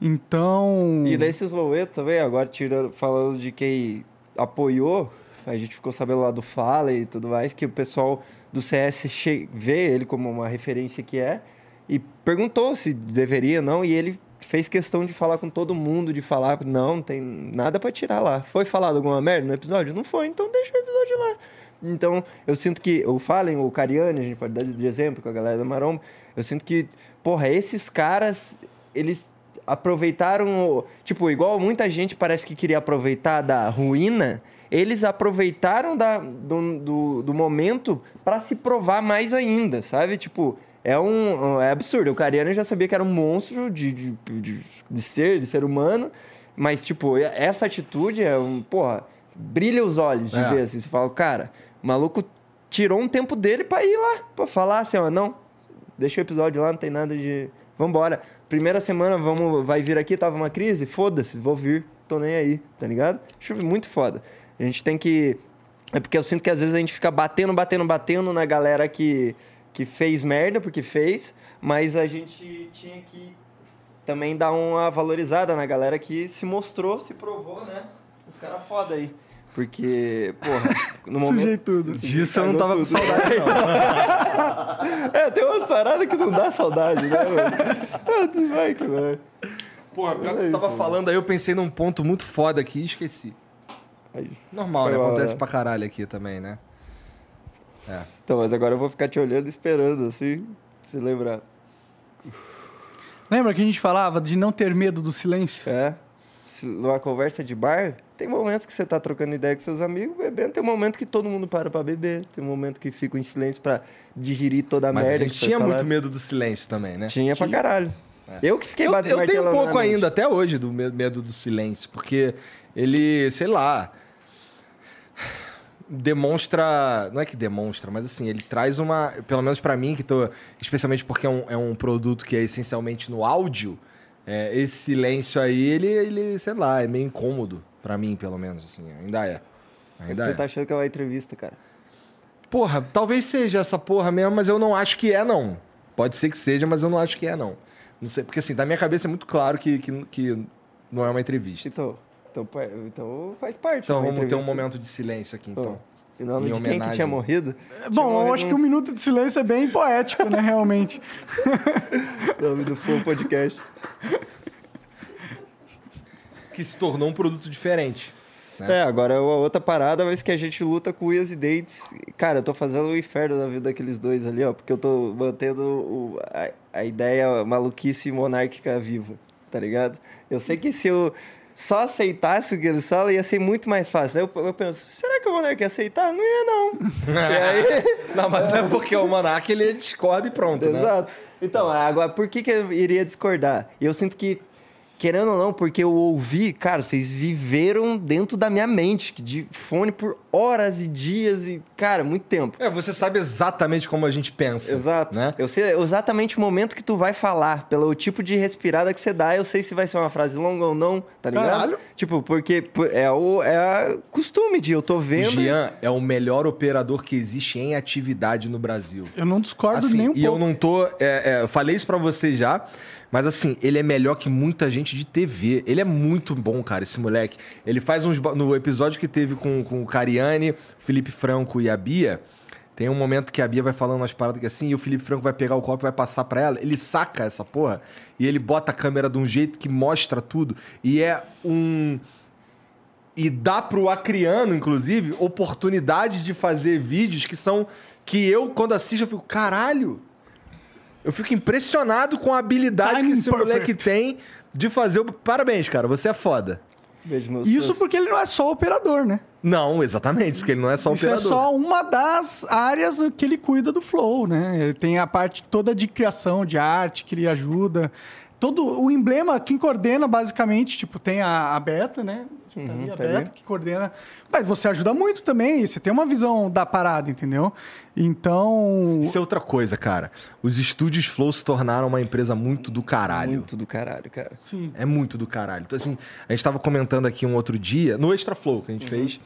Então. E desses momentos também, agora tirando, falando de quem apoiou, a gente ficou sabendo lá do Fala e tudo mais, que o pessoal do CS che- vê ele como uma referência que é, e perguntou se deveria não, e ele fez questão de falar com todo mundo, de falar, não, não tem nada pra tirar lá. Foi falado alguma merda no episódio? Não foi, então deixa o episódio lá. Então, eu sinto que o Fallen, o Cariani, a gente pode dar de exemplo com a galera da Maromba, eu sinto que, porra, esses caras, eles aproveitaram, o- tipo, igual muita gente parece que queria aproveitar da ruína, eles aproveitaram da, do, do, do momento para se provar mais ainda, sabe? Tipo, é um. É absurdo. O Cariano já sabia que era um monstro de, de, de, de ser, de ser humano. Mas, tipo, essa atitude é um. Porra, brilha os olhos de É. ver assim. Você fala, cara, o maluco tirou um tempo dele pra ir lá, pra falar assim, ó, não, deixa o episódio lá, não tem nada de. Vambora. Primeira semana, vamos, vai vir aqui, tava uma crise? Foda-se, vou vir, tô nem aí, tá ligado? Acho muito foda. A gente tem que. É porque eu sinto que às vezes a gente fica batendo, batendo, batendo na galera que, que fez merda, porque fez, mas a gente tinha que também dar uma valorizada na galera que se mostrou, se provou, né? Os caras foda aí. Porque, porra, no momento. Sujei tudo. Disso eu não tava com tudo. saudade, não. É, tem umas paradas que não dá saudade, né, mano? Ah, Vai que vai. Porra, pior que É eu tava isso, falando aí, eu pensei num ponto muito foda aqui e esqueci. Aí. Normal, né? Acontece pra caralho aqui também, né? Então, mas agora eu vou ficar te olhando e esperando, assim, se lembrar. Lembra que a gente falava de não ter medo do silêncio? É. Numa conversa de bar, tem momentos que você tá trocando ideia com seus amigos, bebendo, tem momento que todo mundo para pra beber, tem momento que fica em silêncio pra digerir toda a Mas a merda gente que foi tinha muito falada. medo do silêncio também, né? Tinha pra caralho. Eu que fiquei Eu, batendo eu tenho um pouco ainda, até hoje, do me- medo do silêncio, porque ele, sei lá, demonstra. Não é que demonstra, mas assim, ele traz uma. Pelo menos pra mim, que tô. Especialmente porque é um, é um produto que é essencialmente no áudio, é, esse silêncio aí, ele, ele, sei lá, é meio incômodo. Pra mim, pelo menos, assim, ainda é. Ainda Você é. tá achando que é uma entrevista, cara. Porra, talvez seja essa porra mesmo, mas eu não acho que é, não. Pode ser que seja, mas eu não acho que é, não. Não sei, porque assim, da minha cabeça é muito claro que, que, que não é uma entrevista. Então, então, então faz parte. Então vamos ter um entrevista. momento de silêncio aqui, então. Em nome em de quem que homenagem. tinha morrido? Bom, eu acho que um minuto de silêncio é bem poético, né, realmente. Nome do Flow Podcast. Que se tornou um produto diferente. É, agora é uma outra parada, mas que a gente luta com unhas e. Cara, eu tô fazendo o inferno na vida daqueles dois ali, ó, porque eu tô mantendo o- a, a ideia maluquice monárquica viva, tá ligado? Eu sei que se eu só aceitasse o que eles falam, ia ser muito mais fácil. Aí eu, eu penso, será que o monarca ia aceitar? Não ia, não. aí, Não, mas é porque o Monark ele discorda e pronto, né? Exato. Então, agora, por que, que eu iria discordar? Eu sinto que, querendo ou não, porque eu ouvi, cara, vocês viveram dentro da minha mente, de fone por horas e dias e, cara, muito tempo. É, você sabe exatamente como a gente pensa. Exato. Né? Eu sei exatamente o momento que tu vai falar, pelo tipo de respirada que você dá, eu sei se vai ser uma frase longa ou não, tá ligado? Caralho. Tipo, porque é o é a costume de eu tô O vendo. Jean é o melhor operador que existe em atividade no Brasil. Eu não discordo Assim, nem um e eu pouco. não tô. é, é, eu falei isso pra você já. Mas assim, ele é melhor que muita gente de TV. Ele é muito bom, cara, esse moleque. Ele faz uns. No episódio que teve com, com o Cariani, Felipe Franco e a Bia. Tem um momento que a Bia vai falando umas paradas que assim, e o Felipe Franco vai pegar o copo e vai passar pra ela. Ele saca essa porra. E ele bota a câmera de um jeito que mostra tudo. E é um. E dá pro acriano, inclusive, oportunidade de fazer vídeos que são. Que eu, quando assisto, eu fico, caralho! Eu fico impressionado com a habilidade Timing que esse moleque perfect. tem de fazer o. Parabéns, cara, você é foda. Beijo, Isso porque ele não é só operador, né? Não, exatamente, porque ele não é só Isso operador. é só uma das áreas que ele cuida do Flow, né? Ele tem a parte toda de criação, de arte, que ele ajuda. Todo o emblema, quem coordena, basicamente, tipo, tem a, a Beta, né? Tá ali, a tá Beta ali. que coordena. Mas você ajuda muito também, você tem uma visão da parada, entendeu? Então. Isso é outra coisa, cara. Os estúdios Flow se tornaram uma empresa muito do caralho. Muito do caralho, cara. Sim. É muito do caralho. Então, assim, a gente tava comentando aqui um outro dia, no Extra Flow que a gente fez,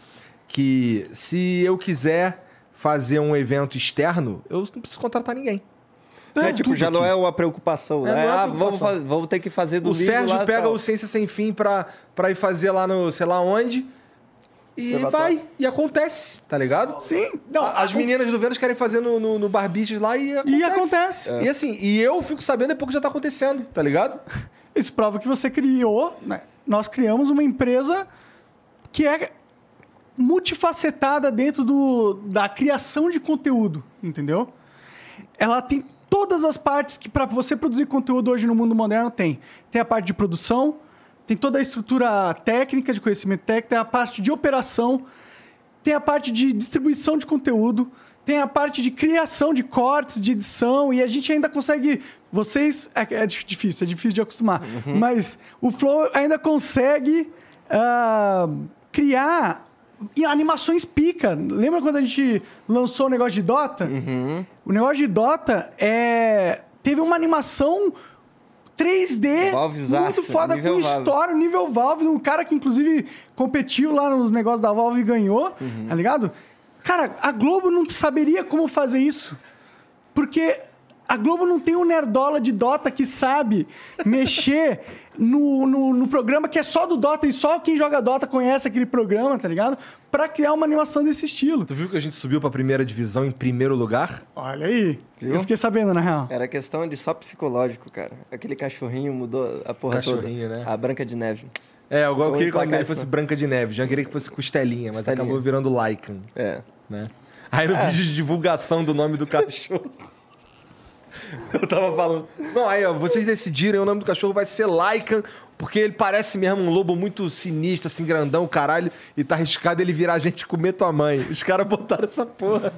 que se eu quiser fazer um evento externo, eu não preciso contratar ninguém. É, tipo, já não é uma preocupação, É, né? é ah, vamos, preocupação. faz- vamos ter que fazer do o Sérgio lá, pega tal. o Ciência Sem Fim pra, pra ir fazer lá no sei lá onde. E vai vai, e acontece, tá ligado? Sim. Não, As a- meninas do Vênus querem fazer no, no, no lá e acontece. E acontece. E assim, e eu fico sabendo depois que já tá acontecendo, tá ligado? Isso prova que você criou, né? Nós criamos uma empresa que é multifacetada dentro do, da criação de conteúdo, entendeu? Ela tem todas as partes que para você produzir conteúdo hoje no mundo moderno tem. Tem a parte de produção, tem toda a estrutura técnica de conhecimento técnico, tem a parte de operação, tem a parte de distribuição de conteúdo, tem a parte de criação de cortes, de edição, e a gente ainda consegue. Vocês. É, é dif- difícil, é difícil de acostumar. Mas o Flow ainda consegue ah, criar animações pica. Lembra quando a gente lançou o negócio de Dota? O negócio de Dota é, teve uma animação 3D Valvezaça, muito foda, com Valve. história, nível Valve, um cara que inclusive competiu lá nos negócios da Valve e ganhou, tá ligado? Cara, a Globo não saberia como fazer isso. Porque A Globo não tem um nerdola de Dota que sabe mexer no, no, no programa que é só do Dota e só quem joga Dota conhece aquele programa, tá ligado? Pra criar uma animação desse estilo. Tu viu que a gente subiu pra primeira divisão em primeiro lugar? Olha aí. Viu? Eu fiquei sabendo, na real. Era questão de só psicológico, cara. Aquele cachorrinho mudou a porra Cachorrinho, toda. né? A Branca de Neve. É, eu, eu queria que ele fosse? Branca de Neve. Já queria que fosse Costelinha, mas Costelinha. acabou virando Lycan, É. né? Aí no vídeo de divulgação do nome do cachorro. Eu tava falando. Não, aí, ó, vocês decidiram, o nome do cachorro vai ser Lycan, porque ele parece mesmo um lobo muito sinistro, assim, grandão, caralho, e tá arriscado ele virar a gente comer tua mãe. Os caras botaram essa porra.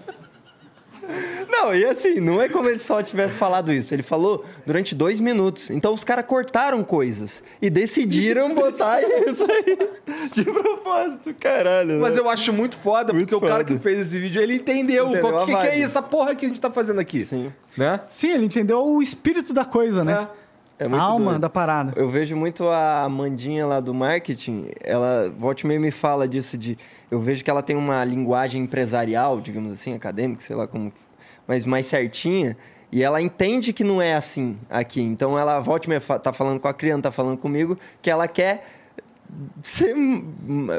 Não, e assim, não é como ele só tivesse falado isso. Ele falou durante dois minutos. Então os caras cortaram coisas e decidiram botar isso aí de propósito, caralho. Mas né? eu acho muito foda, porque o cara foda. que fez esse vídeo, ele entendeu. Entendeu o a que, que é isso, essa porra que a gente tá fazendo aqui. Sim. Né? Sim, ele entendeu o espírito da coisa, né? É a muito alma doido. da parada. Eu vejo muito a Amandinha lá do marketing, ela volte meio me fala disso de eu vejo que ela tem uma linguagem empresarial, digamos assim, acadêmica, sei lá como, mas mais certinha, e ela entende que não é assim aqui. Então ela volte me fa- tá falando com a criança, tá falando comigo que ela quer se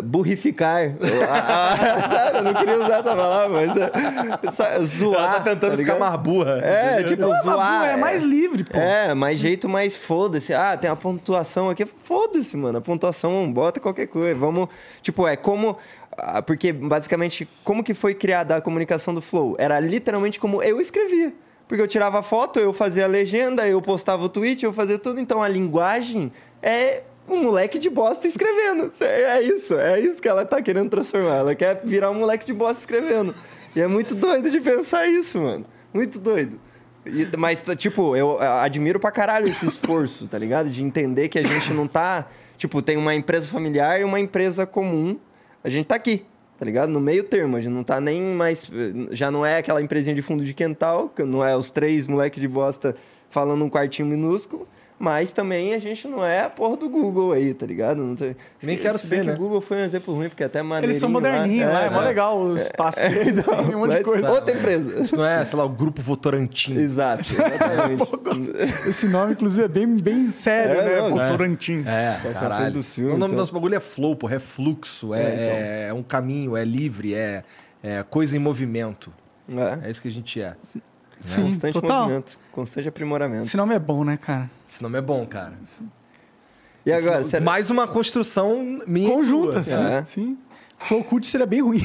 burrificar. A- a- sabe? Eu não queria usar essa palavra, mas é, sa- zoar. Ela tá tentando ficar ligado? mais burra. É, tipo, Não é zoar. Babu, é mais livre, pô. É, mais jeito mais foda-se. Ah, tem a pontuação aqui. Foda-se, mano. A pontuação bota qualquer coisa. Vamos. Tipo, é como. ah, Porque, basicamente, como que foi criada a comunicação do Flow? Era literalmente como eu escrevia. Porque eu tirava foto, eu fazia a legenda, eu postava o tweet, eu fazia tudo. Então a linguagem é um moleque de bosta escrevendo. É isso, é isso que ela tá querendo transformar. Ela quer virar um moleque de bosta escrevendo. E é muito doido de pensar isso, mano. Muito doido. E- mas, tipo, eu admiro pra caralho esse esforço, tá ligado? De entender que a gente não tá. Tipo, tem uma empresa familiar e uma empresa comum. A gente tá aqui, tá ligado? No meio termo. A gente não tá nem mais. Já não é aquela empresinha de fundo de quintal, que não é os três moleques de bosta falando num quartinho minúsculo. Mas também a gente não é a porra do Google aí, tá ligado? Não tem- Nem quero Se ser, que né? o Google foi um exemplo ruim, porque até maneiro. Eles são moderninhos lá, é, mó legal o espaço dele, tem um monte de coisa. outra empresa. Não é, sei lá, o grupo Votorantim. Exato, exatamente. Esse nome, inclusive, é bem, bem sério, É, né? não, Pô, é. Torantim. É, Essa caralho. do filme, o nome então. do nosso bagulho é flow, porra, é fluxo, é, É, então. é- é um caminho, é livre, é, é coisa em movimento. É. É isso que a gente é. Sim, Constante total. movimento, constante aprimoramento. Esse nome é bom, né, cara? Esse nome é bom, cara. E agora, será... Mais uma construção minha. Conjunta, sim. É. sim. Flow Cult seria bem ruim.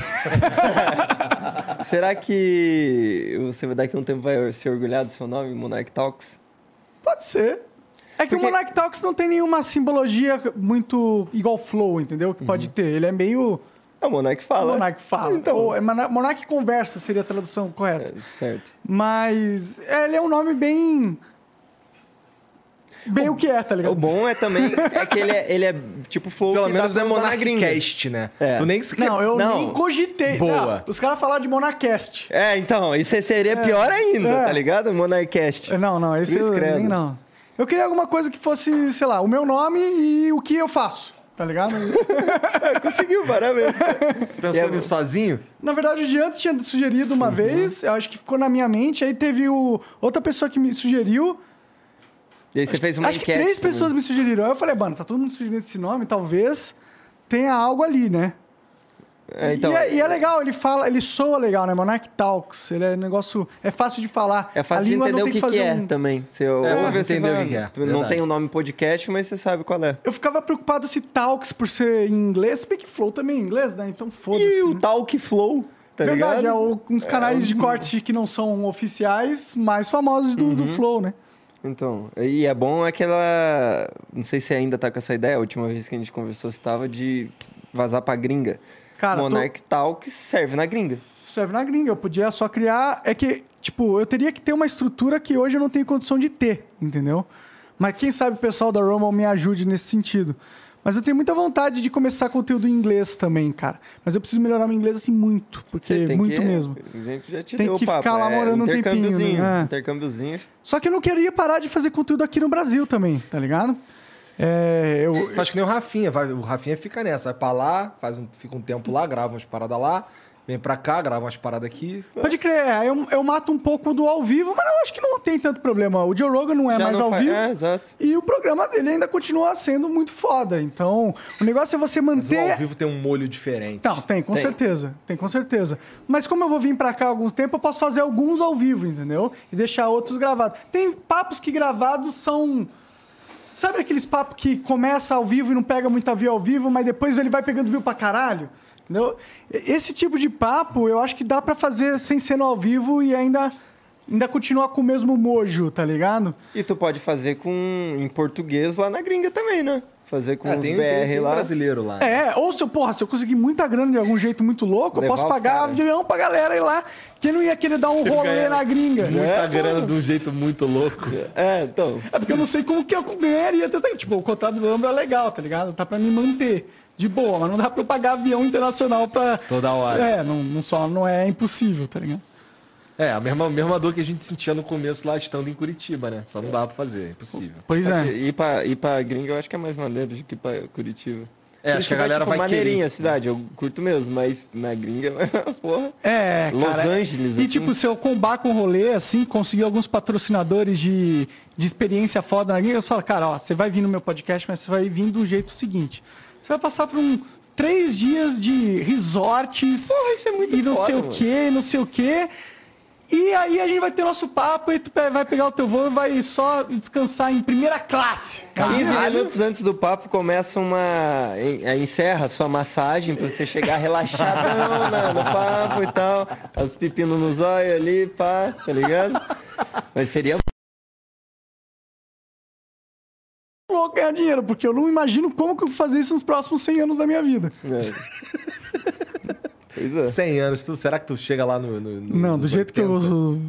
será que você daqui a um tempo vai se orgulhar do seu nome, Monarch Talks? Pode ser. É que Porque- o Monarch Talks não tem nenhuma simbologia muito igual Flow, entendeu? Que pode ter. Ele é meio. É o Monarch fala. Monarch fala. Então. Ou é Mona- Monarch conversa seria a tradução correta. É, certo. Mas é, ele é um nome bem. Bem o, que é, tá ligado? O bom é também é que ele é, ele é tipo flow Pelo que menos não é. Monarchcast, né? É. Tu nem. Não, eu Não. nem cogitei. Boa. Não, os caras falaram de Monarcast. É, então, isso seria pior ainda, é. tá ligado? Monarchcast. É, Não, não, esse Cruz eu, nem não. Eu queria alguma coisa que fosse, sei lá, o meu nome e o que eu faço, tá ligado? Conseguiu, parabéns. Pensou É, nisso sozinho? Na verdade, o Diante tinha sugerido uma vez, eu acho que ficou na minha mente, aí teve o, outra pessoa que me sugeriu. E aí você fez uma acho que enquete três também. pessoas me sugeriram. Aí eu falei, mano, tá todo mundo sugerindo esse nome, talvez tenha algo ali, né? É, então, e, é, e é legal, ele fala, ele soa legal, né? Monarch Talks. Ele é um negócio. É fácil de falar. É A fácil de língua não entender o tem que, que fazer é um- também. Você É ouve, entender fala, o que é, Não verdade. tem o nome podcast, mas você sabe qual é. Eu ficava preocupado se Talks por ser em inglês, que Flow também é em inglês, né? Então foda-se. E o né? Talk Flow, tá Verdade, ligado? é o- uns canais de corte que não são oficiais, mais famosos do, Uhum. do Flow, né? Então, e é bom aquela... Não sei se ainda tá com essa ideia, a última vez que a gente conversou, você tava de vazar pra gringa. Cara, tô- Monarch Talk serve na gringa. serve na gringa. Eu podia só criar. É que, tipo, eu teria que ter uma estrutura que hoje eu não tenho condição de ter, entendeu? Mas quem sabe o pessoal da Rumble me ajude nesse sentido. Mas eu tenho muita vontade de começar conteúdo em inglês também, cara. Mas eu preciso melhorar meu inglês assim muito, porque muito que... mesmo. A gente já te Tem que papo. ficar lá é morando um tempinho, né? É. Intercâmbiozinho. Só que eu não queria parar de fazer conteúdo aqui no Brasil também, tá ligado? É, eu, Acho que nem o Rafinha. vai- o Rafinha fica nessa. Vai pra lá, faz um, fica um tempo lá, grava umas paradas lá Vem pra cá, grava umas paradas aqui. Pode crer, é, eu, eu mato um pouco do ao vivo, mas eu acho que não tem tanto problema. O Joe Rogan não é Já mais não ao fa- vivo. É, exato. E o programa dele ainda continua sendo muito foda. Então, o negócio é você Mas o manter. ao vivo tem um molho diferente. Não, tem, com Tem. certeza. Tem, com certeza. Mas como eu vou vir pra cá há algum tempo, eu posso fazer alguns ao vivo, entendeu? E deixar outros gravados. Tem papos que gravados são. Sabe aqueles papos que começa ao vivo e não pega muita view ao vivo, mas depois ele vai pegando view pra caralho? Entendeu? Esse tipo de papo eu acho que dá pra fazer sem ser no ao vivo e ainda, ainda continuar com o mesmo mojo, tá ligado? E tu pode fazer com em português lá na gringa também, né? Fazer com É, os tem, BR tem, tem lá. brasileiro lá. É, ou se eu, porra, se eu conseguir muita grana de algum jeito muito louco, eu Levar posso os pagar cara. avião pra galera ir lá. Quem não ia querer dar um rolê ganha na gringa? Muita É, grana de um jeito muito louco. É, então. É porque eu não sei como que eu ganharia. Tipo, o contrato do Lambro é legal, tá ligado? Tá pra me manter de boa, mas não dá pra eu pagar avião internacional pra... Toda hora. É, não, não só não é impossível, tá ligado? É, a mesma, mesma dor que a gente sentia no começo lá estando em Curitiba, né? Só não dava pra fazer, é impossível. Pois é. que Ir pra, ir pra gringa eu acho que é mais maneiro do que ir pra Curitiba. É, acho que a galera tipo, vai maneirinha querer. a cidade, eu curto mesmo, mas na gringa, porra. É, Los cara. Angeles, E assim. tipo, se eu combar com o rolê, assim, conseguir alguns patrocinadores de, de experiência foda na gringa, eu falo, cara, ó, você vai vir no meu podcast, mas você vai vir do jeito seguinte. Você vai passar por um três dias de resorts Porra, isso é muito e não foda, sei o mano. quê, não sei o quê. E aí a gente vai ter nosso papo e tu vai pegar o teu voo e vai só descansar em primeira classe. 15 minutos antes do papo começa uma. en- é, encerra a sua massagem pra você chegar relaxadão na- no papo e tal. Os pepinos nos olhos ali, pá, tá ligado? Mas seria. louco ganhar dinheiro, porque eu não imagino como que eu vou fazer isso nos próximos 100 anos da minha vida. É. Pois é. 100 anos, tu, será que tu chega lá no. no- no- Não, do jeito que 80? eu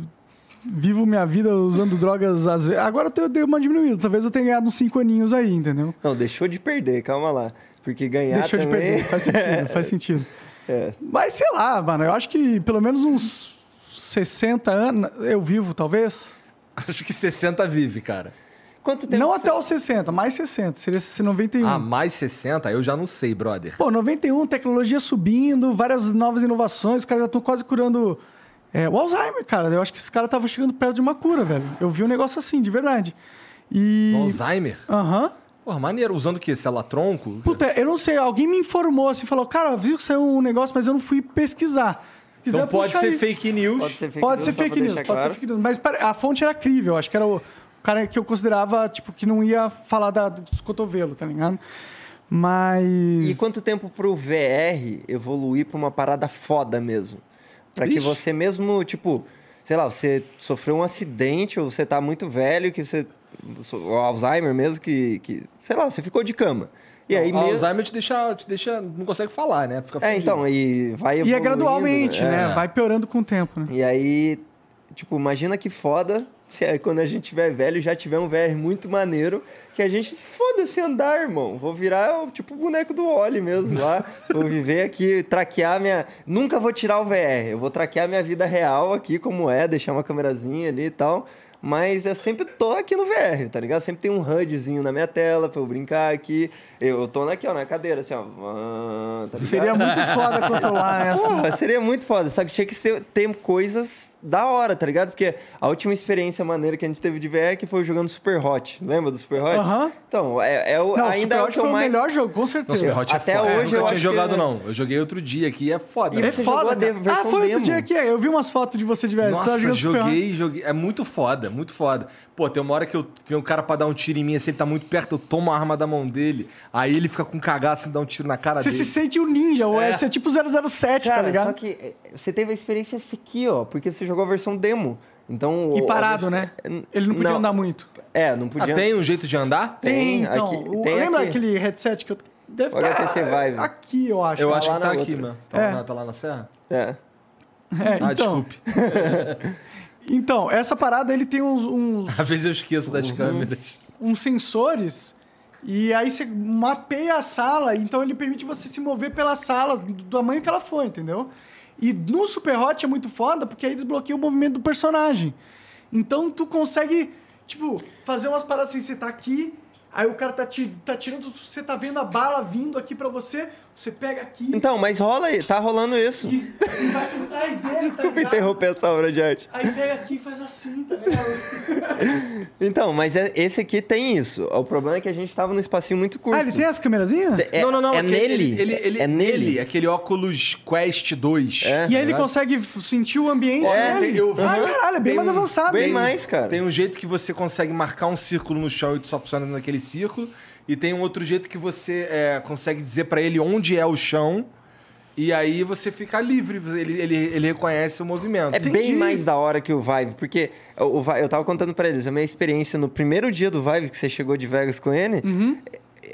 vivo minha vida usando drogas às vezes. Agora eu tenho- dei uma diminuída. Talvez eu tenha ganhado uns 5 aninhos aí, entendeu? Não, deixou de perder, calma lá. Porque ganhar Deixou de também... perder. Faz sentido, faz sentido. É. Mas sei lá, mano, eu acho que pelo menos uns 60 anos eu vivo, talvez. Acho que 60 vive, cara. Quanto tempo Não você- até os 60, mais 60. Seria esse 91. Ah, mais 60? Eu já não sei, brother. Pô, 91, tecnologia subindo, várias novas inovações, os caras já estão quase curando é, o Alzheimer, cara. Eu acho que esse cara tava chegando perto de uma cura, velho. Eu vi um negócio assim, de verdade. E. Alzheimer? Aham. Porra, maneiro. Usando o quê? Célula-tronco? Puta, eu não sei, alguém me informou assim, falou, cara, viu que saiu um negócio, mas eu não fui pesquisar. Se quiser, Então pode ser aí. fake news. Pode ser fake Pode news, ser fake news, pode ser fake news. Mas a fonte era crível, acho que era o cara que eu considerava, tipo, que não ia falar da, dos cotovelos, tá ligado? Mas. E quanto tempo pro VR evoluir pra uma parada foda mesmo? Pra que você mesmo, tipo, sei lá, você sofreu um acidente ou você tá muito velho, que você. O Alzheimer mesmo, que, que. Sei lá, você ficou de cama. E aí o mesmo. Alzheimer te deixa, te deixa. Não consegue falar, né? Fica É, então, e vai E é gradualmente, né? É. Vai piorando com o tempo, né? E aí, tipo, imagina que foda quando a gente tiver velho já tiver um VR muito maneiro, que a gente foda-se andar, irmão. Vou virar tipo o boneco do Oli mesmo lá. vou viver aqui, traquear minha. Nunca vou tirar o VR. Eu vou traquear minha vida real aqui, como é, deixar uma câmerazinha ali e tal. Mas eu sempre tô aqui no VR, tá ligado? Sempre tem um HUDzinho na minha tela pra eu brincar aqui. Eu tô aqui, ó, na cadeira, assim, ó. Ah, tá? Seria muito foda controlar essa. Porra, seria muito foda. Só que tinha que ser, ter coisas da hora, tá ligado? Porque a última experiência maneira que a gente teve de VR que foi jogando Super Hot. Lembra do Super Hot? Aham. Então, é, é o, Não, ainda Super é o Hot que eu foi mais... o melhor jogo, com certeza. Super Hot é Até foda. hoje eu nunca eu tinha acho jogado, que- não. Eu joguei outro dia aqui é foda. E É foda, Ah, foi outro demo? dia que eu vi umas fotos de você de. Tava Nossa, joguei, joguei. É muito foda, muito foda. Pô, tem uma hora que eu tem um cara pra dar um tiro em mim, assim, ele tá muito perto, eu tomo a arma da mão dele. Aí ele fica com cagaço e dá um tiro na cara Você dele. se sente um ninja, ou é, É. você é tipo 007, tá Cara, ligado? só que é, você teve a experiência essa aqui, ó, porque você jogou a versão demo. Então... E o- parado, a- né? Ele não podia andar muito. É, não Ah, podia... tem um jeito de andar? Tem, então. aqui- o- tem lembra aqui. aquele headset que eu. Deve O HTC Vive. Aqui, eu acho. Eu Tá acho que tá aqui, outra. mano. Tá, É. lá, tá lá na serra? É. É, Ah, então, desculpe. então, essa parada ele tem uns, uns, Às vezes eu esqueço das câmeras. uns sensores e aí você mapeia a sala, então ele permite você se mover pela sala do tamanho que ela for, entendeu? E no Super Hot é muito foda porque aí desbloqueia o movimento do personagem. Então tu consegue, tipo, fazer umas paradas assim, você tá aqui, aí o cara tá, ti- tá tirando, você tá vendo a bala vindo aqui pra você, Você pega aqui Então, mas rola aí, tá rolando isso. e, e vai por trás dele, tá Desculpa ligado? interromper essa obra de arte. Aí pega aqui e faz assim, tá ligado? Então, mas é- esse aqui tem isso. O problema é que a gente tava num espacinho muito curto. Ah, ele tem as câmerazinhas? É, não, não, não. É aquele- nele. Ele, ele, ele- é nele. aquele Oculus Quest 2. É. E aí ele consegue sentir o ambiente É, dele. eu ah, caralho, é bem tem mais avançado. bem mais, cara. Tem um jeito que você consegue marcar um círculo no chão e só funciona naquele círculo. E tem um outro jeito que você é, consegue dizer pra ele onde é o chão. E aí você fica livre. Ele, ele, ele reconhece o movimento. É bem mais da hora que o Vive, porque o, eu tava contando pra eles, a minha experiência no primeiro dia do Vive, que você chegou de Vegas com ele, Uhum.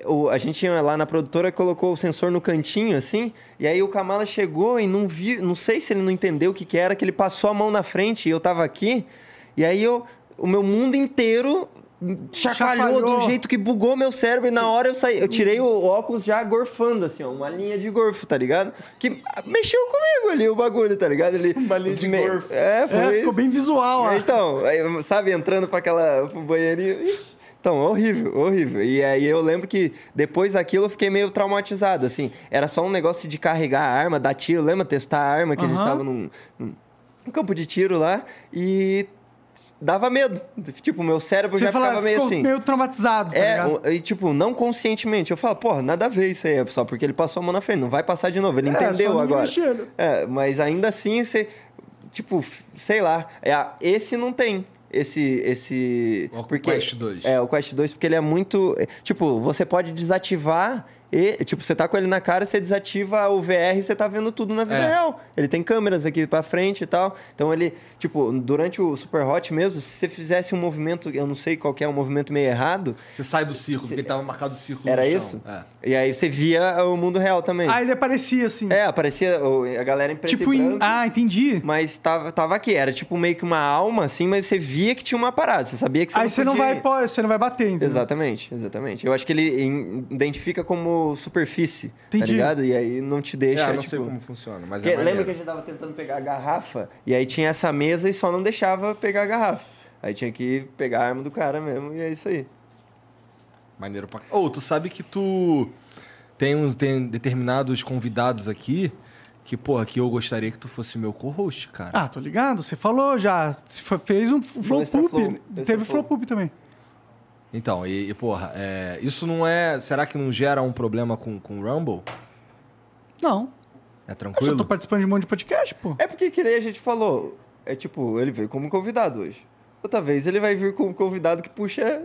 o- a gente ia lá na produtora, colocou o sensor no cantinho, assim, e aí o Kamala chegou e não viu, não sei se ele não entendeu o que que era, que ele passou a mão na frente e eu tava aqui, e aí eu, o meu mundo inteiro Chacoalhou. do jeito que bugou meu cérebro e na hora eu saí, eu tirei o óculos já gorfando, assim, ó, uma linha de gorfo, tá ligado? Que mexeu comigo ali o bagulho, tá ligado? Ele, Uma linha de me- gorfo. É, foi É, ficou bem visual, ó. Então, aí, sabe, entrando pra aquela pro banheirinho. Então, horrível, horrível. E aí eu lembro que depois daquilo eu fiquei meio traumatizado, assim. Era só um negócio de carregar a arma, dar tiro. Lembra? Testar a arma, que a gente tava num, num- num campo de tiro lá. E dava medo. Tipo, meu cérebro Você já fala, ficava meio ficou assim. meio traumatizado, tá É, ligado? e tipo, não conscientemente. Eu falo, porra, nada a ver isso aí, é só porque ele passou a mão na frente, não vai passar de novo. Ele É, entendeu agora. mexendo. É, mas ainda assim, você. Tipo, sei lá. É, esse não tem. Esse. esse O porque, Quest 2. É, o Quest 2, porque ele é muito. é, Tipo, você pode desativar. E, tipo, você tá com ele na cara, você desativa o VR e você tá vendo tudo na vida É. real. Ele tem câmeras aqui pra frente e tal. Então ele, tipo, durante o Super Hot mesmo, se você fizesse um movimento, eu não sei qual que é, um movimento meio errado, Você sai do círculo, porque tava marcado o círculo era no chão. isso? É. E aí você via o mundo real também. Aí ele aparecia assim. É, aparecia a galera em preto tipo e em... branco. Ah, entendi. Mas tava, tava aqui, era tipo meio que uma alma, assim, mas você via que tinha uma parada, você sabia que você Aí não você não podia vai, ir. pô, você não vai bater, entendeu? Exatamente, exatamente. Eu acho que ele identifica como superfície, tá Entendi. ligado? E aí não te deixa, É, não tipo... sei como funciona, mas é lembra que a gente tava tentando pegar a garrafa, e aí tinha essa mesa e só não deixava pegar a garrafa. Aí tinha que pegar a arma do cara mesmo, e é isso aí. Maneiro pra... Ô, tu sabe que tu tem uns tem determinados convidados aqui que, porra, que eu gostaria que tu fosse meu co-host, cara. Ah, tô ligado. Você falou já. Fez um flow Extra poop. flow, extra Teve flow. flow poop também. Então, e, e, porra, é, isso não é... Será que não gera um problema com com o Rumble? Não. É Eu já tranquilo? tô participando de um monte de podcast, pô. É porque que nem a gente falou, é tipo, ele veio como convidado hoje. Outra vez ele vai vir como convidado que puxa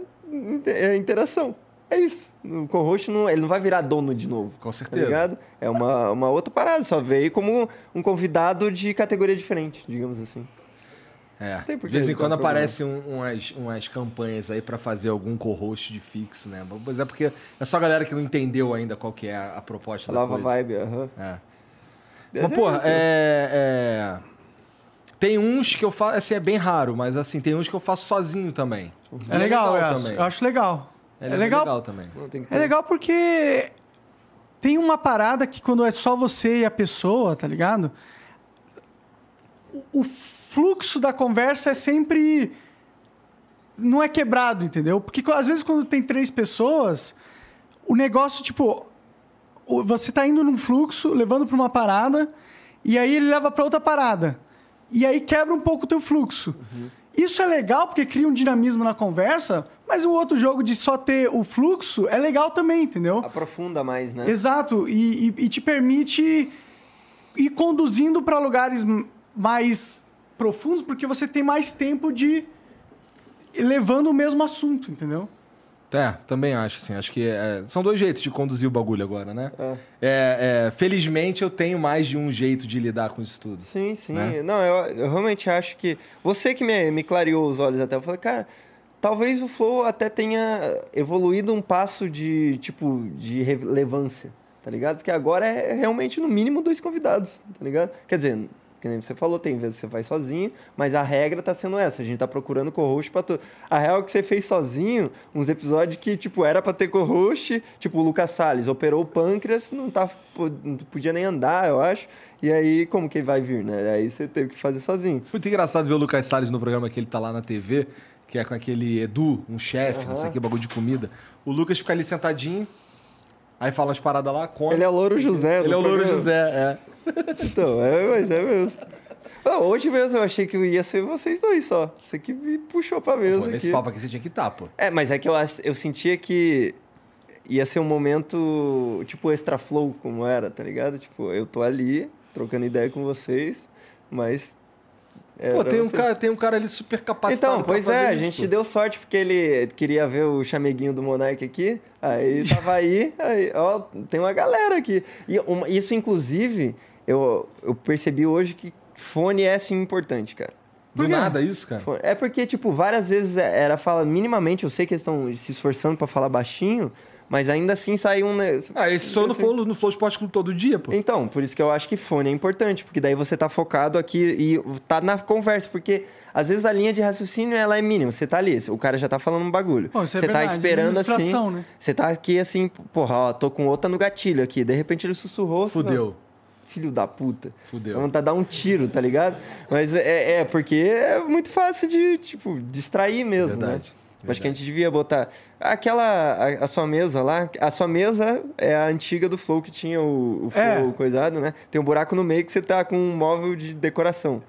a interação. É isso. O co-host não, ele não vai virar dono de novo. Com Tá certeza. ligado? É uma, uma outra parada, só veio como um convidado de categoria diferente, digamos assim. É. Tem De vez em quando aparecem um- umas, umas campanhas aí pra fazer algum co-host de fixo, né? Mas é porque é só a galera que não entendeu ainda qual que é a, a proposta Lava da coisa. vibe, aham. É. Mas Mas, é porra, isso. é, é- Tem uns que eu faço, assim, é bem raro, mas assim, tem uns que eu faço sozinho também. É legal, eu acho. também. Eu acho legal. Ele é legal, legal também. Não, tem que É legal porque tem uma parada que quando é só você e a pessoa, tá ligado? O, o fluxo da conversa é sempre. Não é quebrado, entendeu? Porque às vezes quando tem três pessoas, o negócio, tipo. Você tá indo num fluxo, levando pra uma parada, e aí ele leva pra outra parada. E aí quebra um pouco o teu fluxo. Isso é legal porque cria um dinamismo na conversa, mas o outro jogo de só ter o fluxo é legal também, entendeu? Aprofunda mais, né? Exato, e, e- e te permite ir conduzindo para lugares mais profundos, porque você tem mais tempo de ir levando o mesmo assunto, entendeu? É, também acho, assim. Acho que é, são dois jeitos de conduzir o bagulho agora, né? É. É, é, felizmente eu tenho mais de um jeito de lidar com isso tudo. Sim, sim. Né? Não, eu, eu realmente acho que. Você que me, me clareou os olhos até. Eu falei, cara, talvez o Flow até tenha evoluído um passo de, tipo, de relevância, tá ligado? Porque agora é realmente, no mínimo, dois convidados, tá ligado? Quer dizer, que nem você falou, tem vezes que você faz sozinho, mas a regra tá sendo essa. A gente tá procurando co-host pra tudo. A real é que você fez sozinho uns episódios que, tipo, era pra ter co-host, tipo, o Lucas Salles operou o pâncreas, não, tá, não podia nem andar, eu acho. E aí, como que vai vir, né? Aí você teve que fazer sozinho. Muito engraçado ver o Lucas Salles no programa que ele tá lá na TV, que é com aquele Edu, um chefe, não sei Aham. que, bagulho de comida. O Lucas fica ali sentadinho, Aí fala as paradas lá, come. Ele é o Louro José. do Ele é o Louro. José, é. Então, é, mas é mesmo. Ah, hoje mesmo eu achei que ia ser vocês dois só. Você que me puxou pra mesa Pô, nesse aqui. papo aqui você tinha que estar, pô. É, mas é que eu, eu sentia que ia ser um momento tipo extra flow, como era, tá ligado? Tipo, eu tô ali, trocando ideia com vocês, mas. é Pô, tem um, vocês. cara, tem um cara ali super capacitado Então, pois é, a isso, gente pô. deu sorte porque ele queria ver o chameguinho do Monark aqui. Aí tava aí, aí, ó, tem uma galera aqui. E isso, inclusive, eu, eu percebi hoje que fone é sim importante, cara. Do nada isso, cara. É porque, tipo, várias vezes é- era fala minimamente, eu sei que eles estão se esforçando pra falar baixinho, mas ainda assim sai um. Ah, esse só no assim. Flow, no Flow Esporte Clube todo dia, pô. Então, por isso que eu acho que fone é importante, porque daí você tá focado aqui e tá na conversa, porque às vezes a linha de raciocínio ela é mínima, você tá ali, o cara já tá falando um bagulho. Bom, isso é você tá verdade, esperando assim, né? você tá aqui assim, porra, ó, tô com outra no gatilho aqui, de repente ele sussurrou, Fudeu. fala, Filho da puta. Fudeu. Vamos tá dar um tiro, tá ligado? Mas é, é porque é muito fácil de, tipo, distrair mesmo, Verdade, né? Acho que a gente devia botar. Aquela. A, a sua mesa lá. A sua mesa é a antiga do Flow que tinha o, o Flow É. coisado, né? Tem um buraco no meio que você tá com um móvel de decoração.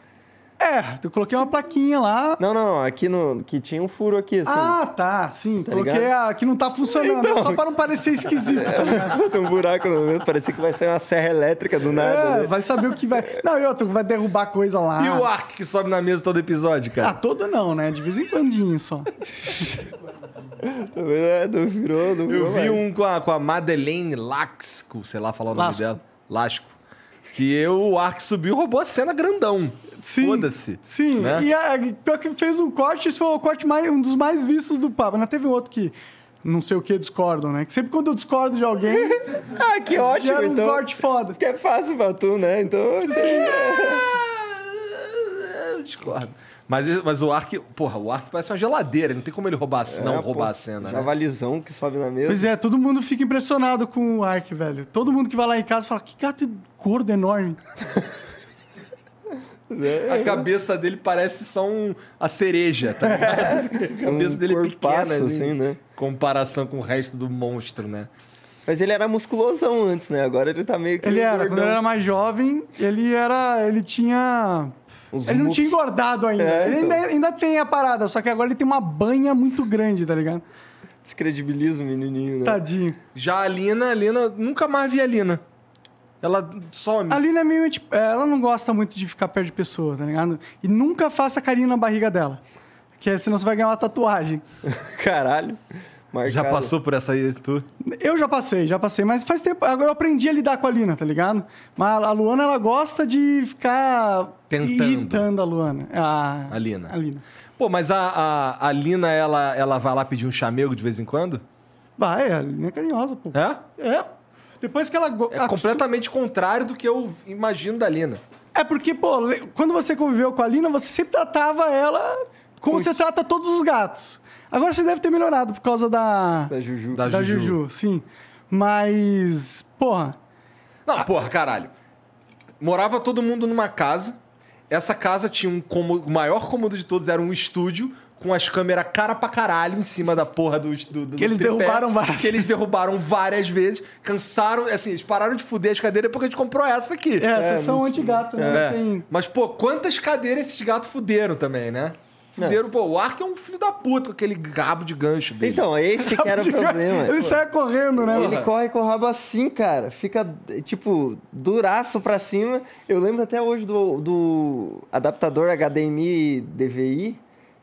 É, eu coloquei uma plaquinha lá. Não, não, não. Aqui no. Que tinha um furo aqui, assim. Ah, tá, sim. Tá coloquei ligado? a que não tá funcionando, Então. só pra não parecer esquisito, tá ligado? Tem um buraco no meio, parecia que vai ser uma serra elétrica do nada. É, né? vai saber o que vai. Não, e outro, vai derrubar coisa lá. E o Ark que sobe na mesa todo episódio, Ah, cara? todo não, né? De vez em quando só. Tá vendo? É, não virou, não virou Eu vi mais. um com a, com a Madeleine Laxco, sei lá falar o nome Lasco. dela. Lasco. Que eu, o Ark subiu e roubou a cena grandão. Sim. Foda-se. Sim, Né? e a, pior que fez um corte, esse foi o corte mais, um dos mais vistos do papo. Ainda teve outro que não sei o que discordam, né? Que sempre quando eu discordo de alguém, Ah, que ótimo, gera um então. corte foda. Porque é fácil pra tu, né? Então. Eu discordo. Mas, mas o Ark, porra, o Ark parece uma geladeira. Não tem como ele roubar, não É, roubar pô, a cena, né? Javalizão que sobe na mesa. Pois é, todo mundo fica impressionado com o Ark, velho. Todo mundo que vai lá em casa fala, que gato gordo enorme. A cabeça dele parece só um, a cereja, tá ligado? A cabeça Um dele é pequena, assim, assim, né? comparação com o resto do monstro, né? Mas ele era musculosão antes, né? Agora ele tá meio que. Ele era, quando gordão. ele era mais jovem, ele era. Ele tinha. Uns ele não tinha engordado ainda. É, ele então. ainda, ainda tem a parada, só que agora ele tem uma banha muito grande, tá ligado? Descredibiliza o menininho, né? Tadinho. Já a Lina, a Lina, nunca mais vi a Lina. Ela some. A Lina é meio. Tipo, ela não gosta muito de ficar perto de pessoa, tá ligado? E nunca faça carinho na barriga dela. Que é, senão você vai ganhar uma tatuagem. Caralho. Marcado. Já passou por essa aí, tu? Eu já passei, já passei, mas faz tempo. Agora eu aprendi a lidar com a Lina, tá ligado? Mas a Luana, ela gosta de ficar Tentando. irritando a Luana. A, A Lina. A Lina. Pô, mas a, a, a Lina, ela, ela vai lá pedir um chamego de vez em quando? Vai, a Lina é carinhosa, pô. É? É. Depois que ela. É completamente contrário do que eu imagino da Lina. É porque, pô, quando você conviveu com a Lina, você sempre tratava ela como você trata todos os gatos. Agora você deve ter melhorado por causa da. Da Juju. Da- da Juju. Juju, sim. Mas. Porra. Não, porra, caralho. Morava todo mundo numa casa. Essa casa tinha um cômodo, o maior cômodo de todos era um estúdio com as câmeras cara pra caralho em cima da porra do, do, do Que eles tripé, derrubaram várias Que eles derrubaram várias vezes. Cansaram, assim, eles pararam de fuder as cadeiras porque a gente comprou essa aqui. É, essas são anti-gato, né? É. Tem- Mas, pô, quantas cadeiras esses gatos fuderam também, né? Fuderam, pô, o Ark é um filho da puta com aquele rabo de gancho dele. Então, esse que era o problema. Ele Pô, sai correndo, né? Ele mano? corre com o rabo assim, cara. Fica, tipo, duraço pra cima. Eu lembro até hoje do, do adaptador HDMI DVI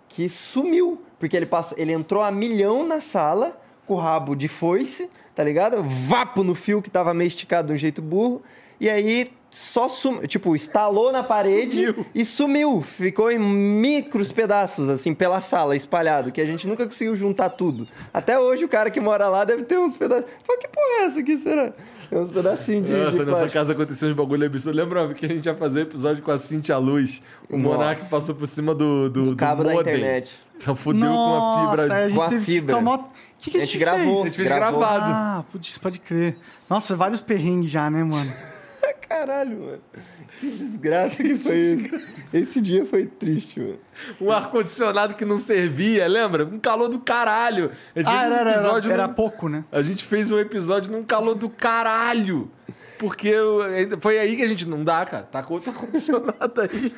que sumiu. Porque ele, passou, ele entrou a milhão na sala com o rabo de foice, tá ligado? Vapo no fio que tava meio esticado de um jeito burro. E aí só sumiu. Tipo, estalou na parede Sumiu. e sumiu. Ficou em micros pedaços, assim, pela sala, espalhado, que a gente nunca conseguiu juntar tudo. Até hoje o cara que mora lá deve ter uns pedaços. Fala, que porra é essa aqui, será? Tem uns pedacinhos de. Nossa, de nessa plástico. casa aconteceu uns bagulho absurdo. Lembra que a gente ia fazer um episódio com a Cintia Luz? O Nossa. Monark passou por cima do, do, Do cabo da modem. internet. Fudeu com a Nossa, fibra. a gente com a que fibra. O que, que a A gente, gente gravou. A gente fez Gravou. gravado. Ah, putz, pode crer. Nossa, vários perrengues já, né, mano? Caralho, mano. Que desgraça que foi isso. Esse dia foi triste, mano. Um ar-condicionado que não servia, lembra? Um calor do caralho. A gente Ah, era, era, episódio era num- pouco, né? A gente fez um episódio num calor do caralho. Porque eu- foi aí que a gente não dá, cara. Tá com outro ar-condicionado aí.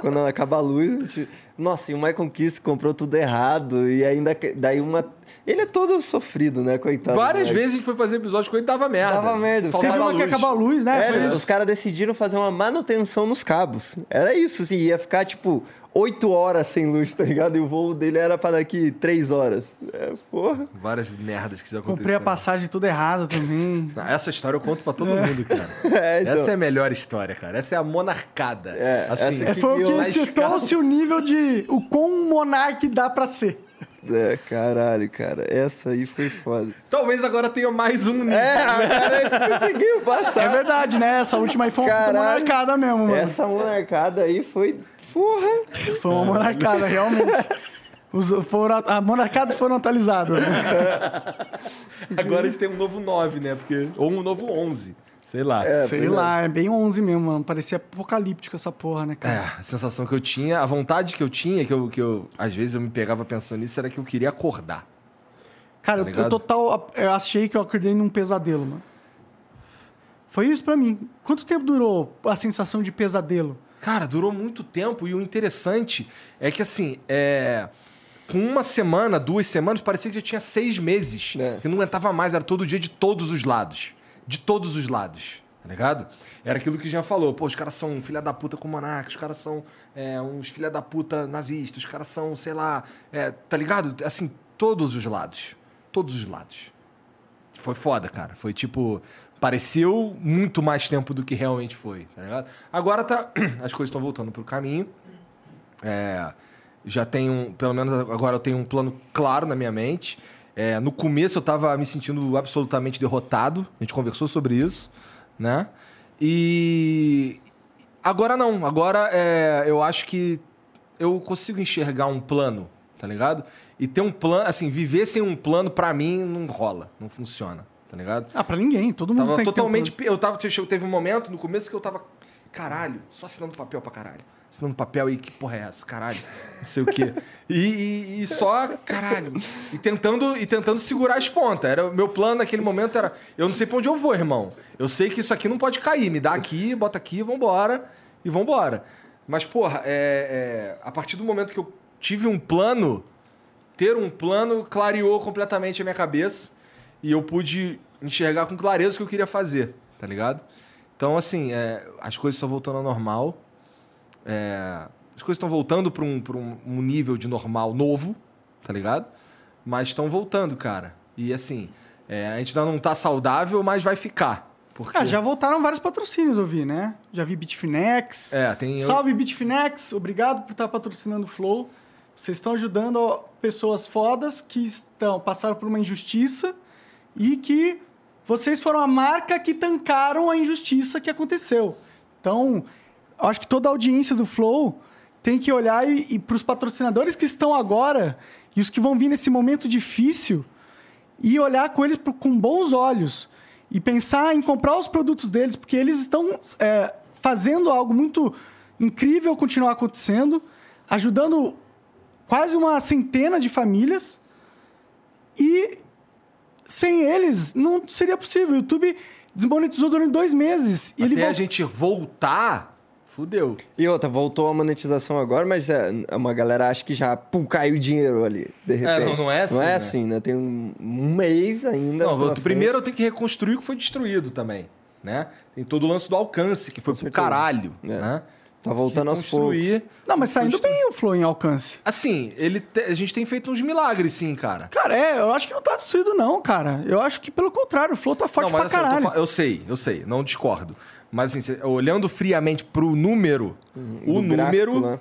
Quando acaba a luz, a gente... Nossa, e o Michael Kiss comprou tudo errado. E ainda... Daí uma... Ele é todo sofrido, né, coitado. Várias vezes a gente foi fazer episódio com ele dava merda. Dava merda. Faltava Teve uma que luz. acabou a luz, né? É, Foi isso. os caras decidiram fazer uma manutenção nos cabos. Era isso, assim, ia ficar tipo oito horas sem luz, tá ligado? E o voo dele era pra daqui três horas. É, porra. Várias merdas que já aconteceram. Comprei a passagem tudo errada também. Não, Essa história eu conto pra todo mundo, cara. É, então. Essa é a melhor história, cara. Essa é a monarcada. É, assim, essa É, foi o que citou-se o nível de o quão monarque dá pra ser. É, caralho, cara. Essa aí foi foda. Talvez agora tenha mais um nível. É, a cara conseguiu passar. É verdade, né? Essa última aí foi uma monarcada mesmo, mano. Essa monarcada aí foi. Porra! Foi uma monarcada, realmente. Os, foram, a monarcadas foram atualizadas. né? Agora a gente tem um novo 9, né? Porque... Ou um novo 11. Sei lá. É, Sei pois é. lá, é bem 11 mesmo, mano. Parecia apocalíptico essa porra, né, É, cara? a sensação que eu tinha, a vontade que eu tinha, que eu, que eu às vezes eu me pegava pensando nisso, era que eu queria acordar. Cara, tá eu, eu total. Eu achei que eu acordei num pesadelo, mano. Foi isso pra mim. Quanto tempo durou a sensação de pesadelo? Cara, durou muito tempo e o interessante é que, assim, é... com uma semana, duas semanas, parecia que já tinha seis meses. É. Que eu não aguentava mais, era todo dia de todos os lados. De todos os lados, tá ligado? Era aquilo que Jean falou. Pô, os caras são filha da puta com monarca, os caras são é, uns filha da puta nazistas, os caras são, sei lá, é, tá ligado? Assim, todos os lados. Todos os lados. Foi foda, cara. Foi tipo. Pareceu muito mais tempo do que realmente foi, tá ligado? Agora tá. As coisas estão voltando pro caminho. É, já tenho. Pelo menos agora eu tenho um plano claro na minha mente. É, no começo eu tava me sentindo absolutamente derrotado. A gente conversou sobre isso, né? E. Agora não. Agora é, eu acho que eu consigo enxergar um plano, tá ligado? E ter um plano, assim, viver sem um plano, pra mim, não rola, não funciona, tá ligado? Ah, pra ninguém. Todo mundo Tava tem ter um totalmente. Eu tava. Teve um momento no começo que eu tava. Caralho, só assinando papel pra caralho. Assinando papel e que porra é essa? Caralho. Não sei o quê. E, e- e só, caralho. E tentando, e tentando segurar as pontas. Era, meu plano naquele momento era. Eu não sei pra onde eu vou, irmão. Eu sei que isso aqui não pode cair. Me dá aqui, bota aqui, vambora. E vambora. Mas, porra, é, é, a partir do momento que eu tive um plano, ter um plano clareou completamente a minha cabeça e eu pude enxergar com clareza o que eu queria fazer, tá ligado? Então, assim, é, as coisas estão voltando ao normal. É, as coisas estão voltando para um, pra um, nível de normal novo, tá ligado? Mas estão voltando, cara. E, assim, é, a gente ainda não tá saudável, mas vai ficar. Porque... Ah, já voltaram vários patrocínios, eu vi, né? Já vi Bitfinex. É, tem... Salve Bitfinex, obrigado por estar patrocinando o Flow. Vocês estão ajudando pessoas fodas que estão passaram por uma injustiça e que vocês foram a marca que tancaram a injustiça que aconteceu. Então, acho que toda a audiência do Flow tem que olhar e, e para os patrocinadores que estão agora e os que vão vir nesse momento difícil e olhar com eles com bons olhos e pensar em comprar os produtos deles, porque eles estão é, fazendo algo muito incrível continuar acontecendo, ajudando quase uma centena de famílias e sem eles não seria possível. O YouTube desmonetizou durante dois meses. E Até ele a vol- gente voltar, fudeu. E outra, voltou a monetização agora, mas é, uma galera acha que já pum, caiu o dinheiro ali, de repente. não- não é assim, Não é né? assim, né? Tem um, um mês ainda. Não, eu- primeiro eu tenho que reconstruir o que foi destruído também, né? Tem todo o lance do alcance, que foi pro certeza. caralho, É. né? Tá voltando aos Reconstruir. Não, mas tá indo bem o Flow em alcance. Assim, ele te- a gente tem feito uns milagres, sim, cara. Cara, é, eu acho que não tá destruído, não, cara. Eu acho que, pelo contrário, o Flow tá forte não, pra mas assim, eu, tô caralho. fa- eu sei, eu sei, não discordo. Mas assim, olhando friamente pro número, o Do gráfico, número né?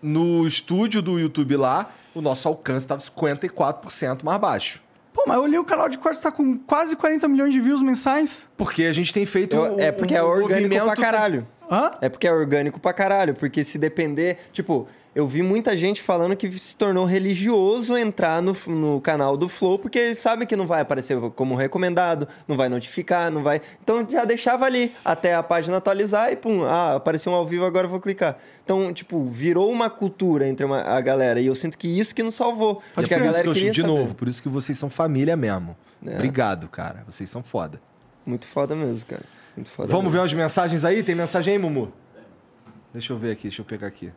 no estúdio do YouTube lá, o nosso alcance tava 54% mais baixo. Pô, mas eu olhei o canal de cortes, tá com quase 40 milhões de views mensais. Porque a gente tem feito Eu- é porque é orgânico pra caralho. Hã? É porque é orgânico pra caralho. Porque se depender. Tipo, eu vi muita gente falando que se tornou religioso entrar no, no canal do Flow, porque sabem que não vai aparecer como recomendado, não vai notificar, não vai. Então já deixava ali até a página atualizar e pum, ah, apareceu um ao vivo, agora eu vou clicar. Então, tipo, virou uma cultura entre uma- a galera. E eu sinto que isso que nos salvou. Pode Porque a isso galera que eu, queria de saber. novo, por isso que vocês são família mesmo. É. Obrigado, cara. Vocês são foda. Muito foda mesmo, cara. Muito foda Vamos ver mesmo. umas mensagens aí? Tem mensagem aí, Mumu? Deixa eu ver aqui, deixa eu pegar aqui.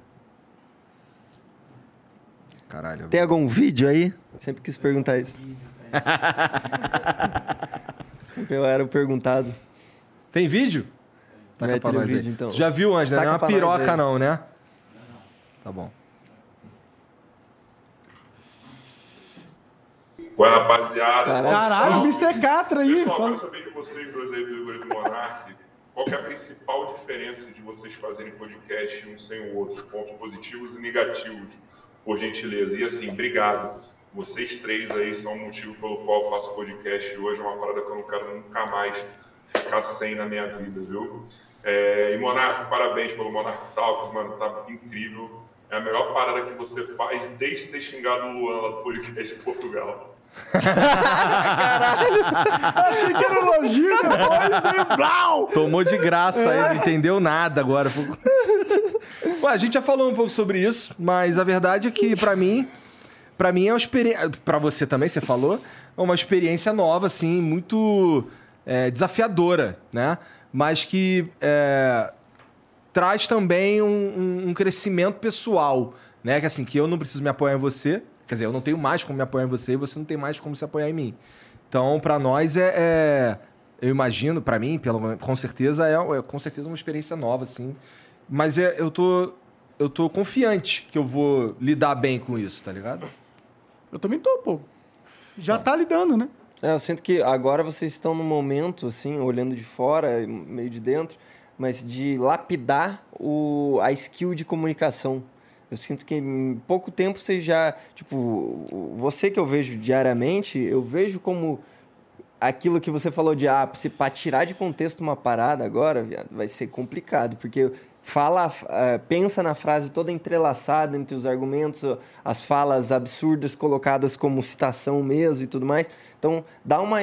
Caralho. Tem algum vídeo aí? Sempre quis perguntar isso. Sempre eu era o perguntado. Tem vídeo? Taca Mete pra no nós aí. vídeo, então. Tu Já viu antes, né? Não é Taca uma pra piroca, aí. não, né? Tá bom. Qual é, rapaziada? Caralho. Salve. Mr. Catra aí. Pessoal, quero saber de vocês dois aí do Igor e do Monark. Qual que é a principal diferença de vocês fazerem podcast um sem o outro? Os pontos positivos e negativos, por gentileza. E assim, obrigado. Vocês três aí são o motivo pelo qual eu faço podcast hoje. É uma parada que eu não quero nunca mais ficar sem na minha vida, viu? É, e Monark, parabéns pelo Monark Talks, mano. Tá incrível. É a melhor parada que você faz desde ter xingado o Luan lá do podcast de Portugal. Achei que era elogio, depois blau. Tomou de graça aí, não entendeu nada agora. Ué, a gente já falou um pouco sobre isso, mas a verdade é que pra mim, para mim é uma experiência, Pra você também, você falou, é uma experiência nova, assim, muito é, desafiadora, né? Mas que é, traz também um, um- um crescimento pessoal, né? Que assim, que eu não preciso me apoiar em você, quer dizer, eu não tenho mais como me apoiar em você e você não tem mais como se apoiar em mim. Então, pra nós é, é- eu imagino, pra mim, pelo, com certeza é, é com certeza uma experiência nova, assim. Mas é, eu tô eu tô confiante que eu vou lidar bem com isso, tá ligado? Eu também tô, pô. Já tá lidando, né? É, eu sinto que agora vocês estão num momento, assim, olhando de fora, meio de dentro, mas de lapidar o, a skill de comunicação. Eu sinto que em pouco tempo você já. Tipo, você que eu vejo diariamente, eu vejo como aquilo que você falou de ah, se para tirar de contexto uma parada agora, viado, vai ser complicado, porque fala, eh, pensa na frase toda entrelaçada entre os argumentos, as falas absurdas colocadas como citação mesmo e tudo mais. Então, dá uma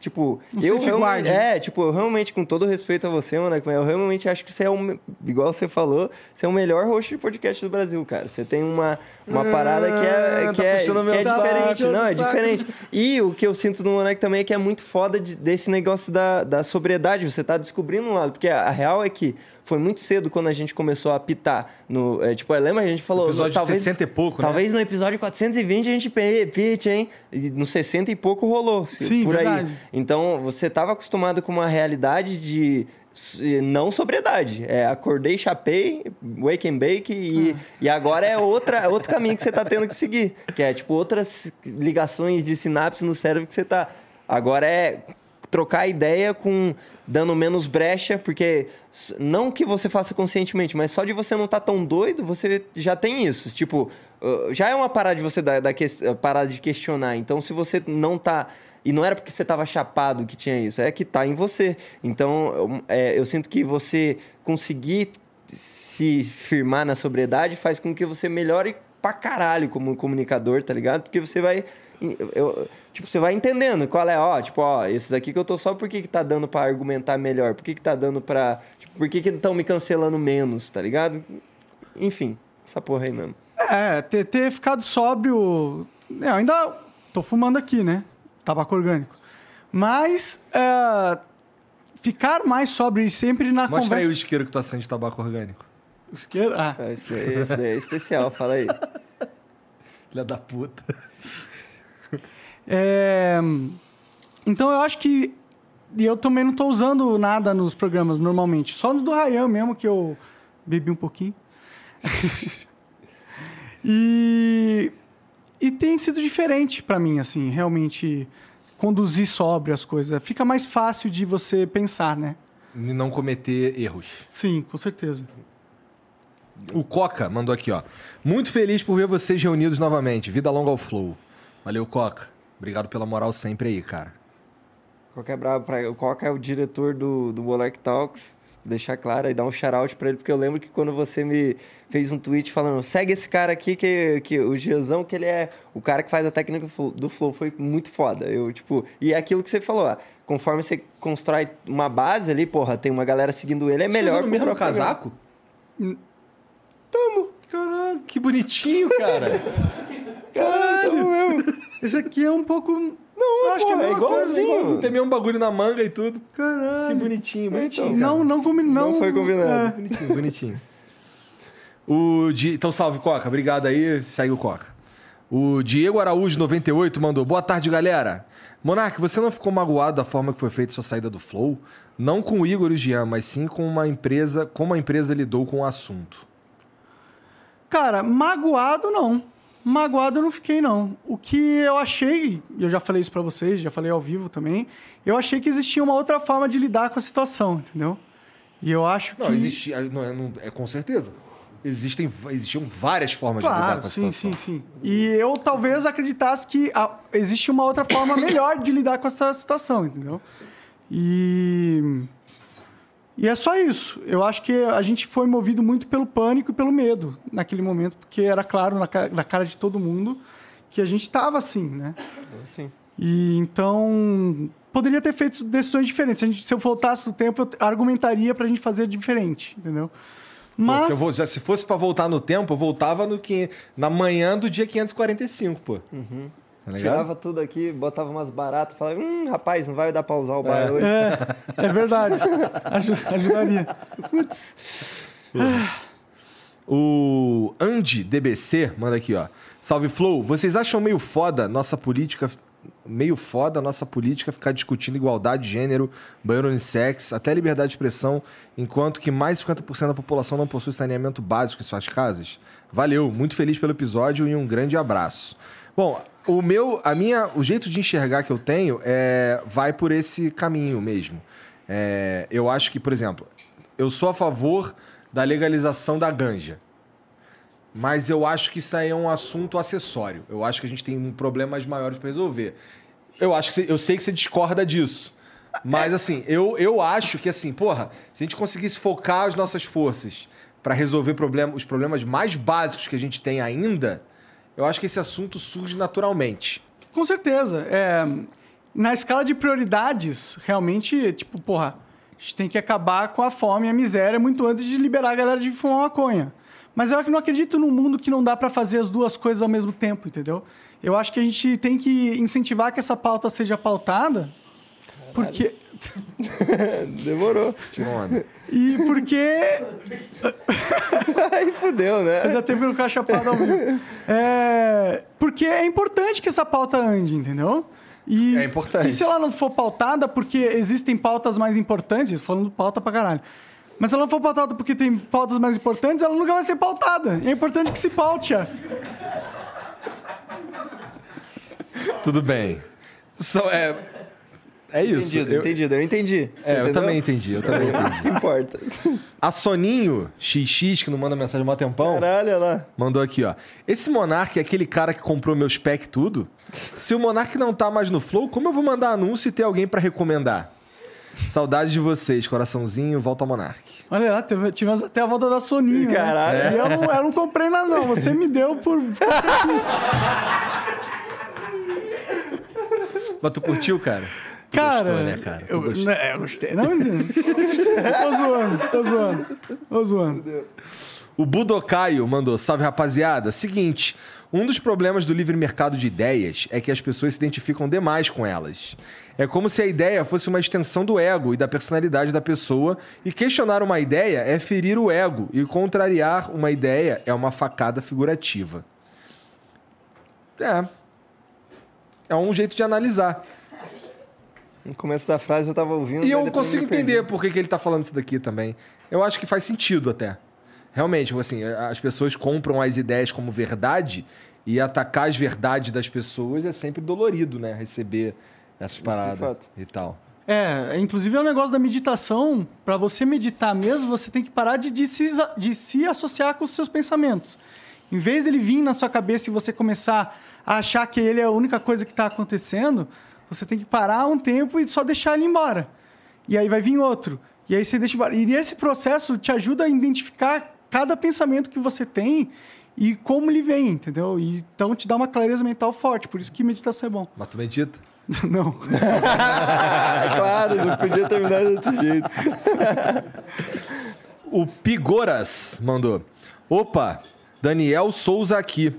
tipo, Um eu realmente, é, tipo, eu realmente com todo respeito a você, mano, eu realmente acho que você é o me- igual você falou, você é o melhor host de podcast do Brasil, cara. Você tem uma uma parada que é Ah, que tá é, que é saco, diferente, não, é saco. diferente. E o que eu sinto no Monark também é que é muito foda de- desse negócio da, da sobriedade. Você tá descobrindo um lado. Porque a, a real é que foi muito cedo quando a gente começou a apitar. No, é, tipo, lembra a gente falou... Episódio talvez, 60 e pouco, né? Talvez no episódio 420 a gente pite, hein? E no 60 e pouco rolou. Sim, por aí. verdade. Então, você tava acostumado com uma realidade de não sobriedade. É, acordei, chapei, wake and bake e, e agora é outra, outro caminho que você tá tendo que seguir. Que é, tipo, outras ligações de sinapse no cérebro que você tá... Agora é trocar ideia com... Dando menos brecha, porque não que você faça conscientemente, mas só de você não estar tão doido, você já tem isso. Tipo, uh, já é uma parada de você dar, dar que, parada de questionar. Então, se você não tá e não era porque você estava chapado que tinha isso, é que tá em você. Então, eu, é, eu sinto que você conseguir se firmar na sobriedade faz com que você melhore pra caralho como comunicador, tá ligado? Porque você vai. eu- tipo, você vai entendendo qual é, ó, tipo, ó, esses aqui que eu tô só por que, que tá dando pra argumentar melhor? Por que, que tá dando pra. Tipo, por que estão me cancelando menos, tá ligado? Enfim, essa porra aí mesmo. É, ter, ter ficado sóbrio. É, ainda tô fumando aqui, né? Tabaco orgânico. Mas é, ficar mais sóbrio e sempre na Mostra aí o conversa. isqueiro que tu acende de tabaco orgânico. Isqueiro? Ah, Esse, esse daí é especial, fala aí. Filha da puta. É, então eu acho que. E eu também não tô usando nada nos programas normalmente. Só no do Ryan mesmo, que eu bebi um pouquinho. e. E tem sido diferente pra mim, assim, realmente conduzir sóbrio as coisas. Fica mais fácil de você pensar, né? E não cometer erros. Sim, com certeza. O Coca mandou aqui, ó. Muito feliz por ver vocês reunidos novamente. Vida longa ao Flow. Valeu, Coca. Obrigado pela moral sempre aí, cara. Coca é brabo pra... O Coca é o diretor do, do Monarch Talks. Deixar claro e dar um shout pra ele, porque eu lembro que quando você me fez um tweet falando, segue esse cara aqui, que, que o Giazão, que ele é o cara que faz a técnica do Flow, foi muito foda. Eu, tipo, e é aquilo que você falou, ó, conforme você constrói uma base ali, porra, tem uma galera seguindo ele, é Você melhor o que mesmo programa. casaco? Tamo. Caralho, que bonitinho, cara. Caralho! Esse aqui é um pouco. Não, eu acho que é, é igualzinho. Igualzinho, Tem mesmo um bagulho na manga e tudo. Caralho. Que bonitinho, bonitinho. cara. Não, não combina. Não, Não foi combinado. É. Bonitinho, bonitinho. O Di... Então, salve, Coca. Obrigado aí. Segue o Coca. O Diego Araújo, 98, mandou. Boa tarde, galera. Monark, você não ficou magoado da forma que foi feita sua saída do Flow? Não com o Igor e o Jean, mas sim com uma empresa, como a empresa lidou com o assunto. Cara, magoado não. Magoado eu não fiquei, não. O que eu achei, e eu já falei isso pra vocês, já falei ao vivo também, eu achei que existia uma outra forma de lidar com a situação, entendeu? E eu acho Não, que. existia. Não, é- não- é com certeza. Existem, existiam várias formas de lidar Claro, com a sim, situação. sim, sim. E eu talvez acreditasse que ah, existe uma outra forma melhor de lidar com essa situação, entendeu? E. E é só isso. Eu acho que a gente foi movido muito pelo pânico e pelo medo naquele momento, porque era claro na, ca- na cara de todo mundo que a gente estava assim, né? Assim. E então poderia ter feito decisões diferentes. Se, a gente- se eu voltasse no tempo, eu argumentaria pra gente fazer diferente, entendeu? Pô, Mas se, eu vou- já, se fosse pra voltar no tempo, eu voltava no que, na manhã do dia 545, pô. Tá? Tirava tudo aqui, botava umas baratas, falava, hum, rapaz, não vai dar pra usar o bar hoje. é, é verdade. Aju- ajudaria. O Andy DBC manda aqui, ó. Salve Flow, vocês acham meio foda nossa política meio foda a nossa política ficar discutindo igualdade de gênero, banheiro unissex, até liberdade de expressão, enquanto que mais de 50% da população não possui saneamento básico em suas casas? Valeu, muito feliz pelo episódio e um grande abraço. Bom, o meu, a minha, o jeito de enxergar que eu tenho é vai por esse caminho mesmo. É, eu acho que, por exemplo, eu sou a favor da legalização da ganja. Mas eu acho que isso aí é um assunto acessório. Eu acho que a gente tem um problemas maiores para resolver. Eu acho que você- eu sei que você discorda disso. Mas assim, eu, eu acho que assim, porra, se a gente conseguisse focar as nossas forças para resolver problema, os problemas mais básicos que a gente tem ainda, eu acho que esse assunto surge naturalmente. Com certeza. É, na escala de prioridades, realmente, tipo, porra, a gente tem que acabar com a fome e a miséria muito antes de liberar a galera de fumar maconha. Mas eu não acredito num mundo que não dá pra fazer as duas coisas ao mesmo tempo, entendeu? Eu acho que a gente tem que incentivar que essa pauta seja pautada, porque Demorou. Onda. e porque Aí fudeu, né? Fazia tempo que eu não ficava chapado ao vivo. É, porque é importante que essa pauta ande, entendeu? E, É importante. E se ela não for pautada, porque existem pautas mais importantes, falando pauta pra caralho. Mas se ela não for pautada porque tem pautas mais importantes, ela nunca vai ser pautada. E é importante que se paute. Tudo bem. Só é é isso. Entendido, Eu- entendido. Eu entendi. Você É, eu entendeu? também entendi, eu também entendi. Não importa. A Soninho XX, que não manda mensagem há mó tempão, Caralho, olha lá. mandou aqui, ó. Esse Monark é aquele cara que comprou meus pack tudo? Se o Monark não tá mais no Flow, como eu vou mandar anúncio e ter alguém pra recomendar? Saudades de vocês, coraçãozinho, volta ao Monark. Olha lá, teve- tivemos até a volta da Soninho. né? Caralho. E eu não, eu não comprei nada, não. Você me deu por. por você quis. Mas tu curtiu, cara? Cara, gostou, né, cara? Eu, gostou. né, eu gostei. Não, tô zoando, tô zoando. Tô zoando. O Budocaio mandou, salve rapaziada. Seguinte, um dos problemas do livre mercado de ideias é que as pessoas se identificam demais com elas. É como se a ideia fosse uma extensão do ego e da personalidade da pessoa, e questionar uma ideia é ferir o ego, e contrariar uma ideia é uma facada figurativa. É. É um jeito de analisar. No começo da frase eu tava ouvindo. E eu consigo entender por que, que ele tá falando isso daqui também. Eu acho que faz sentido até. Realmente, tipo assim, as pessoas compram as ideias como verdade e atacar as verdades das pessoas é sempre dolorido, né? Receber essas paradas fato. e tal. É, inclusive é um negócio da meditação. Pra você meditar mesmo, você tem que parar de, de, se, de se associar com os seus pensamentos. Em vez dele vir na sua cabeça e você começar a achar que ele é a única coisa que está acontecendo, você tem que parar um tempo e só deixar ele embora. E aí vai vir outro. E aí você deixa. bar- E esse processo te ajuda a identificar cada pensamento que você tem e como ele vem, entendeu? E, então te dá uma clareza mental forte. Por isso que meditação é bom. Mas tu medita? Não. Claro, não podia terminar de outro jeito. O Pigoras mandou. Opa, Daniel Souza aqui.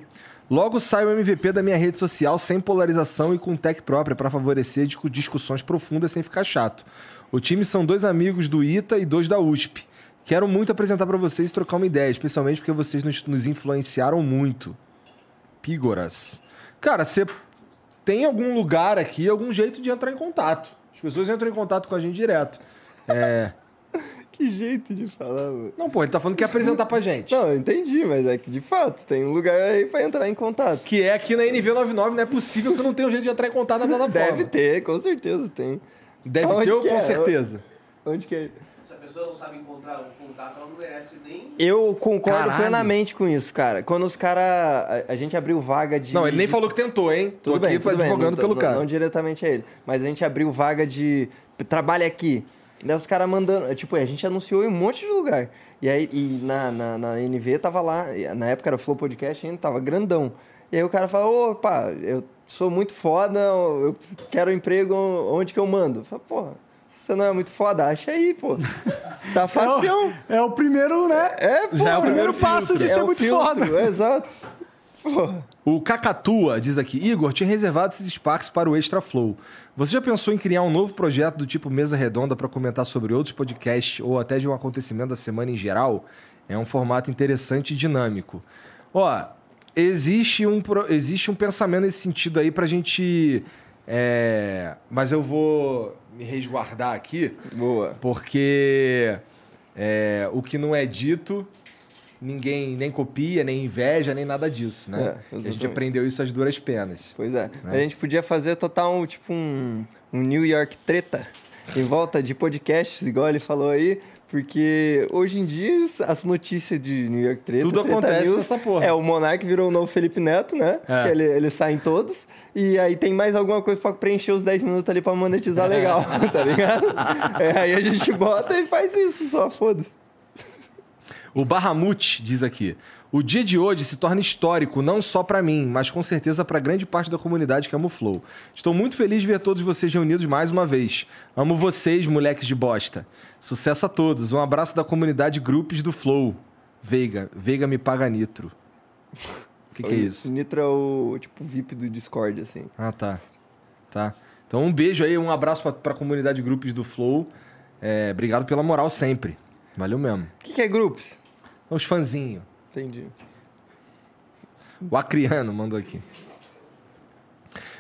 Logo sai o MVP da minha rede social sem polarização e com tech própria para favorecer discu- discussões profundas sem ficar chato. O time são dois amigos do ITA e dois da USP. Quero muito apresentar para vocês e trocar uma ideia, especialmente porque vocês nos, nos influenciaram muito. Pigoras. Cara, você tem algum lugar aqui, algum jeito de entrar em contato. As pessoas entram em contato com a gente direto. É. Que jeito de falar, mano. Não, pô, ele tá falando que quer apresentar pra gente. Não, eu entendi, mas é que de fato tem um lugar aí pra entrar em contato. Que é aqui na NV99, não é possível que não tenha um jeito de entrar em contato na plataforma. Deve ter, com certeza tem. Deve Aonde ter, ou com é? certeza. Onde que é? Se a pessoa não sabe encontrar um contato, ela não merece nem. Eu concordo Caralho. plenamente com isso, cara. Quando os caras. A, a gente abriu vaga de. Não, ele nem falou que tentou, hein? Tô Tudo aqui bem, tudo bem. advogando não, pelo não- cara. Não diretamente a ele. Mas a gente abriu vaga de. Trabalha aqui. Daí os caras mandando. Tipo, a gente anunciou em um monte de lugar. E aí, e na, na, na NV tava lá. Na época era o Flow Podcast ainda, tava grandão. E aí o cara fala: opa, eu sou muito foda, eu quero um emprego onde que eu mando? Eu falo, porra, você não é muito foda, acha aí, pô. Tá facião. É o primeiro, né? É, pô. Já é o primeiro passo filtro. de ser o muito filtro, foda. Exato. Porra. O Cacatua diz aqui: Igor, tinha reservado esses espaços para o Extra Flow. Você já pensou em criar um novo projeto do tipo mesa redonda para comentar sobre outros podcasts ou até de um acontecimento da semana em geral? É um formato interessante e dinâmico. Ó, existe um, existe um pensamento nesse sentido aí pra gente. é, Mas eu vou me resguardar aqui. Boa. Porque é, o que não é dito, ninguém nem copia, nem inveja, nem nada disso, né? É, a gente aprendeu isso às duras penas. Pois é. A gente podia fazer total um, tipo um, um New York treta em volta de podcasts, igual ele falou aí. Porque hoje em dia as notícias de New York Treta. Tudo Treta acontece News, nessa porra. É, o Monark virou o novo Felipe Neto, né? É. Ele, ele sai em todos. E aí tem mais alguma coisa pra preencher os 10 minutos ali pra monetizar legal, tá ligado? É, aí a gente bota e faz isso só, foda-se. O Bahamut diz aqui: o dia de hoje se torna histórico não só pra mim, mas com certeza pra grande parte da comunidade que ama o Flow. Estou muito feliz de ver todos vocês reunidos mais uma vez. Amo vocês, moleques de bosta. Sucesso a todos. Um abraço da comunidade Grupos do Flow. Veiga, Veiga me paga nitro. O que, que é isso? Nitro é o tipo VIP do Discord, assim. Ah, tá. Tá. Então um beijo aí, um abraço pra, pra comunidade Grupos do Flow. É, obrigado pela moral sempre. Valeu mesmo. O que, que é grupos? Os fãzinhos. Entendi. O Acriano mandou aqui.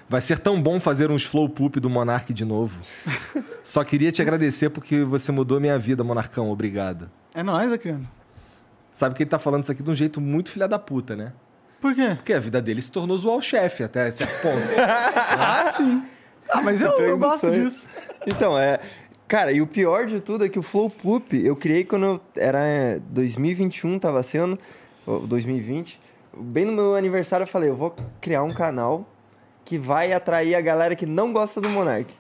Vai ser tão bom fazer uns flow poop do Monark de novo. Só queria te agradecer porque você mudou minha vida, Monarcão. Obrigado. É nóis, Acriano. Sabe que ele tá falando isso aqui de um jeito muito filha da puta, né? Por quê? Porque a vida dele se tornou zoar o chefe até certo ponto. Ah, sim. Ah, mas eu, eu gosto disso. Então, é. Cara, e o pior de tudo é que o Flow Poop eu criei quando eu era é, 2021, tava sendo, ou 2020. Bem no meu aniversário eu falei, eu vou criar um canal que vai atrair a galera que não gosta do Monark.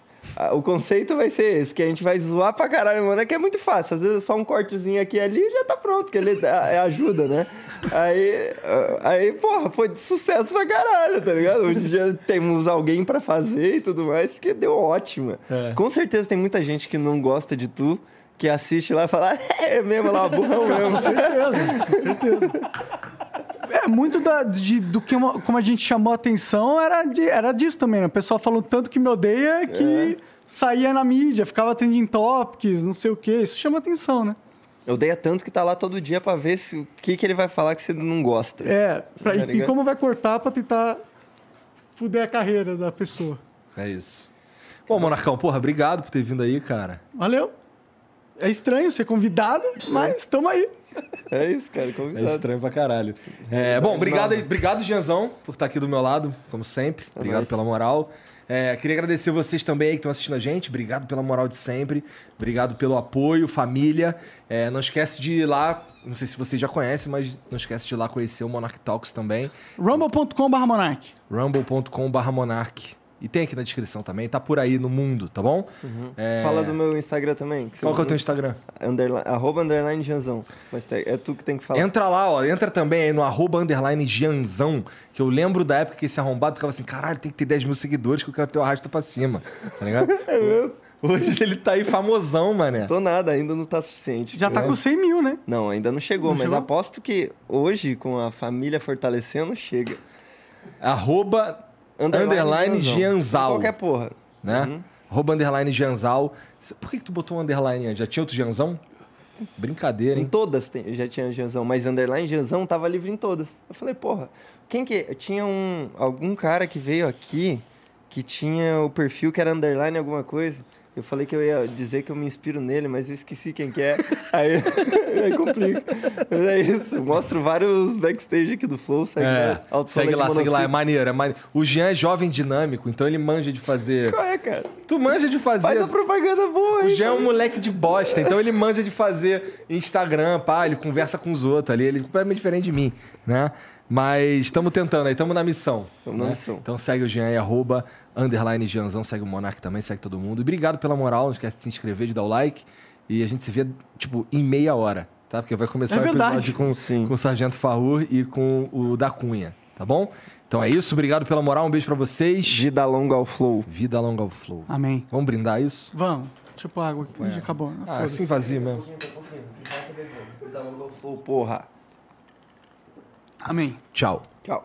O conceito vai ser esse, que a gente vai zoar pra caralho o Monark, é muito fácil. Às vezes é só um cortezinho aqui e ali e já tá pronto, que ele é ajuda, né? Aí, ah, aí, porra, foi de sucesso pra caralho, tá ligado? Hoje em dia temos alguém pra fazer e tudo mais, porque deu ótimo. Com certeza tem muita gente que não gosta de tu, que assiste lá e fala, "Ah, é mesmo, lá, burrão mesmo. Com certeza, com certeza. É, muito da, de- do que uma- como a gente chamou a atenção era, de- era disso também, né? O pessoal falou tanto que me odeia que saía na mídia, ficava trending topics, não sei o quê. Isso chama atenção, né? Eu odeia tanto que tá lá todo dia pra ver se, o que, que ele vai falar que você não gosta. É, pra- Tá e- e, como vai cortar pra tentar fuder a carreira da pessoa. é isso. Bom, Monarcão, porra, obrigado por ter vindo aí, cara. Valeu. É estranho ser convidado, mas estamos aí. É isso, cara, É convidado. estranho pra caralho. É, bom, obrigado, obrigado, Gianzão, por estar aqui do meu lado, como sempre. Obrigado nóis. pela moral. É, queria agradecer vocês também aí que estão assistindo a gente. Obrigado pela moral de sempre. Obrigado pelo apoio, família. É, não esquece de ir lá. Não sei se vocês já conhecem, mas não esquece de ir lá conhecer o Monarch Talks também. rumble.com.br monark. rumble.com.br monarch. E tem aqui na descrição também, tá por aí no mundo, tá bom? É, Fala do meu Instagram também. Que Qual que é o teu Instagram? Underline, arroba underline Janzão. Mas te- é tu que tem que falar. Entra lá, ó. Entra também aí no arroba underline Gianzão, que eu lembro da época que esse arrombado ficava assim, caralho, tem que ter 10 mil seguidores que eu quero ter o arrasto pra cima, tá ligado? Hoje ele tá aí famosão, mané. Tô nada, ainda não tá suficiente. Já tá com 100 mil, né? Não, ainda não chegou, Não mas chegou? aposto que hoje, com a família fortalecendo, chega. Arroba underline Janzão. Gianzal, Qualquer porra. né? Uhum. Arroba underline Gianzal. Por que, que tu botou um underline antes? Já tinha outro Gianzão? Brincadeira, Em hein? todas tem, já tinha Janzão, mas underline Janzão tava livre em todas. Eu falei, porra, quem que. Tinha um. Algum cara que veio aqui que tinha o perfil que era underline alguma coisa. Eu falei que eu ia dizer que eu me inspiro nele, mas eu esqueci quem que é. Aí, aí complica. Mas é isso. Eu mostro vários backstage aqui do Flow. Segue, É. Autosoma segue lá, segue lá, é maneiro, é maneiro. O Jean é jovem dinâmico, então ele manja de fazer. Qual é, cara? Tu manja de fazer. Faz a propaganda boa, O hein? Jean é um moleque de bosta, então ele manja de fazer Instagram, pá, ele conversa com os outros ali, ele é completamente diferente de mim, né? Mas estamos tentando aí, estamos na missão. Tamo na né? missão. Então segue o Jean aí, arroba, underline Jeanzão, segue o Monark também, segue todo mundo. E obrigado pela moral, não esquece de se inscrever, de dar o like. E a gente se vê, tipo, em meia hora, tá? Porque vai começar É o episódio com, Sim. com o Sargento Farrur e com o da Cunha, tá bom? Então é isso, obrigado pela moral, um beijo pra vocês. Vida longa ao Flow. Vida longa ao flow. Amém. Vamos brindar isso? Vamos. Tipo água aqui. Já acabou. Ah, assim vazio mesmo. Vida longa ao Flow, porra. Amém. Tchau. Tchau.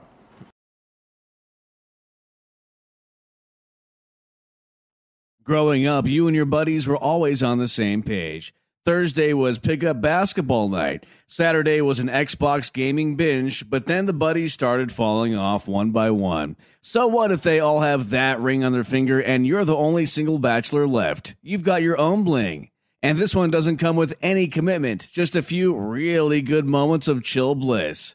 Growing up, you and your buddies were always on the same page. Thursday was pickup basketball night. Saturday was an Xbox gaming binge, but then the buddies started falling off one by one. So what if they all have that ring on their finger and you're the only single bachelor left? You've got your own bling. And this one doesn't come with any commitment, just a few really good moments of chill bliss.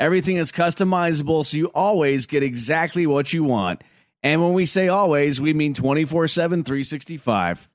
Everything is customizable, so you always get exactly what you want. And when we say always, we mean 24 7, 365.